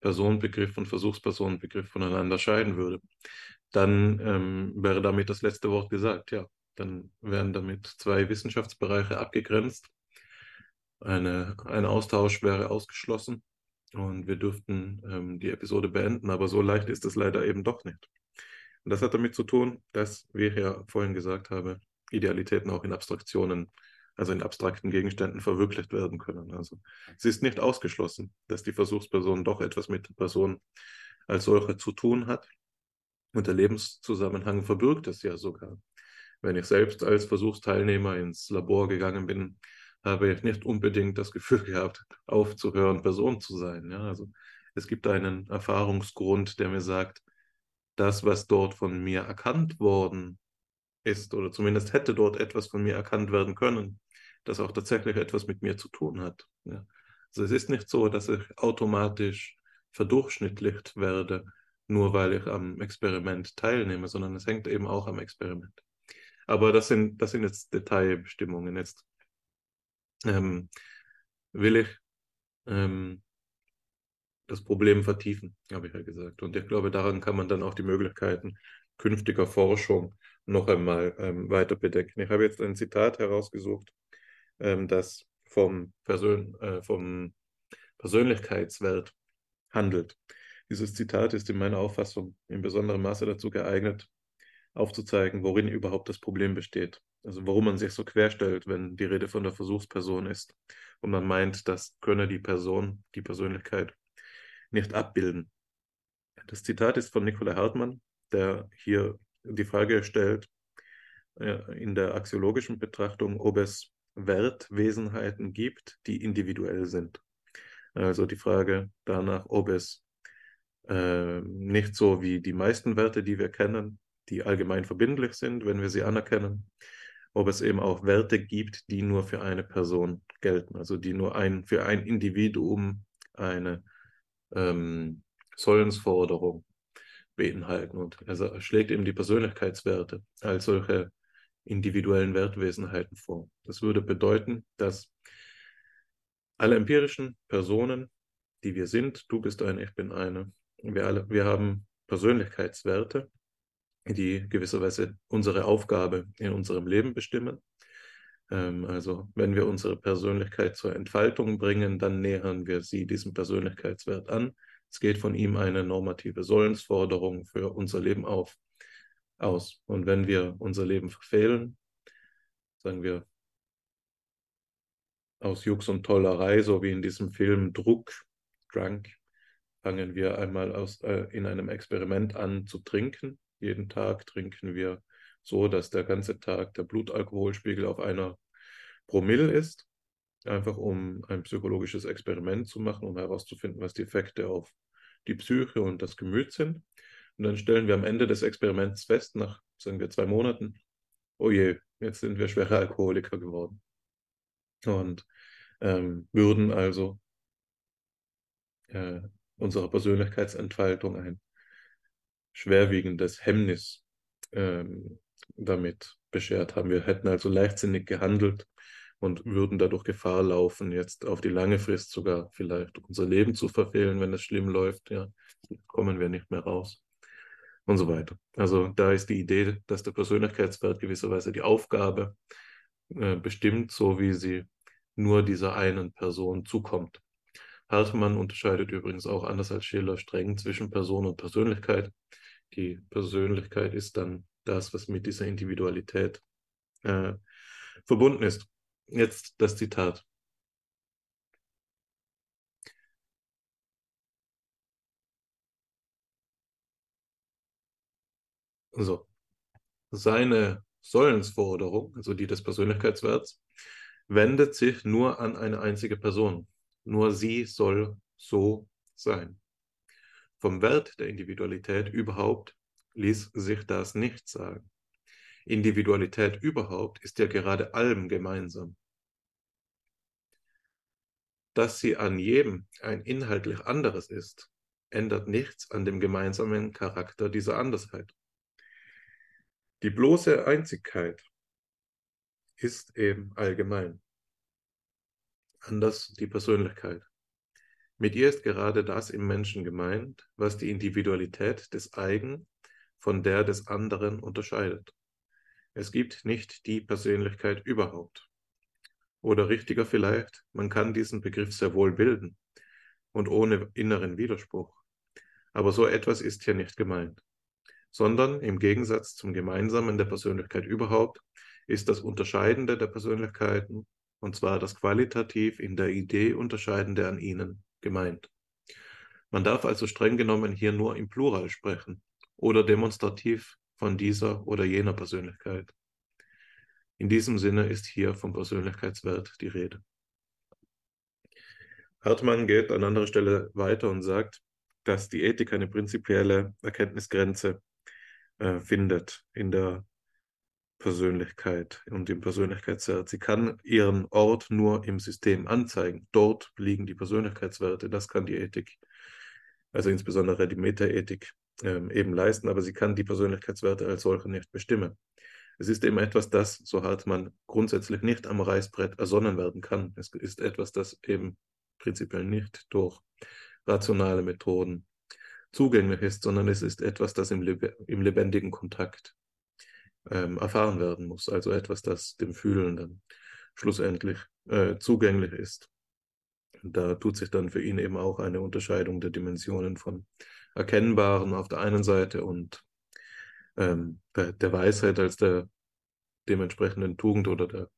Personenbegriff und Versuchspersonenbegriff voneinander scheiden würde, dann ähm, wäre damit das letzte Wort gesagt. Ja, dann wären damit zwei Wissenschaftsbereiche abgegrenzt. Eine, ein Austausch wäre ausgeschlossen und wir dürften ähm, die Episode beenden, aber so leicht ist es leider eben doch nicht. Und das hat damit zu tun, dass, wie ich ja vorhin gesagt habe, Idealitäten auch in Abstraktionen, also in abstrakten Gegenständen verwirklicht werden können. Also es ist nicht ausgeschlossen, dass die Versuchsperson doch etwas mit der Person als solche zu tun hat. Und der Lebenszusammenhang verbirgt es ja sogar. Wenn ich selbst als Versuchsteilnehmer ins Labor gegangen bin, habe ich nicht unbedingt das Gefühl gehabt, aufzuhören, Person zu sein. Ja, also es gibt einen Erfahrungsgrund, der mir sagt, das, was dort von mir erkannt worden ist, oder zumindest hätte dort etwas von mir erkannt werden können, das auch tatsächlich etwas mit mir zu tun hat. Ja. Also es ist nicht so, dass ich automatisch verdurchschnittlicht werde, nur weil ich am Experiment teilnehme, sondern es hängt eben auch am Experiment. Aber das sind, das sind jetzt Detailbestimmungen. Jetzt ähm, will ich ähm, das Problem vertiefen, habe ich ja gesagt. Und ich glaube, daran kann man dann auch die Möglichkeiten künftiger Forschung noch einmal ähm, weiter bedenken. Ich habe jetzt ein Zitat herausgesucht, ähm, das vom, Persön äh, vom Persönlichkeitswert handelt. Dieses Zitat ist in meiner Auffassung in besonderem Maße dazu geeignet, aufzuzeigen, worin überhaupt das Problem besteht. Also warum man sich so querstellt, wenn die Rede von der Versuchsperson ist und man meint, das könne die Person, die Persönlichkeit nicht abbilden. Das Zitat ist von Nicola Hartmann, der hier die Frage stellt, äh, in der axiologischen Betrachtung, ob es Wertwesenheiten gibt, die individuell sind. Also die Frage danach, ob es äh, nicht so wie die meisten Werte, die wir kennen, die allgemein verbindlich sind, wenn wir sie anerkennen, ob es eben auch Werte gibt, die nur für eine Person gelten, also die nur ein, für ein Individuum eine ähm, Sollensforderung beinhalten. Und er schlägt eben die Persönlichkeitswerte als solche individuellen Wertwesenheiten vor. Das würde bedeuten, dass alle empirischen Personen, die wir sind, du bist eine, ich bin eine, wir alle, wir haben Persönlichkeitswerte, die gewisserweise unsere Aufgabe in unserem Leben bestimmen. Ähm, also wenn wir unsere Persönlichkeit zur Entfaltung bringen, dann nähern wir sie diesem Persönlichkeitswert an. Es geht von ihm eine normative Sollensforderung für unser Leben auf, aus. Und wenn wir unser Leben verfehlen, sagen wir aus Jux und Tollerei, so wie in diesem Film Druck, Drunk, fangen wir einmal aus, äh, in einem Experiment an zu trinken jeden Tag trinken wir so, dass der ganze Tag der Blutalkoholspiegel auf einer Promille ist, einfach um ein psychologisches Experiment zu machen, um herauszufinden, was die Effekte auf die Psyche und das Gemüt sind. Und dann stellen wir am Ende des Experiments fest, nach, sagen wir, zwei Monaten, oh je, jetzt sind wir schwere Alkoholiker geworden. Und ähm, würden also äh, unserer Persönlichkeitsentfaltung ein schwerwiegendes Hemmnis ähm, damit beschert haben. Wir hätten also leichtsinnig gehandelt und würden dadurch Gefahr laufen, jetzt auf die lange Frist sogar vielleicht unser Leben zu verfehlen, wenn es schlimm läuft. Ja, kommen wir nicht mehr raus und so weiter. Also da ist die Idee, dass der Persönlichkeitswert gewisserweise die Aufgabe äh, bestimmt, so wie sie nur dieser einen Person zukommt. Hartmann unterscheidet übrigens auch anders als Schiller streng zwischen Person und Persönlichkeit. Die Persönlichkeit ist dann das, was mit dieser Individualität äh, verbunden ist. Jetzt das Zitat. So. Seine Sollensforderung, also die des Persönlichkeitswerts, wendet sich nur an eine einzige Person. Nur sie soll so sein. Vom Wert der Individualität überhaupt ließ sich das nicht sagen. Individualität überhaupt ist ja gerade allem gemeinsam. Dass sie an jedem ein inhaltlich anderes ist, ändert nichts an dem gemeinsamen Charakter dieser Andersheit. Die bloße Einzigkeit ist eben allgemein. Anders die Persönlichkeit. Mit ihr ist gerade das im Menschen gemeint, was die Individualität des Eigen von der des anderen unterscheidet. Es gibt nicht die Persönlichkeit überhaupt. Oder richtiger vielleicht, man kann diesen Begriff sehr wohl bilden und ohne inneren Widerspruch. Aber so etwas ist hier nicht gemeint, sondern im Gegensatz zum Gemeinsamen der Persönlichkeit überhaupt ist das Unterscheidende der Persönlichkeiten, und zwar das qualitativ in der Idee Unterscheidende an ihnen, gemeint. Man darf also streng genommen hier nur im Plural sprechen oder demonstrativ von dieser oder jener Persönlichkeit. In diesem Sinne ist hier vom Persönlichkeitswert die Rede. Hartmann geht an anderer Stelle weiter und sagt, dass die Ethik eine prinzipielle Erkenntnisgrenze äh, findet in der Persönlichkeit und im Persönlichkeitswert. Sie kann ihren Ort nur im System anzeigen. Dort liegen die Persönlichkeitswerte. Das kann die Ethik, also insbesondere die Metaethik, ähm, eben leisten, aber sie kann die Persönlichkeitswerte als solche nicht bestimmen. Es ist eben etwas, das, so hat man grundsätzlich nicht am Reißbrett ersonnen werden kann. Es ist etwas, das eben prinzipiell nicht durch rationale Methoden zugänglich ist, sondern es ist etwas, das im, im lebendigen Kontakt ähm, erfahren werden muss. Also etwas, das dem Fühlenden schlussendlich äh, zugänglich ist. Da tut sich dann für ihn eben auch eine Unterscheidung der Dimensionen von Erkennbaren auf der einen Seite und ähm, der, der, Weisheit als der dementsprechenden Tugend oder der,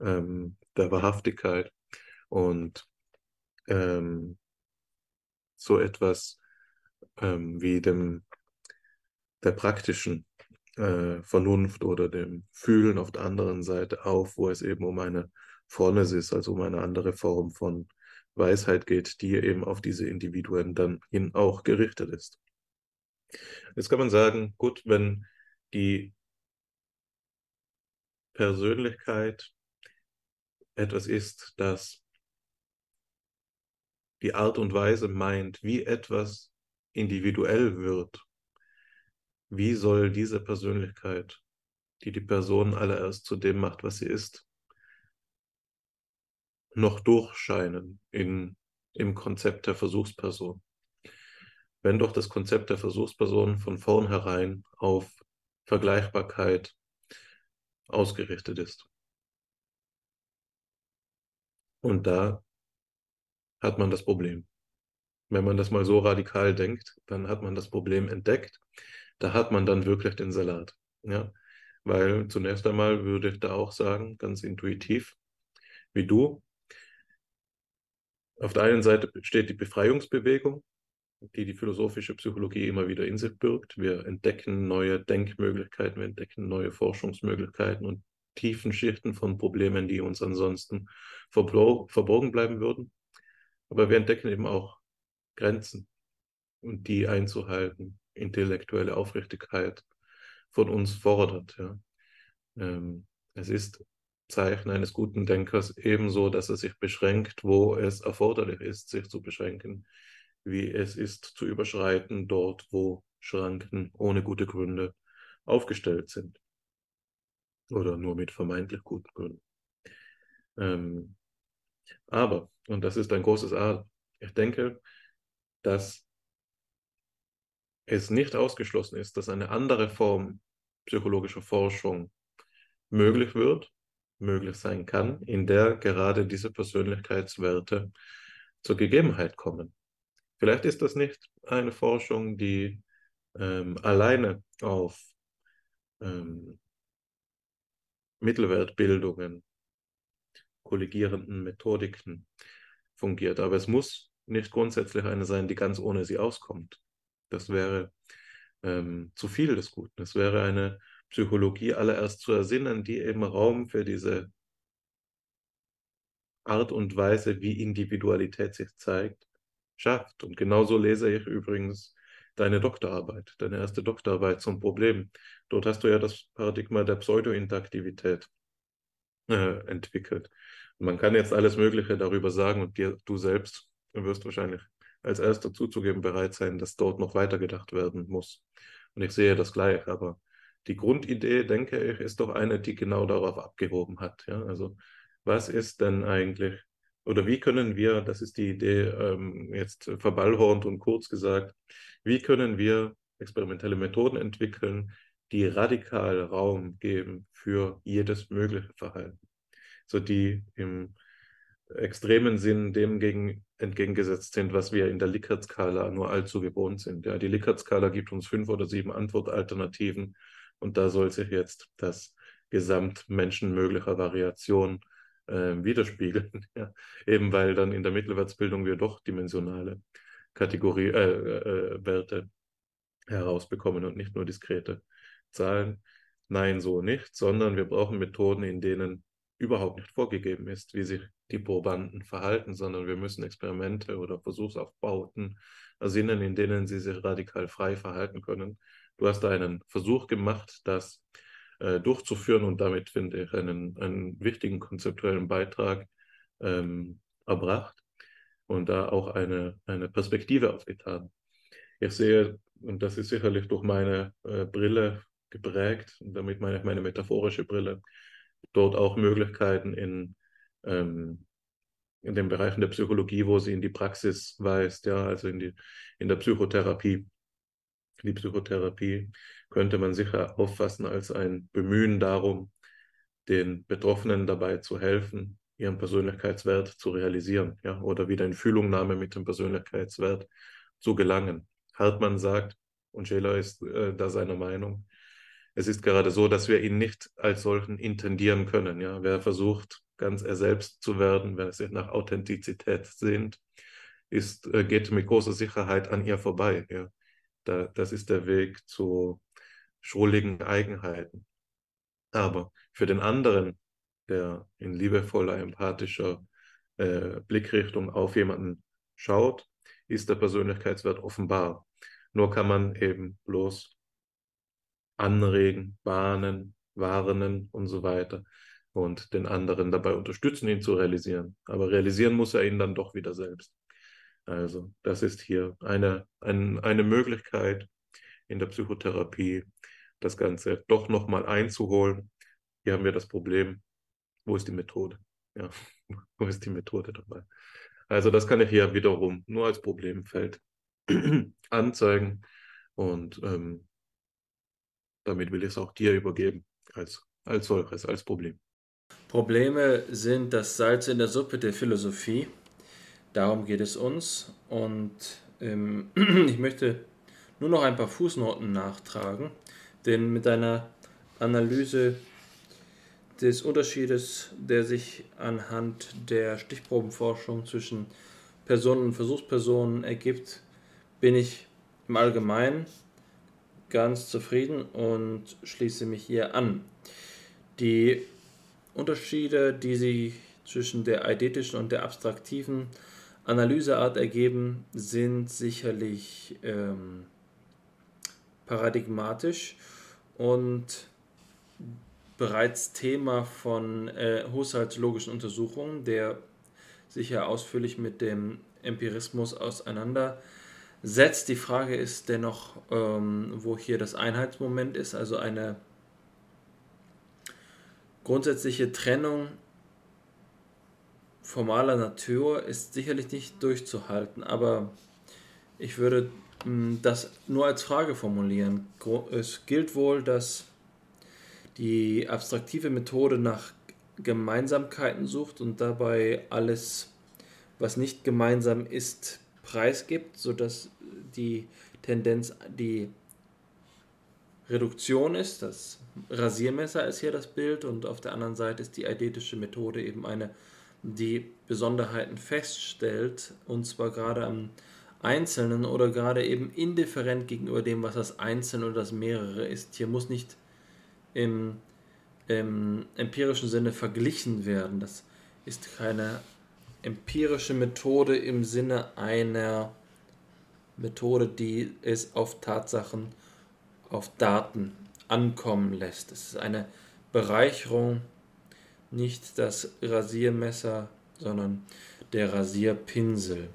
ähm, der Wahrhaftigkeit und ähm, so etwas ähm, wie dem der praktischen äh, Vernunft oder dem Fühlen auf der anderen Seite auf, wo es eben um eine Vornes ist, also um eine andere Form von Weisheit geht, die eben auf diese Individuen dann hin auch gerichtet ist. Jetzt kann man sagen, gut, wenn die Persönlichkeit etwas ist, das die Art und Weise meint, wie etwas individuell wird, wie soll diese Persönlichkeit, die die Person allererst zu dem macht, was sie ist, noch durchscheinen in, im Konzept der Versuchsperson? wenn doch das Konzept der Versuchsperson von vornherein auf Vergleichbarkeit ausgerichtet ist. Und da hat man das Problem. Wenn man das mal so radikal denkt, dann hat man das Problem entdeckt. Da hat man dann wirklich den Salat. Ja? Weil zunächst einmal würde ich da auch sagen, ganz intuitiv, wie du, auf der einen Seite steht die Befreiungsbewegung, die die philosophische Psychologie immer wieder in sich birgt. Wir entdecken neue Denkmöglichkeiten, wir entdecken neue Forschungsmöglichkeiten und tiefen Schichten von Problemen, die uns ansonsten verborgen bleiben würden. Aber wir entdecken eben auch Grenzen und die einzuhalten, intellektuelle Aufrichtigkeit von uns fordert. Ja. Ähm, es ist Zeichen eines guten Denkers ebenso, dass er sich beschränkt, wo es erforderlich ist, sich zu beschränken wie es ist zu überschreiten dort, wo Schranken ohne gute Gründe aufgestellt sind. oder nur mit vermeintlich guten Gründen. Ähm, aber, und das ist ein großes A, ich denke, dass es nicht ausgeschlossen ist, dass eine andere Form psychologischer Forschung möglich wird, möglich sein kann, in der gerade diese Persönlichkeitswerte zur Gegebenheit kommen. Vielleicht ist das nicht eine Forschung, die ähm, alleine auf ähm, Mittelwertbildungen, kollegierenden Methodiken fungiert, aber es muss nicht grundsätzlich eine sein, die ganz ohne sie auskommt. Das wäre ähm, zu viel des Guten. Es wäre eine Psychologie allererst zu ersinnen, die eben Raum für diese Art und Weise, wie Individualität sich zeigt, schafft. Und genauso lese ich übrigens deine Doktorarbeit, deine erste Doktorarbeit zum Problem. Dort hast du ja das Paradigma der Pseudo-Interaktivität äh, entwickelt. Und man kann jetzt alles Mögliche darüber sagen und dir, du selbst wirst wahrscheinlich als erster zuzugeben bereit sein, dass dort noch weitergedacht werden muss. Und ich sehe das gleich, aber die Grundidee, denke ich, ist doch eine, die genau darauf abgehoben hat. Ja? Also was ist denn eigentlich, oder wie können wir, das ist die Idee ähm, jetzt verballhornt und kurz gesagt, wie können wir experimentelle Methoden entwickeln, die radikal Raum geben für jedes mögliche Verhalten, so die im extremen Sinn dem gegen, entgegengesetzt sind, was wir in der Likert-Skala nur allzu gewohnt sind. Ja, die Likert-Skala gibt uns fünf oder sieben Antwortalternativen und da soll sich jetzt das Gesamtmenschen möglicher Variation äh, widerspiegeln. Ja. Eben weil dann in der Mittelwertsbildung wir doch dimensionale Kategorie, äh, äh, Werte herausbekommen und nicht nur diskrete Zahlen. Nein, so nicht, sondern wir brauchen Methoden, in denen überhaupt nicht vorgegeben ist, wie sich die Probanden verhalten, sondern wir müssen Experimente oder Versuchsaufbauten ersinnen, in denen sie sich radikal frei verhalten können. Du hast da einen Versuch gemacht, das äh, durchzuführen und damit finde ich einen, einen wichtigen konzeptuellen Beitrag ähm, erbracht und da auch eine, eine Perspektive aufgetan. Ich sehe, und das ist sicherlich durch meine äh, Brille geprägt, und damit meine ich meine metaphorische Brille, dort auch Möglichkeiten in, ähm, in den Bereichen der Psychologie, wo sie in die Praxis weist, ja, also in, die, in der Psychotherapie. Die Psychotherapie könnte man sicher auffassen als ein Bemühen darum, den Betroffenen dabei zu helfen, ihren Persönlichkeitswert zu realisieren, ja, oder wieder in Fühlungnahme mit dem Persönlichkeitswert zu gelangen. Hartmann sagt, und Scheler ist äh, da seiner Meinung, es ist gerade so, dass wir ihn nicht als solchen intendieren können. Ja, wer versucht, ganz er selbst zu werden, wenn es sich nach Authentizität sehnt, ist, äh, geht mit großer Sicherheit an ihr vorbei. Ja, da, das ist der Weg zu schrulligen Eigenheiten. Aber für den anderen, der in liebevoller, empathischer äh, Blickrichtung auf jemanden schaut, ist der Persönlichkeitswert offenbar. Nur kann man eben bloß anregen, bahnen, warnen und so weiter und den anderen dabei unterstützen, ihn zu realisieren. Aber realisieren muss er ihn dann doch wieder selbst. Also das ist hier eine, ein, eine Möglichkeit in der Psychotherapie, das Ganze doch nochmal einzuholen. Hier haben wir das Problem, wo ist die Methode? Ja, wo ist die Methode dabei? Also das kann ich hier wiederum nur als Problemfeld anzeigen und ähm, damit will ich es auch dir übergeben, als, als solches, als Problem. Probleme sind das Salz in der Suppe der Philosophie. Darum geht es uns. Und ähm, ich möchte nur noch ein paar Fußnoten nachtragen, denn mit einer Analyse des Unterschiedes, der sich anhand der Stichprobenforschung zwischen Personen und Versuchspersonen ergibt, bin ich im Allgemeinen ganz zufrieden und schließe mich hier an. Die Unterschiede, die sich zwischen der eidetischen und der abstraktiven Analyseart ergeben, sind sicherlich ähm, paradigmatisch und bereits Thema von äh, haushaltslogischen Untersuchungen, der sich ja ausführlich mit dem Empirismus auseinandersetzt setzt. Die Frage ist dennoch, ähm, wo hier das Einheitsmoment ist, also eine grundsätzliche Trennung formaler Natur ist sicherlich nicht durchzuhalten, aber ich würde hm, das nur als Frage formulieren. Es gilt wohl, dass die abstraktive Methode nach Gemeinsamkeiten sucht und dabei alles, was nicht gemeinsam ist, preisgibt, sodass die Tendenz die Reduktion ist. Das Rasiermesser ist hier das Bild und auf der anderen Seite ist die eidetische Methode eben eine, die Besonderheiten feststellt und zwar gerade am Einzelnen oder gerade eben indifferent gegenüber dem, was das Einzelne oder das Mehrere ist. Hier muss nicht im, im empirischen Sinne verglichen werden. Das ist keine empirische Methode im Sinne einer Methode, die es auf Tatsachen, auf Daten ankommen lässt. Es ist eine Bereicherung, nicht das Rasiermesser, sondern der Rasierpinsel.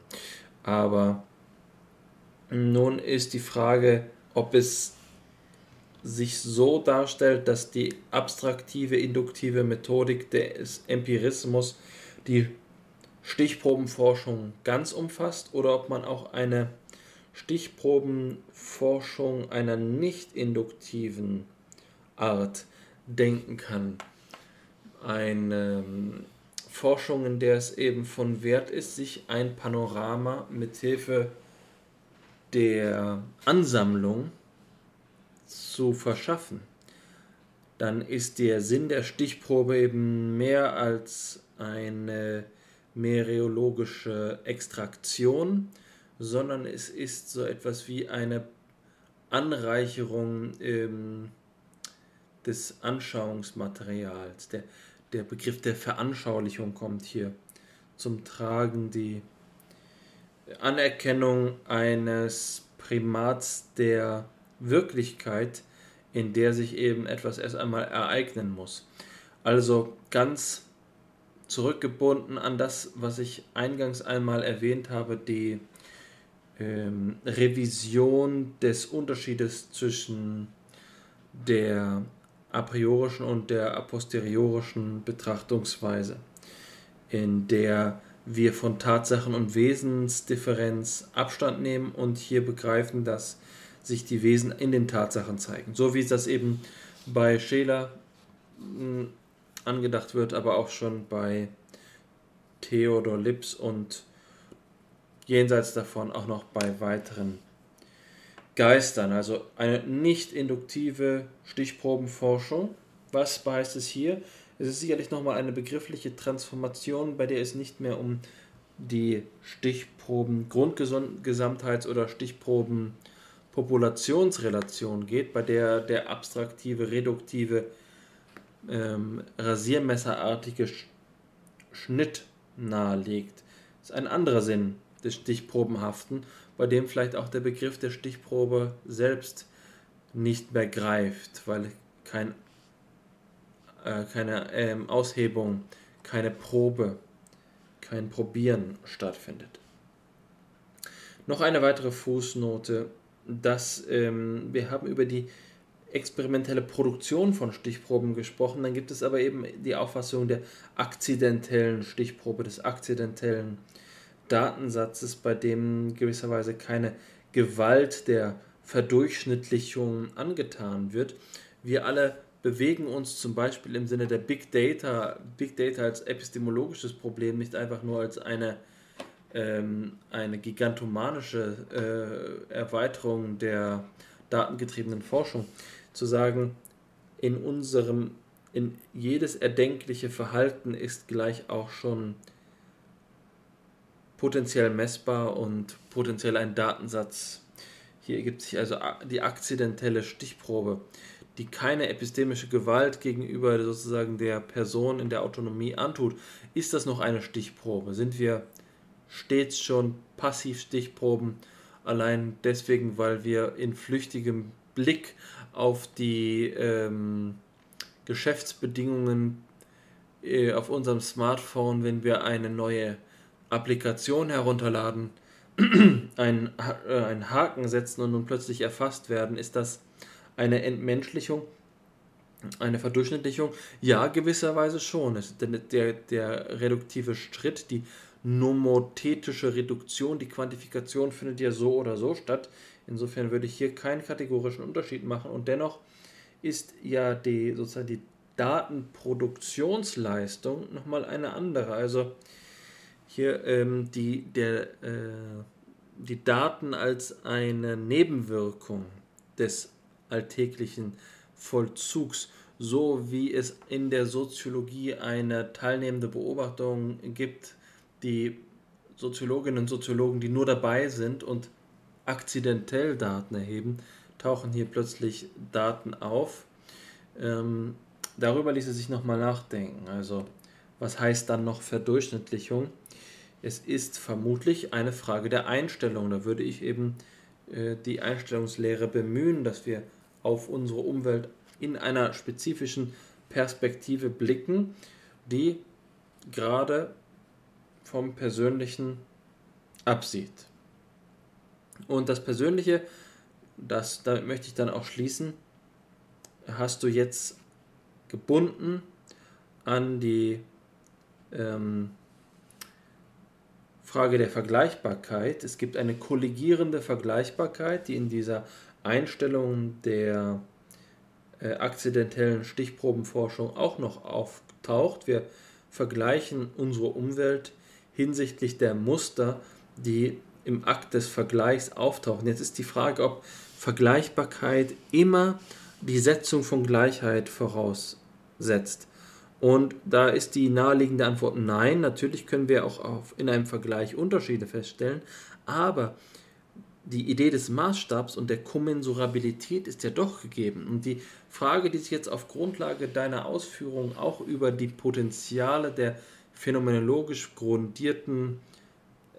Aber nun ist die Frage, ob es sich so darstellt, dass die abstraktive, induktive Methodik des Empirismus die Stichprobenforschung ganz umfasst oder ob man auch eine Stichprobenforschung einer nicht induktiven Art denken kann. Eine Forschung, in der es eben von Wert ist, sich ein Panorama mithilfe der Ansammlung zu verschaffen, dann ist der Sinn der Stichprobe eben mehr als eine mereologische Extraktion, sondern es ist so etwas wie eine Anreicherung ähm, des Anschauungsmaterials. Der, der Begriff der Veranschaulichung kommt hier zum Tragen, die Anerkennung eines Primats der Wirklichkeit, in der sich eben etwas erst einmal ereignen muss. Also ganz zurückgebunden an das, was ich eingangs einmal erwähnt habe, die ähm, Revision des Unterschiedes zwischen der a priorischen und der a posteriorischen Betrachtungsweise, in der wir von Tatsachen und Wesensdifferenz Abstand nehmen und hier begreifen, dass sich die Wesen in den Tatsachen zeigen. So wie es das eben bei Scheler hm, angedacht wird, aber auch schon bei Theodor Lips und jenseits davon auch noch bei weiteren Geistern. Also eine nicht induktive Stichprobenforschung. Was heißt es hier? Es ist sicherlich nochmal eine begriffliche Transformation, bei der es nicht mehr um die Stichproben Grundgesamtheits- oder Stichproben Populationsrelation geht, bei der der abstraktive, reduktive, ähm, rasiermesserartige Schnitt nahelegt. Das ist ein anderer Sinn des Stichprobenhaften, bei dem vielleicht auch der Begriff der Stichprobe selbst nicht mehr greift, weil kein, äh, keine ähm, Aushebung, keine Probe, kein Probieren stattfindet. Noch eine weitere Fußnote dass ähm, wir haben über die experimentelle Produktion von Stichproben gesprochen, dann gibt es aber eben die Auffassung der akzidentellen Stichprobe, des akzidentellen Datensatzes, bei dem gewisserweise keine Gewalt der Verdurchschnittlichung angetan wird. Wir alle bewegen uns zum Beispiel im Sinne der Big Data, Big Data als epistemologisches Problem, nicht einfach nur als eine ähm, eine gigantomanische äh, Erweiterung der datengetriebenen Forschung, zu sagen, in unserem, in jedes erdenkliche Verhalten ist gleich auch schon potenziell messbar und potenziell ein Datensatz. Hier ergibt sich also die akzidentelle Stichprobe, die keine epistemische Gewalt gegenüber sozusagen der Person in der Autonomie antut. Ist das noch eine Stichprobe? Sind wir stets schon Passivstichproben, allein deswegen, weil wir in flüchtigem Blick auf die ähm, Geschäftsbedingungen äh, auf unserem Smartphone, wenn wir eine neue Applikation herunterladen, einen, äh, einen Haken setzen und nun plötzlich erfasst werden, ist das eine Entmenschlichung Eine Verdurchschnittlichung, ja, gewisserweise schon. Es, der, der reduktive Schritt, die nomothetische Reduktion, die Quantifikation findet ja so oder so statt. Insofern würde ich hier keinen kategorischen Unterschied machen und dennoch ist ja die sozusagen die Datenproduktionsleistung nochmal eine andere. Also hier ähm, die, der, äh, die Daten als eine Nebenwirkung des alltäglichen Vollzugs, so wie es in der Soziologie eine teilnehmende Beobachtung gibt, die Soziologinnen und Soziologen, die nur dabei sind und akzidentell Daten erheben, tauchen hier plötzlich Daten auf. Ähm, darüber ließe sich nochmal nachdenken. Also, was heißt dann noch Verdurchschnittlichung? Es ist vermutlich eine Frage der Einstellung. Da würde ich eben äh, die Einstellungslehre bemühen, dass wir auf unsere Umwelt in einer spezifischen Perspektive blicken, die gerade vom Persönlichen absieht. Und das Persönliche, das, damit möchte ich dann auch schließen, hast du jetzt gebunden an die ähm, Frage der Vergleichbarkeit. Es gibt eine kollegierende Vergleichbarkeit, die in dieser Einstellung der äh, akzidentellen Stichprobenforschung auch noch auftaucht. Wir vergleichen unsere Umwelt hinsichtlich der Muster, die im Akt des Vergleichs auftauchen. Jetzt ist die Frage, ob Vergleichbarkeit immer die Setzung von Gleichheit voraussetzt. Und da ist die naheliegende Antwort nein. Natürlich können wir auch auf, in einem Vergleich Unterschiede feststellen, aber die Idee des Maßstabs und der Kommensurabilität ist ja doch gegeben. Und die Frage, die sich jetzt auf Grundlage deiner Ausführungen auch über die Potenziale der phänomenologisch grundierten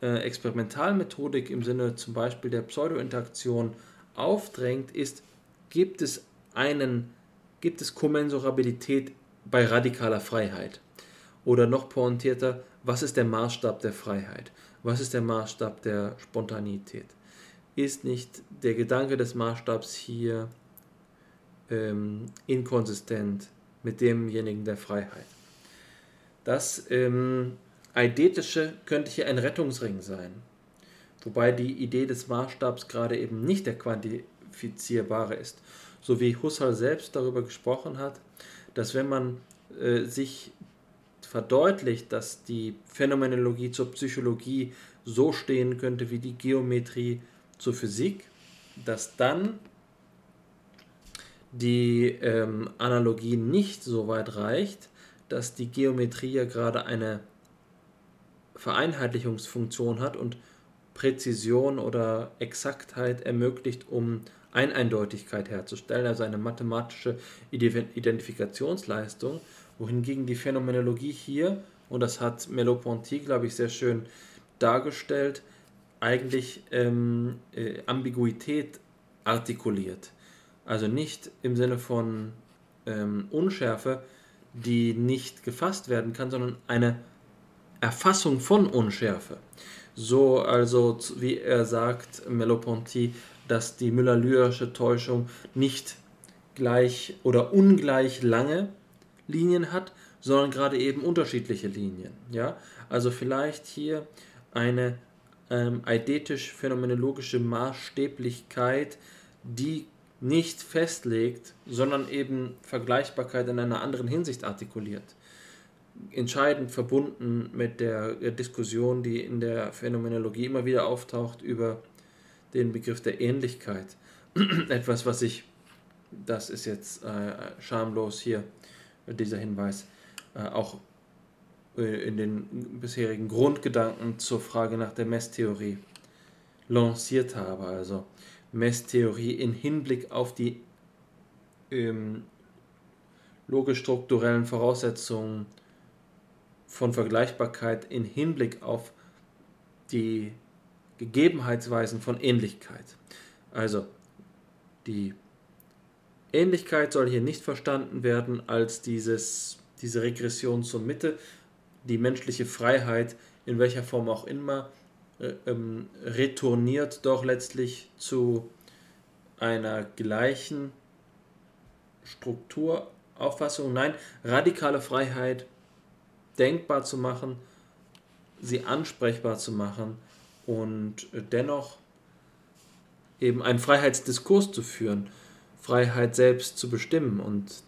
äh, Experimentalmethodik im Sinne zum Beispiel der Pseudointeraktion aufdrängt, ist, gibt es einen, gibt es Kommensurabilität bei radikaler Freiheit? Oder noch pointierter, was ist der Maßstab der Freiheit? Was ist der Maßstab der Spontanität? Ist nicht der Gedanke des Maßstabs hier ähm, inkonsistent mit demjenigen der Freiheit? Das ähm, Eidetische könnte hier ein Rettungsring sein. Wobei die Idee des Maßstabs gerade eben nicht der quantifizierbare ist. So wie Husserl selbst darüber gesprochen hat, dass wenn man äh, sich verdeutlicht, dass die Phänomenologie zur Psychologie so stehen könnte wie die Geometrie zur Physik, dass dann die ähm, Analogie nicht so weit reicht, dass die Geometrie ja gerade eine Vereinheitlichungsfunktion hat und Präzision oder Exaktheit ermöglicht, um Eineindeutigkeit herzustellen, also eine mathematische Identifikationsleistung, wohingegen die Phänomenologie hier, und das hat Merleau-Ponty, glaube ich, sehr schön dargestellt, eigentlich ähm, äh, Ambiguität artikuliert. Also nicht im Sinne von ähm, Unschärfe, die nicht gefasst werden kann, sondern eine Erfassung von Unschärfe. So also, wie er sagt, Merleau-Ponty, dass die Müller-Lyrische Täuschung nicht gleich oder ungleich lange Linien hat, sondern gerade eben unterschiedliche Linien. Ja? Also vielleicht hier eine ähm, eidetisch-phänomenologische Maßstäblichkeit, die nicht festlegt, sondern eben Vergleichbarkeit in einer anderen Hinsicht artikuliert. Entscheidend verbunden mit der Diskussion, die in der Phänomenologie immer wieder auftaucht über den Begriff der Ähnlichkeit. Etwas, was ich, das ist jetzt äh, schamlos hier, dieser Hinweis, äh, auch äh, in den bisherigen Grundgedanken zur Frage nach der Messtheorie lanciert habe. Also Messtheorie in Hinblick auf die ähm, logisch-strukturellen Voraussetzungen von Vergleichbarkeit in Hinblick auf die Gegebenheitsweisen von Ähnlichkeit. Also die Ähnlichkeit soll hier nicht verstanden werden als dieses, diese Regression zur Mitte, die menschliche Freiheit in welcher Form auch immer äh, ähm, retourniert doch letztlich zu einer gleichen Struktur Auffassung. Nein, radikale Freiheit denkbar zu machen, sie ansprechbar zu machen und dennoch eben einen Freiheitsdiskurs zu führen, Freiheit selbst zu bestimmen und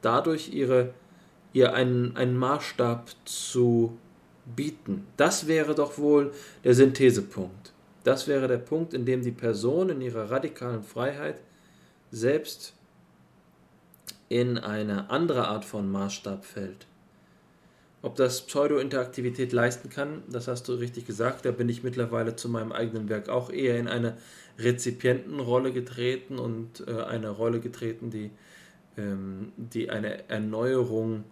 dadurch ihre, ihr einen, einen Maßstab zu bieten. Das wäre doch wohl der Synthesepunkt. Das wäre der Punkt, in dem die Person in ihrer radikalen Freiheit selbst in eine andere Art von Maßstab fällt. Ob das Pseudo-Interaktivität leisten kann, das hast du richtig gesagt. Da bin ich mittlerweile zu meinem eigenen Werk auch eher in eine Rezipientenrolle getreten und äh, eine Rolle getreten, die, ähm, die eine Erneuerung,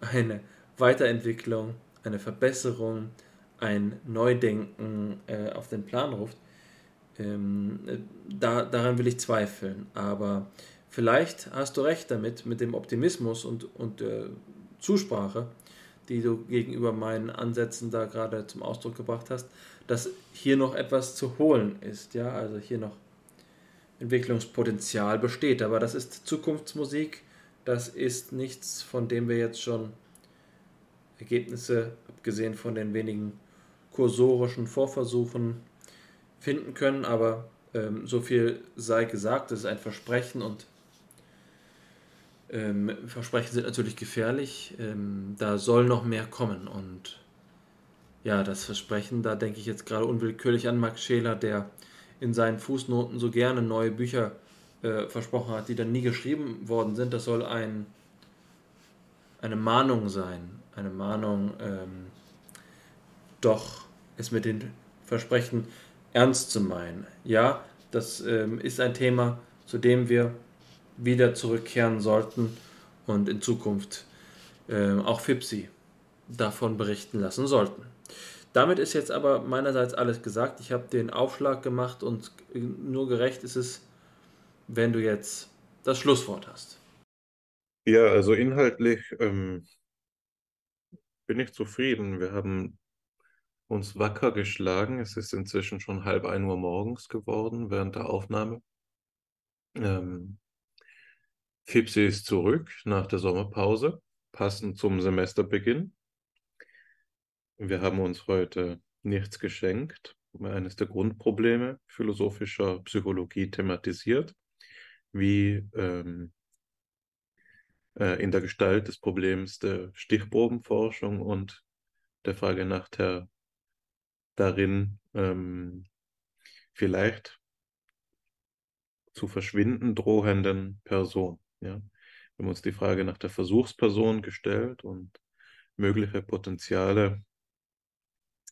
eine Weiterentwicklung, eine Verbesserung, ein Neudenken äh, auf den Plan ruft. Ähm, da, daran will ich zweifeln. Aber vielleicht hast du recht damit, mit dem Optimismus und, und äh, Zusprache, die du gegenüber meinen Ansätzen da gerade zum Ausdruck gebracht hast, dass hier noch etwas zu holen ist. Ja, also hier noch Entwicklungspotenzial besteht. Aber das ist Zukunftsmusik. Das ist nichts, von dem wir jetzt schon Ergebnisse, abgesehen von den wenigen kursorischen Vorversuchen, finden können. Aber ähm, so viel sei gesagt, es ist ein Versprechen und ähm, Versprechen sind natürlich gefährlich. Ähm, da soll noch mehr kommen. Und ja, das Versprechen, da denke ich jetzt gerade unwillkürlich an Max Scheler, der in seinen Fußnoten so gerne neue Bücher äh, versprochen hat, die dann nie geschrieben worden sind. Das soll ein, eine Mahnung sein. Eine Mahnung, ähm, doch es mit den Versprechen ernst zu meinen. Ja, das ähm, ist ein Thema, zu dem wir wieder zurückkehren sollten und in Zukunft äh, auch FIPSI davon berichten lassen sollten. Damit ist jetzt aber meinerseits alles gesagt. Ich habe den Aufschlag gemacht und nur gerecht ist es, wenn du jetzt das Schlusswort hast. Ja, also inhaltlich ähm, bin ich zufrieden. Wir haben uns wacker geschlagen. Es ist inzwischen schon halb ein Uhr morgens geworden während der Aufnahme. Ähm, Fipsi ist zurück nach der Sommerpause, passend zum Semesterbeginn. Wir haben uns heute nichts geschenkt, eines der Grundprobleme philosophischer Psychologie thematisiert, wie ähm, äh, in der Gestalt des Problems der Stichprobenforschung und der Frage nach der darin ähm, vielleicht zu verschwinden drohenden Person. Ja? Wir haben uns die Frage nach der Versuchsperson gestellt und mögliche Potenziale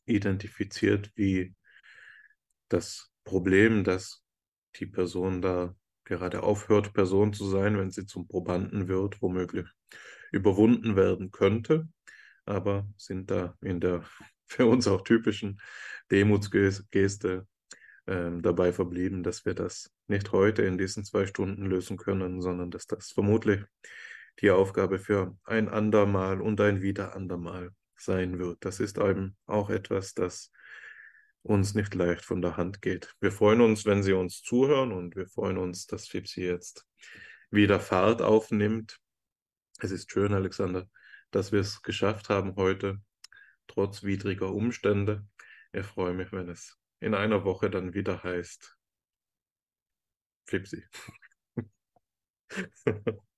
identifiziert, wie das Problem, dass die Person da gerade aufhört, Person zu sein, wenn sie zum Probanden wird, womöglich überwunden werden könnte, aber sind da in der für uns auch typischen Demutsgeste dabei verblieben, dass wir das nicht heute in diesen zwei Stunden lösen können, sondern dass das vermutlich die Aufgabe für ein andermal und ein wieder andermal sein wird. Das ist eben auch etwas, das uns nicht leicht von der Hand geht. Wir freuen uns, wenn Sie uns zuhören und wir freuen uns, dass FIPSI jetzt wieder Fahrt aufnimmt. Es ist schön, Alexander, dass wir es geschafft haben heute, trotz widriger Umstände. Ich freue mich, wenn es in einer Woche dann wieder heißt, Flipsi.